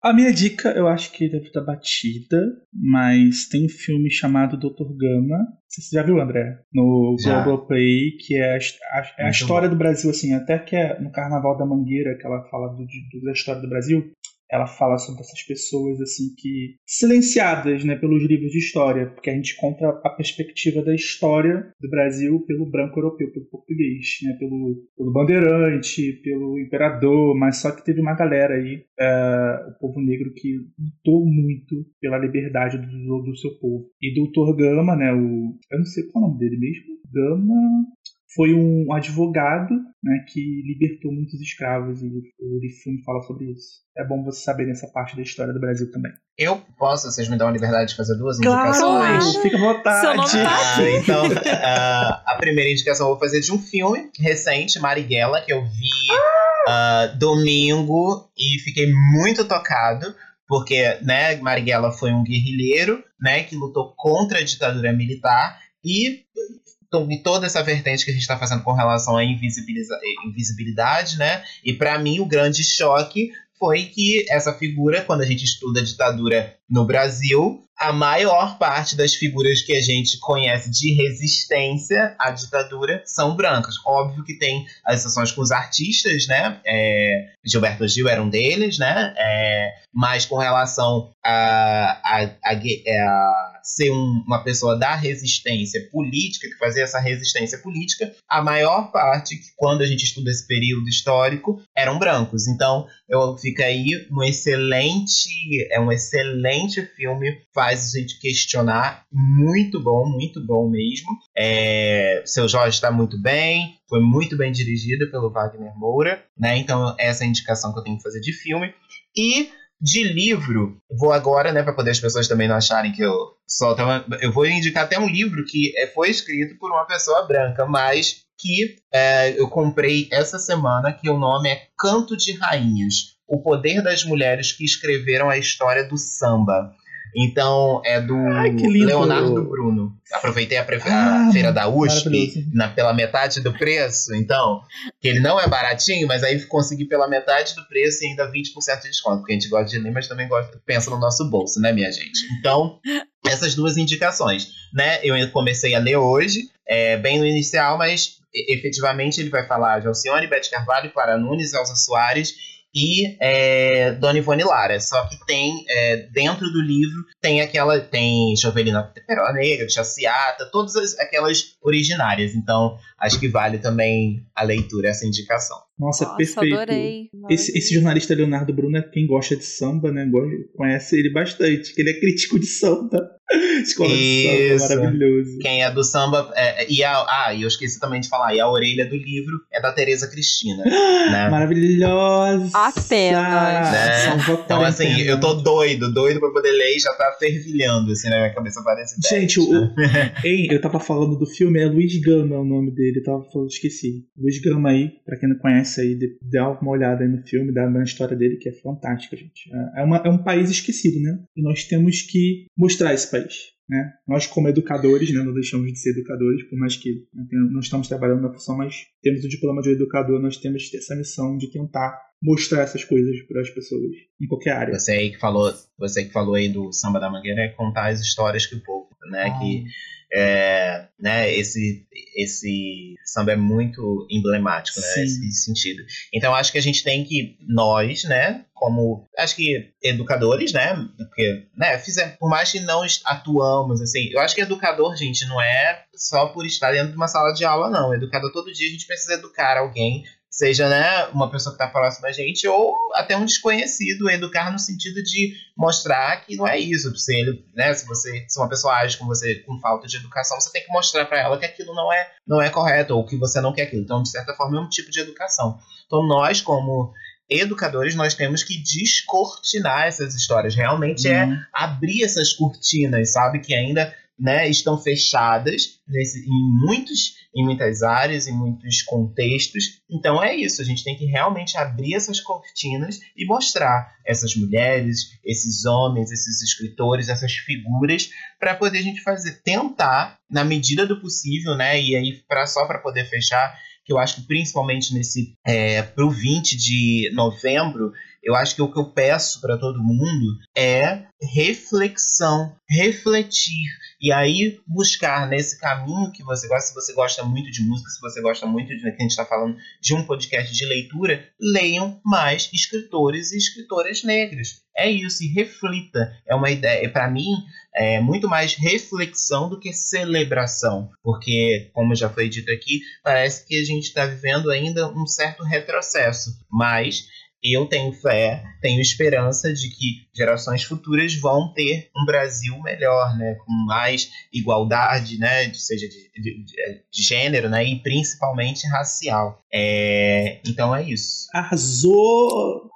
A minha dica, eu acho que deve estar batida, mas tem um filme chamado Doutor Gama. Você já viu, André? No Global Play, que é a, a, é a história bom. do Brasil, assim, até que é no Carnaval da Mangueira, que ela fala do, do, da história do Brasil ela fala sobre essas pessoas assim que silenciadas, né, pelos livros de história, porque a gente conta a perspectiva da história do Brasil pelo branco europeu, pelo português, né, pelo, pelo bandeirante, pelo imperador, mas só que teve uma galera aí, uh, o povo negro que lutou muito pela liberdade do, do seu povo. E Doutor Gama, né, o eu não sei qual é o nome dele mesmo, Gama foi um advogado né, que libertou muitos escravos e o filme fala sobre isso. É bom você saber essa parte da história do Brasil também. Eu posso, vocês me dão a liberdade de fazer duas claro, indicações? Fica à vontade. Tá ah, então, uh, a primeira indicação eu vou fazer de um filme recente, Marighella, que eu vi uh, domingo e fiquei muito tocado porque né, Marighella foi um guerrilheiro né, que lutou contra a ditadura militar e em toda essa vertente que a gente está fazendo com relação à invisibilidade, né? E para mim o grande choque foi que essa figura, quando a gente estuda a ditadura no Brasil, a maior parte das figuras que a gente conhece de resistência à ditadura são brancas. Óbvio que tem as exceções com os artistas, né? É, Gilberto Gil era um deles, né? É, mas com relação a, a, a, a ser um, uma pessoa da resistência política, que fazia essa resistência política, a maior parte, quando a gente estuda esse período histórico, eram brancos. Então, eu fica aí um excelente, é um excelente filme, faz a gente questionar, muito bom, muito bom mesmo. É, seu Jorge está muito bem, foi muito bem dirigido pelo Wagner Moura, né? Então, essa é a indicação que eu tenho que fazer de filme. E de livro, vou agora, né, para poder as pessoas também não acharem que eu só tava, eu vou indicar até um livro que é, foi escrito por uma pessoa branca, mas que é, eu comprei essa semana, que o nome é Canto de Rainhas: O Poder das Mulheres que Escreveram a História do Samba. Então, é do Ai, Leonardo Bruno. Aproveitei a, ah, feira da USP na, pela metade do preço, então, que ele não é baratinho, mas aí consegui pela metade do preço e ainda 20% de desconto, porque a gente gosta de ler, mas também gosta, pensa no nosso bolso, né, minha gente? Então, essas duas indicações, né? Eu comecei a ler hoje, é, bem no inicial, mas efetivamente ele vai falar de Alcione, Beth Carvalho, Clara Nunes, Elza Soares e é, Dona Ivone Lara. Só que tem, é, dentro do livro, tem aquela. Tem Jovelina Perola Negra, Chaciata, todas as, aquelas originárias. Então, acho que vale também a leitura, essa indicação. Nossa, Nossa perfeito. Adorei. Esse, esse, jornalista Leonardo Bruno é quem gosta de samba, né? Conhece ele bastante, que ele é crítico de samba. Escola Isso. de samba, maravilhoso. Quem é do samba. É, e a, ah, e eu esqueci também de falar, e a orelha do livro é da Tereza Cristina. né? Maravilhosa! Apenas. Né? Então, assim, eu tô doido, doido pra poder ler e já tá fervilhando, assim, na minha cabeça ideias. Gente, o, hein, eu tava falando do filme, é Luiz Gama o nome dele, eu tava falando, esqueci. Luiz Gama aí, pra quem não conhece aí, dá uma olhada no filme, dá uma história dele que é fantástica, gente. É, é, uma, é um país esquecido, né? E nós temos que mostrar esse país. Né? Nós, como educadores, né, não deixamos de ser educadores, por mais que né, não estamos trabalhando na função, mas temos o diploma de educador, nós temos essa missão de tentar mostrar essas coisas para as pessoas em qualquer área. Você aí que falou, você que falou aí do samba da mangueira é contar as histórias que o povo, né, ah. que é, né, esse, esse samba é muito emblemático, né, nesse sentido. Então acho que a gente tem que, nós, né, como, acho que educadores, né, porque, né, fizer, por mais que não atuamos, assim, eu acho que educador, gente, não é só por estar dentro de uma sala de aula, não. Educador todo dia a gente precisa educar alguém seja né, uma pessoa que está próxima a gente ou até um desconhecido, educar no sentido de mostrar que não é isso. Se, ele, né, se você se uma pessoa age com você com falta de educação, você tem que mostrar para ela que aquilo não é, não é correto ou que você não quer aquilo. Então, de certa forma, é um tipo de educação. Então, nós, como educadores, nós temos que descortinar essas histórias. Realmente é uhum. é abrir essas cortinas, sabe? Que ainda né, estão fechadas nesse, em, muitos, em muitas áreas, em muitos contextos. Então é isso, a gente tem que realmente abrir essas cortinas e mostrar essas mulheres, esses homens, esses escritores, essas figuras, para poder a gente fazer, tentar, na medida do possível, né? E aí, pra, só para poder fechar, que eu acho que principalmente nesse é, pro 20 de novembro, eu acho que o que eu peço para todo mundo é reflexão, refletir e aí buscar nesse caminho que você gosta, se você gosta muito de música, se você gosta muito de que a gente está falando de um podcast de leitura, leiam mais escritores e escritoras negras. É isso, e reflita. É uma ideia, para mim, é muito mais reflexão do que celebração, porque, como já foi dito aqui, parece que a gente está vivendo ainda um certo retrocesso, mas eu tenho fé, tenho esperança de que gerações futuras vão ter um Brasil melhor, né, com mais igualdade, né, seja de, de, de gênero, né, e principalmente racial. É, então é isso. Arrasou!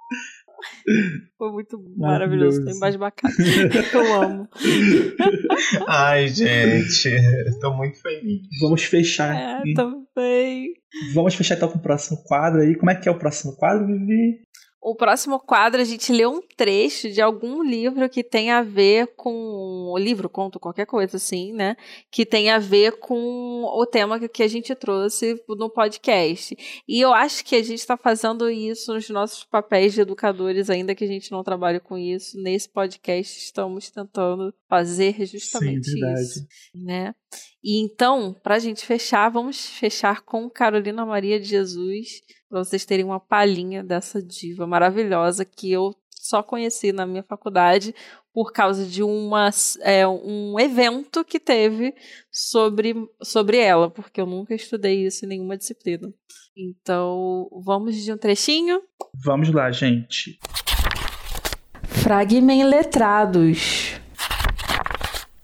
Foi muito maravilhoso, tem mais bacana. Eu amo. Ai, gente, estou muito feliz. Vamos fechar. É, Vamos fechar então com o próximo quadro aí. Como é que é o próximo quadro, Vivi? O próximo quadro a gente lê um trecho de algum livro que tem a ver com o livro, conto, qualquer coisa assim, né? Que tem a ver com o tema que a gente trouxe no podcast. E eu acho que a gente está fazendo isso nos nossos papéis de educadores, ainda que a gente não trabalhe com isso. Nesse podcast estamos tentando fazer justamente Sim, isso, né? E então, para a gente fechar, vamos fechar com Carolina Maria de Jesus para vocês terem uma palhinha dessa diva maravilhosa que eu só conheci na minha faculdade por causa de uma, é, um evento que teve sobre, sobre ela, porque eu nunca estudei isso em nenhuma disciplina. Então, vamos de um trechinho? Vamos lá, gente. Fragmen letrados.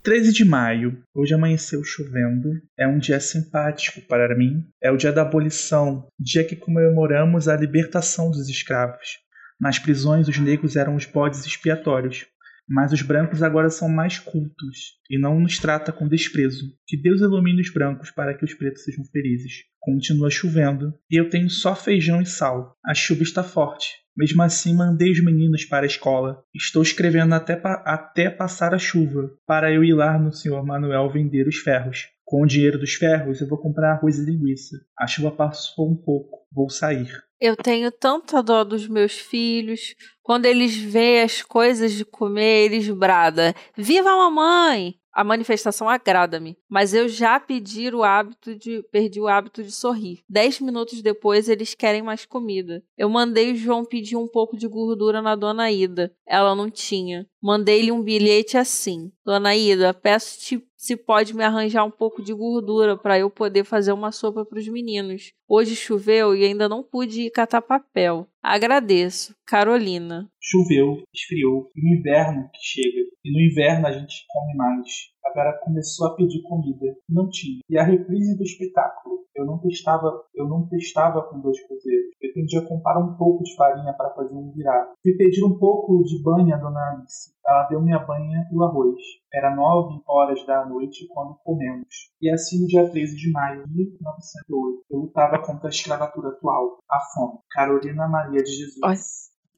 13 de maio. Hoje amanheceu chovendo. É um dia simpático para mim. É o dia da abolição, dia que comemoramos a libertação dos escravos. Nas prisões, os negros eram os bodes expiatórios. Mas os brancos agora são mais cultos e não nos trata com desprezo. Que Deus ilumine os brancos para que os pretos sejam felizes. Continua chovendo e eu tenho só feijão e sal. A chuva está forte. Mesmo assim, mandei os meninos para a escola. Estou escrevendo até, pa até passar a chuva, para eu ir lá no Sr. Manuel vender os ferros. Com o dinheiro dos ferros, eu vou comprar arroz e linguiça. A chuva passou um pouco. Vou sair. Eu tenho tanta dó dos meus filhos. Quando eles veem as coisas de comer, eles bradam: Viva a mamãe! a manifestação agrada-me, mas eu já pedi o hábito de, perdi o hábito de sorrir. Dez minutos depois, eles querem mais comida. Eu mandei o João pedir um pouco de gordura na Dona Ida. Ela não tinha. Mandei-lhe um bilhete assim: Dona Ida, peço-te se pode me arranjar um pouco de gordura para eu poder fazer uma sopa para os meninos. Hoje choveu e ainda não pude ir catar papel. Agradeço. Carolina. Choveu, esfriou, e no inverno que chega. E no inverno a gente come mais. A Vera começou a pedir comida. Não tinha. E a reprise do espetáculo. Eu não testava, eu não testava com dois cruzeiros. Pretendia comprar um pouco de farinha para fazer um virar. Fui pedir um pouco de banha, dona Alice. Ela deu minha banha e o arroz. Era nove horas da noite quando comemos. E assim no dia 13 de maio de 1908, eu lutava contra a escravatura atual, a fome. Carolina Maria de Jesus.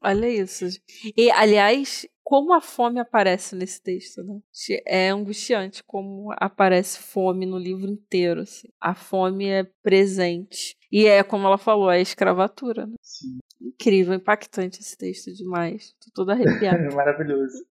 Olha, olha isso. E, aliás, como a fome aparece nesse texto, né? É angustiante como aparece fome no livro inteiro. Assim. A fome é presente. E é, como ela falou, é escravatura. Né? Sim. Incrível, impactante esse texto demais. Tô toda arrepiada. Maravilhoso.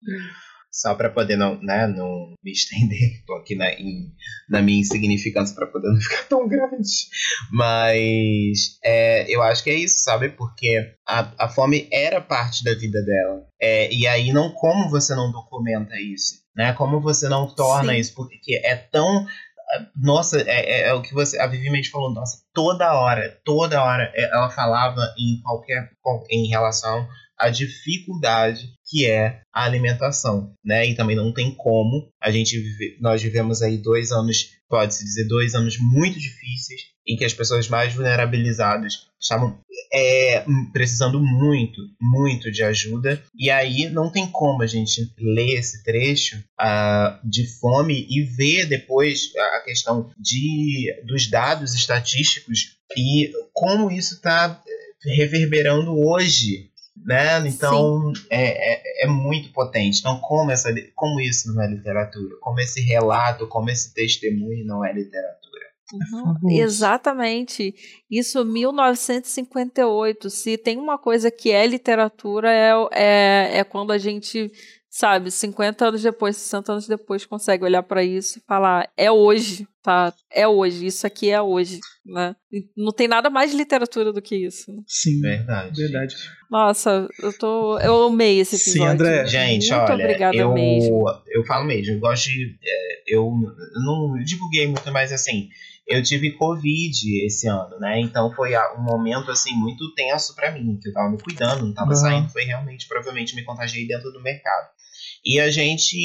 Só para poder não, né, não me estender tô aqui na, em, na minha insignificância para poder não ficar tão grande. Mas é, eu acho que é isso, sabe? Porque a, a fome era parte da vida dela. É, e aí, não como você não documenta isso? Né? Como você não torna Sim. isso? Porque é tão nossa, é, é, é, o que você, a Vivi Mendes falou, nossa, toda hora, toda hora ela falava em qualquer, em relação à dificuldade que é a alimentação, né? E também não tem como a gente vive, nós vivemos aí dois anos, pode-se dizer dois anos muito difíceis, em que as pessoas mais vulnerabilizadas estavam é, precisando muito, muito de ajuda. E aí não tem como a gente ler esse trecho uh, de fome e ver depois a questão de, dos dados estatísticos e como isso está reverberando hoje né? Então é, é, é, muito potente. Então, como, essa, como isso não é literatura? Como esse relato, como esse testemunho não é literatura? Uhum, exatamente. Isso 1958. Se tem uma coisa que é literatura, é, é, é quando a gente sabe, 50 anos depois, 60 anos depois, consegue olhar para isso e falar: é hoje, tá? É hoje, isso aqui é hoje, né? E não tem nada mais de literatura do que isso. Né? Sim, verdade. Verdade. Nossa, eu tô, eu amei esse episódio. Sim, André. Gente, Muito olha, obrigada eu, mesmo. eu falo mesmo, eu gosto de, é, eu não divulguei muito, mas assim, eu tive Covid esse ano, né? Então foi um momento, assim, muito tenso para mim, que eu tava me cuidando, não tava Uhum. saindo, foi realmente, provavelmente, me contagiei dentro do mercado. E a gente.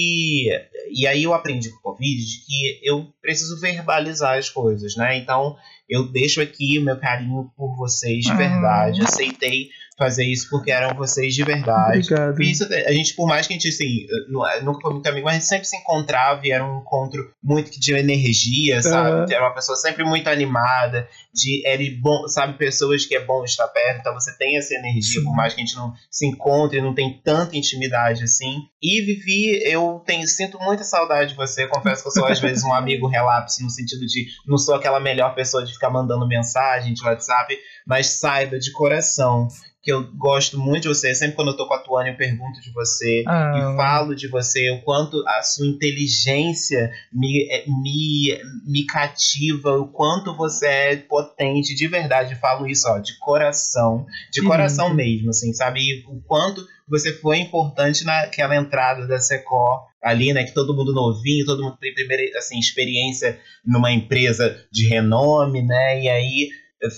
E aí eu aprendi com o Covid de que eu preciso verbalizar as coisas, né? Então eu deixo aqui o meu carinho por vocês de Ah. verdade. Aceitei fazer isso porque eram vocês de verdade. Obrigado. Isso, a gente, por mais que a gente, assim, não- nunca foi muito amigo, mas a gente sempre se encontrava e era um encontro muito que de energia, sabe? Aham. Era uma pessoa sempre muito animada, de, era bom, sabe, pessoas que é bom estar perto, então você tem essa energia, Sim. por mais que a gente não se encontre, não tem tanta intimidade assim. E Vivi, eu tenho, sinto muita saudade de você, confesso que eu sou às vezes um amigo relapso, no sentido de não sou aquela melhor pessoa de ficar mandando mensagem de WhatsApp, mas saiba de coração que eu gosto muito de você. Sempre quando eu tô com a Tuane, eu pergunto de você Ah. e falo de você, o quanto a sua inteligência me, eh, me, me cativa, o quanto você é potente, de verdade. Eu falo isso, ó, de coração, de Que coração mesmo, assim, sabe? E o quanto você foi importante naquela entrada da Secor ali, né? Que todo mundo novinho, todo mundo tem primeira assim, experiência numa empresa de renome, né? E aí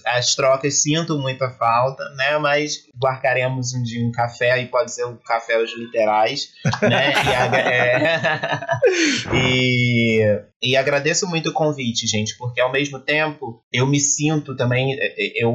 as trocas sinto muita falta, né? Mas marcaremos um dia um café e pode ser o café os literais, né? E, é. e, e agradeço muito o convite, gente, porque ao mesmo tempo eu me sinto também, é, é, eu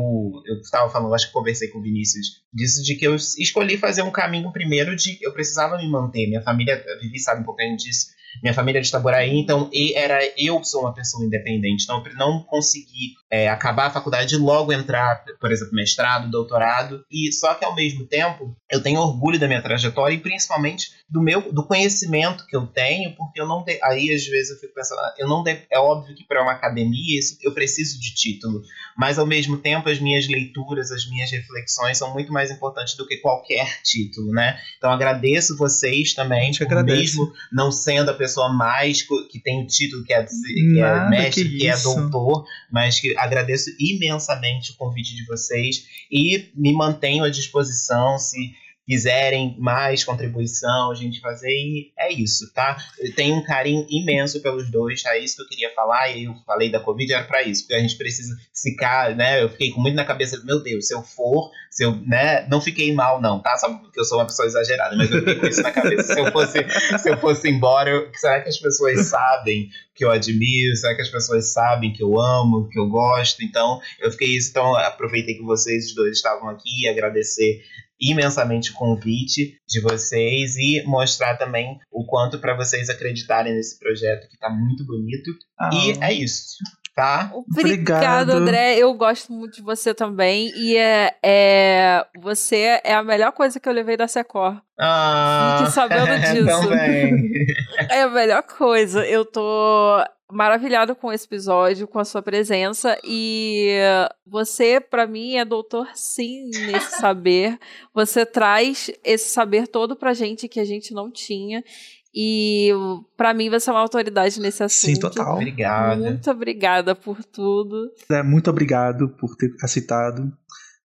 eu estava falando, acho que conversei com o Vinícius disso de que eu escolhi fazer um caminho primeiro de eu precisava me manter, minha família, Vivi sabe um pouquinho disso. Minha família é de Itaboraí, então e era eu sou uma pessoa independente, então não consegui é, acabar a faculdade e logo entrar, por exemplo, mestrado, doutorado, e só que ao mesmo tempo eu tenho orgulho da minha trajetória e principalmente do meu do conhecimento que eu tenho, porque eu não de, aí às vezes eu fico pensando, ah, eu não de, é óbvio que para uma academia isso, eu preciso de título, mas ao mesmo tempo as minhas leituras, as minhas reflexões são muito mais importantes do que qualquer título, né? Então agradeço vocês também, por mesmo não sendo a pessoa mais que tem o título que é, que é mestre, que, que é doutor, mas que agradeço imensamente o convite de vocês e me mantenho à disposição se quiserem mais contribuição, a gente fazer, e é isso, tá? Eu tenho um carinho imenso pelos dois, é isso que eu queria falar, e eu falei da Covid, era para isso, porque a gente precisa ficar, né? Eu fiquei com muito na cabeça, meu Deus, se eu for, se eu, né? Não fiquei mal, não, tá? Só porque eu sou uma pessoa exagerada, mas eu fiquei com isso na cabeça. Se eu fosse, se eu fosse embora, eu, será que as pessoas sabem que eu admiro? Será que as pessoas sabem que eu amo, que eu gosto? Então, eu fiquei isso, então aproveitei que vocês dois estavam aqui e agradecer imensamente o convite de vocês e mostrar também o quanto para vocês acreditarem nesse projeto que está muito bonito. Ah. E é isso. Tá? Obrigado, André. Eu gosto muito de você também. E é, é, você é a melhor coisa que eu levei da Secor. Ah, Fique sabendo disso. também. é a melhor coisa. Eu tô maravilhado com esse episódio, com a sua presença e você, para mim, é doutor sim nesse saber. Você traz esse saber todo pra gente que a gente não tinha. E para mim você é uma autoridade nesse assunto. Sim, total. Obrigada. Muito obrigada por tudo. É, muito obrigado por ter aceitado.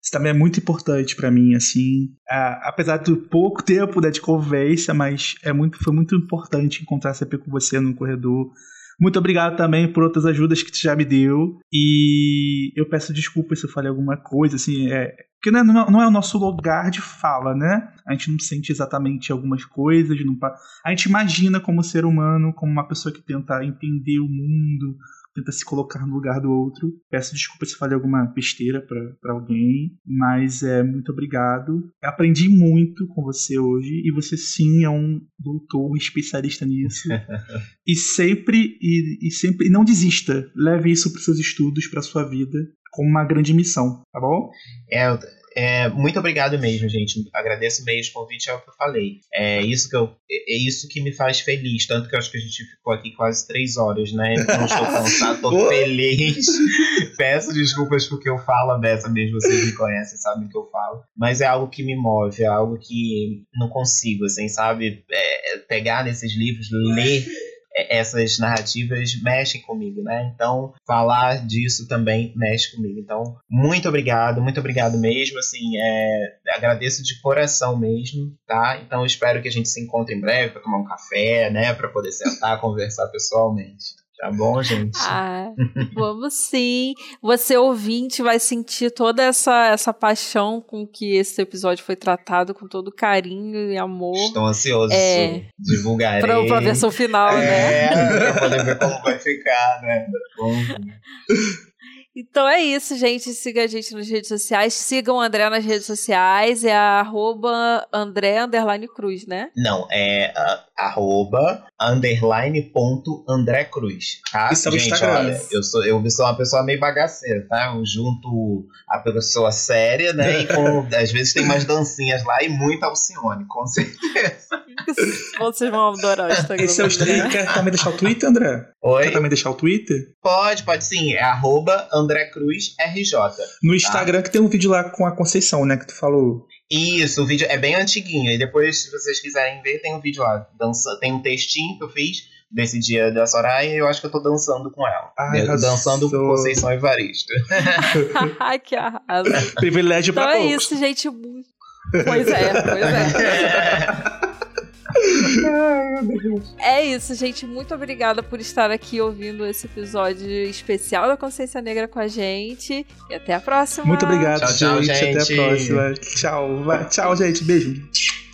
Isso também é muito importante para mim, assim. É, apesar do pouco tempo né, de conversa, mas é muito, foi muito importante encontrar CP com você no corredor muito obrigado também por outras ajudas que tu já me deu. E eu peço desculpas se eu falei alguma coisa, assim, é, porque não é, não é o nosso lugar de fala, né? A gente não sente exatamente algumas coisas, não, a gente imagina como ser humano, como uma pessoa que tenta entender o mundo, tenta se colocar no lugar do outro. Peço desculpa se falei alguma besteira para alguém, mas é muito obrigado. Aprendi muito com você hoje e você sim é um doutor, um especialista nisso. e sempre e, e sempre e não desista. Leve isso para seus estudos, para sua vida, como uma grande missão, tá bom? É, é, muito obrigado mesmo, gente. Agradeço mesmo o convite, é o que eu falei. É isso que, eu, é isso que me faz feliz. Tanto que eu acho que a gente ficou aqui quase três horas, né? Não estou cansado, tô feliz. Peço desculpas porque eu falo dessa mesmo, vocês me conhecem, sabem que eu falo. Mas é algo que me move, é algo que não consigo, assim, sabe? É, pegar nesses livros, ler é, essas narrativas mexem comigo, né? Então, falar disso também mexe comigo. Então, muito obrigado, muito obrigado mesmo. Assim, é, agradeço de coração mesmo, tá? Então, espero que a gente se encontre em breve para tomar um café, né? Para poder sentar, conversar pessoalmente. Tá bom, gente? Ah, vamos sim. Você ouvinte vai sentir toda essa, essa paixão com que esse episódio foi tratado, com todo carinho e amor. Estou ansioso. É, divulgarei. Pra, pra versão final, é, né? É, pra poder ver como vai ficar, né? Então é isso, gente. Siga a gente nas redes sociais. Sigam o André nas redes sociais. É arroba André Cruz, né? Não, é uh, arroba underline ponto André Cruz. Tá? Isso é gente, Instagram. olha, eu sou, eu sou uma pessoa meio bagaceira, tá? Eu junto a pessoa séria, né? E com, às vezes tem umas dancinhas lá e muito Alcione, com certeza. Vocês vão adorar o Instagram. Esse é o Instagram. Quer também deixar o Twitter, André? Oi? Quer também deixar o Twitter? Pode, pode sim. É arroba André Cruz RJ. No Instagram tá? que tem um vídeo lá com a Conceição, né? Que tu falou. Isso, o vídeo é bem antiguinho. E depois, se vocês quiserem ver, tem um vídeo lá. Dança, tem um textinho que eu fiz desse dia da Soraya e eu acho que eu tô dançando com ela. Ai, dançando com Conceição Evaristo. Ai, que arraso. Privilégio então pra é isso, gente. Pois é, pois é. é isso, gente. Muito obrigada por estar aqui ouvindo esse episódio especial da Consciência Negra com a gente. E até a próxima. Muito obrigado, tchau, tchau, gente. gente. Até a próxima. Tchau. Vai. Tchau, gente. Beijo.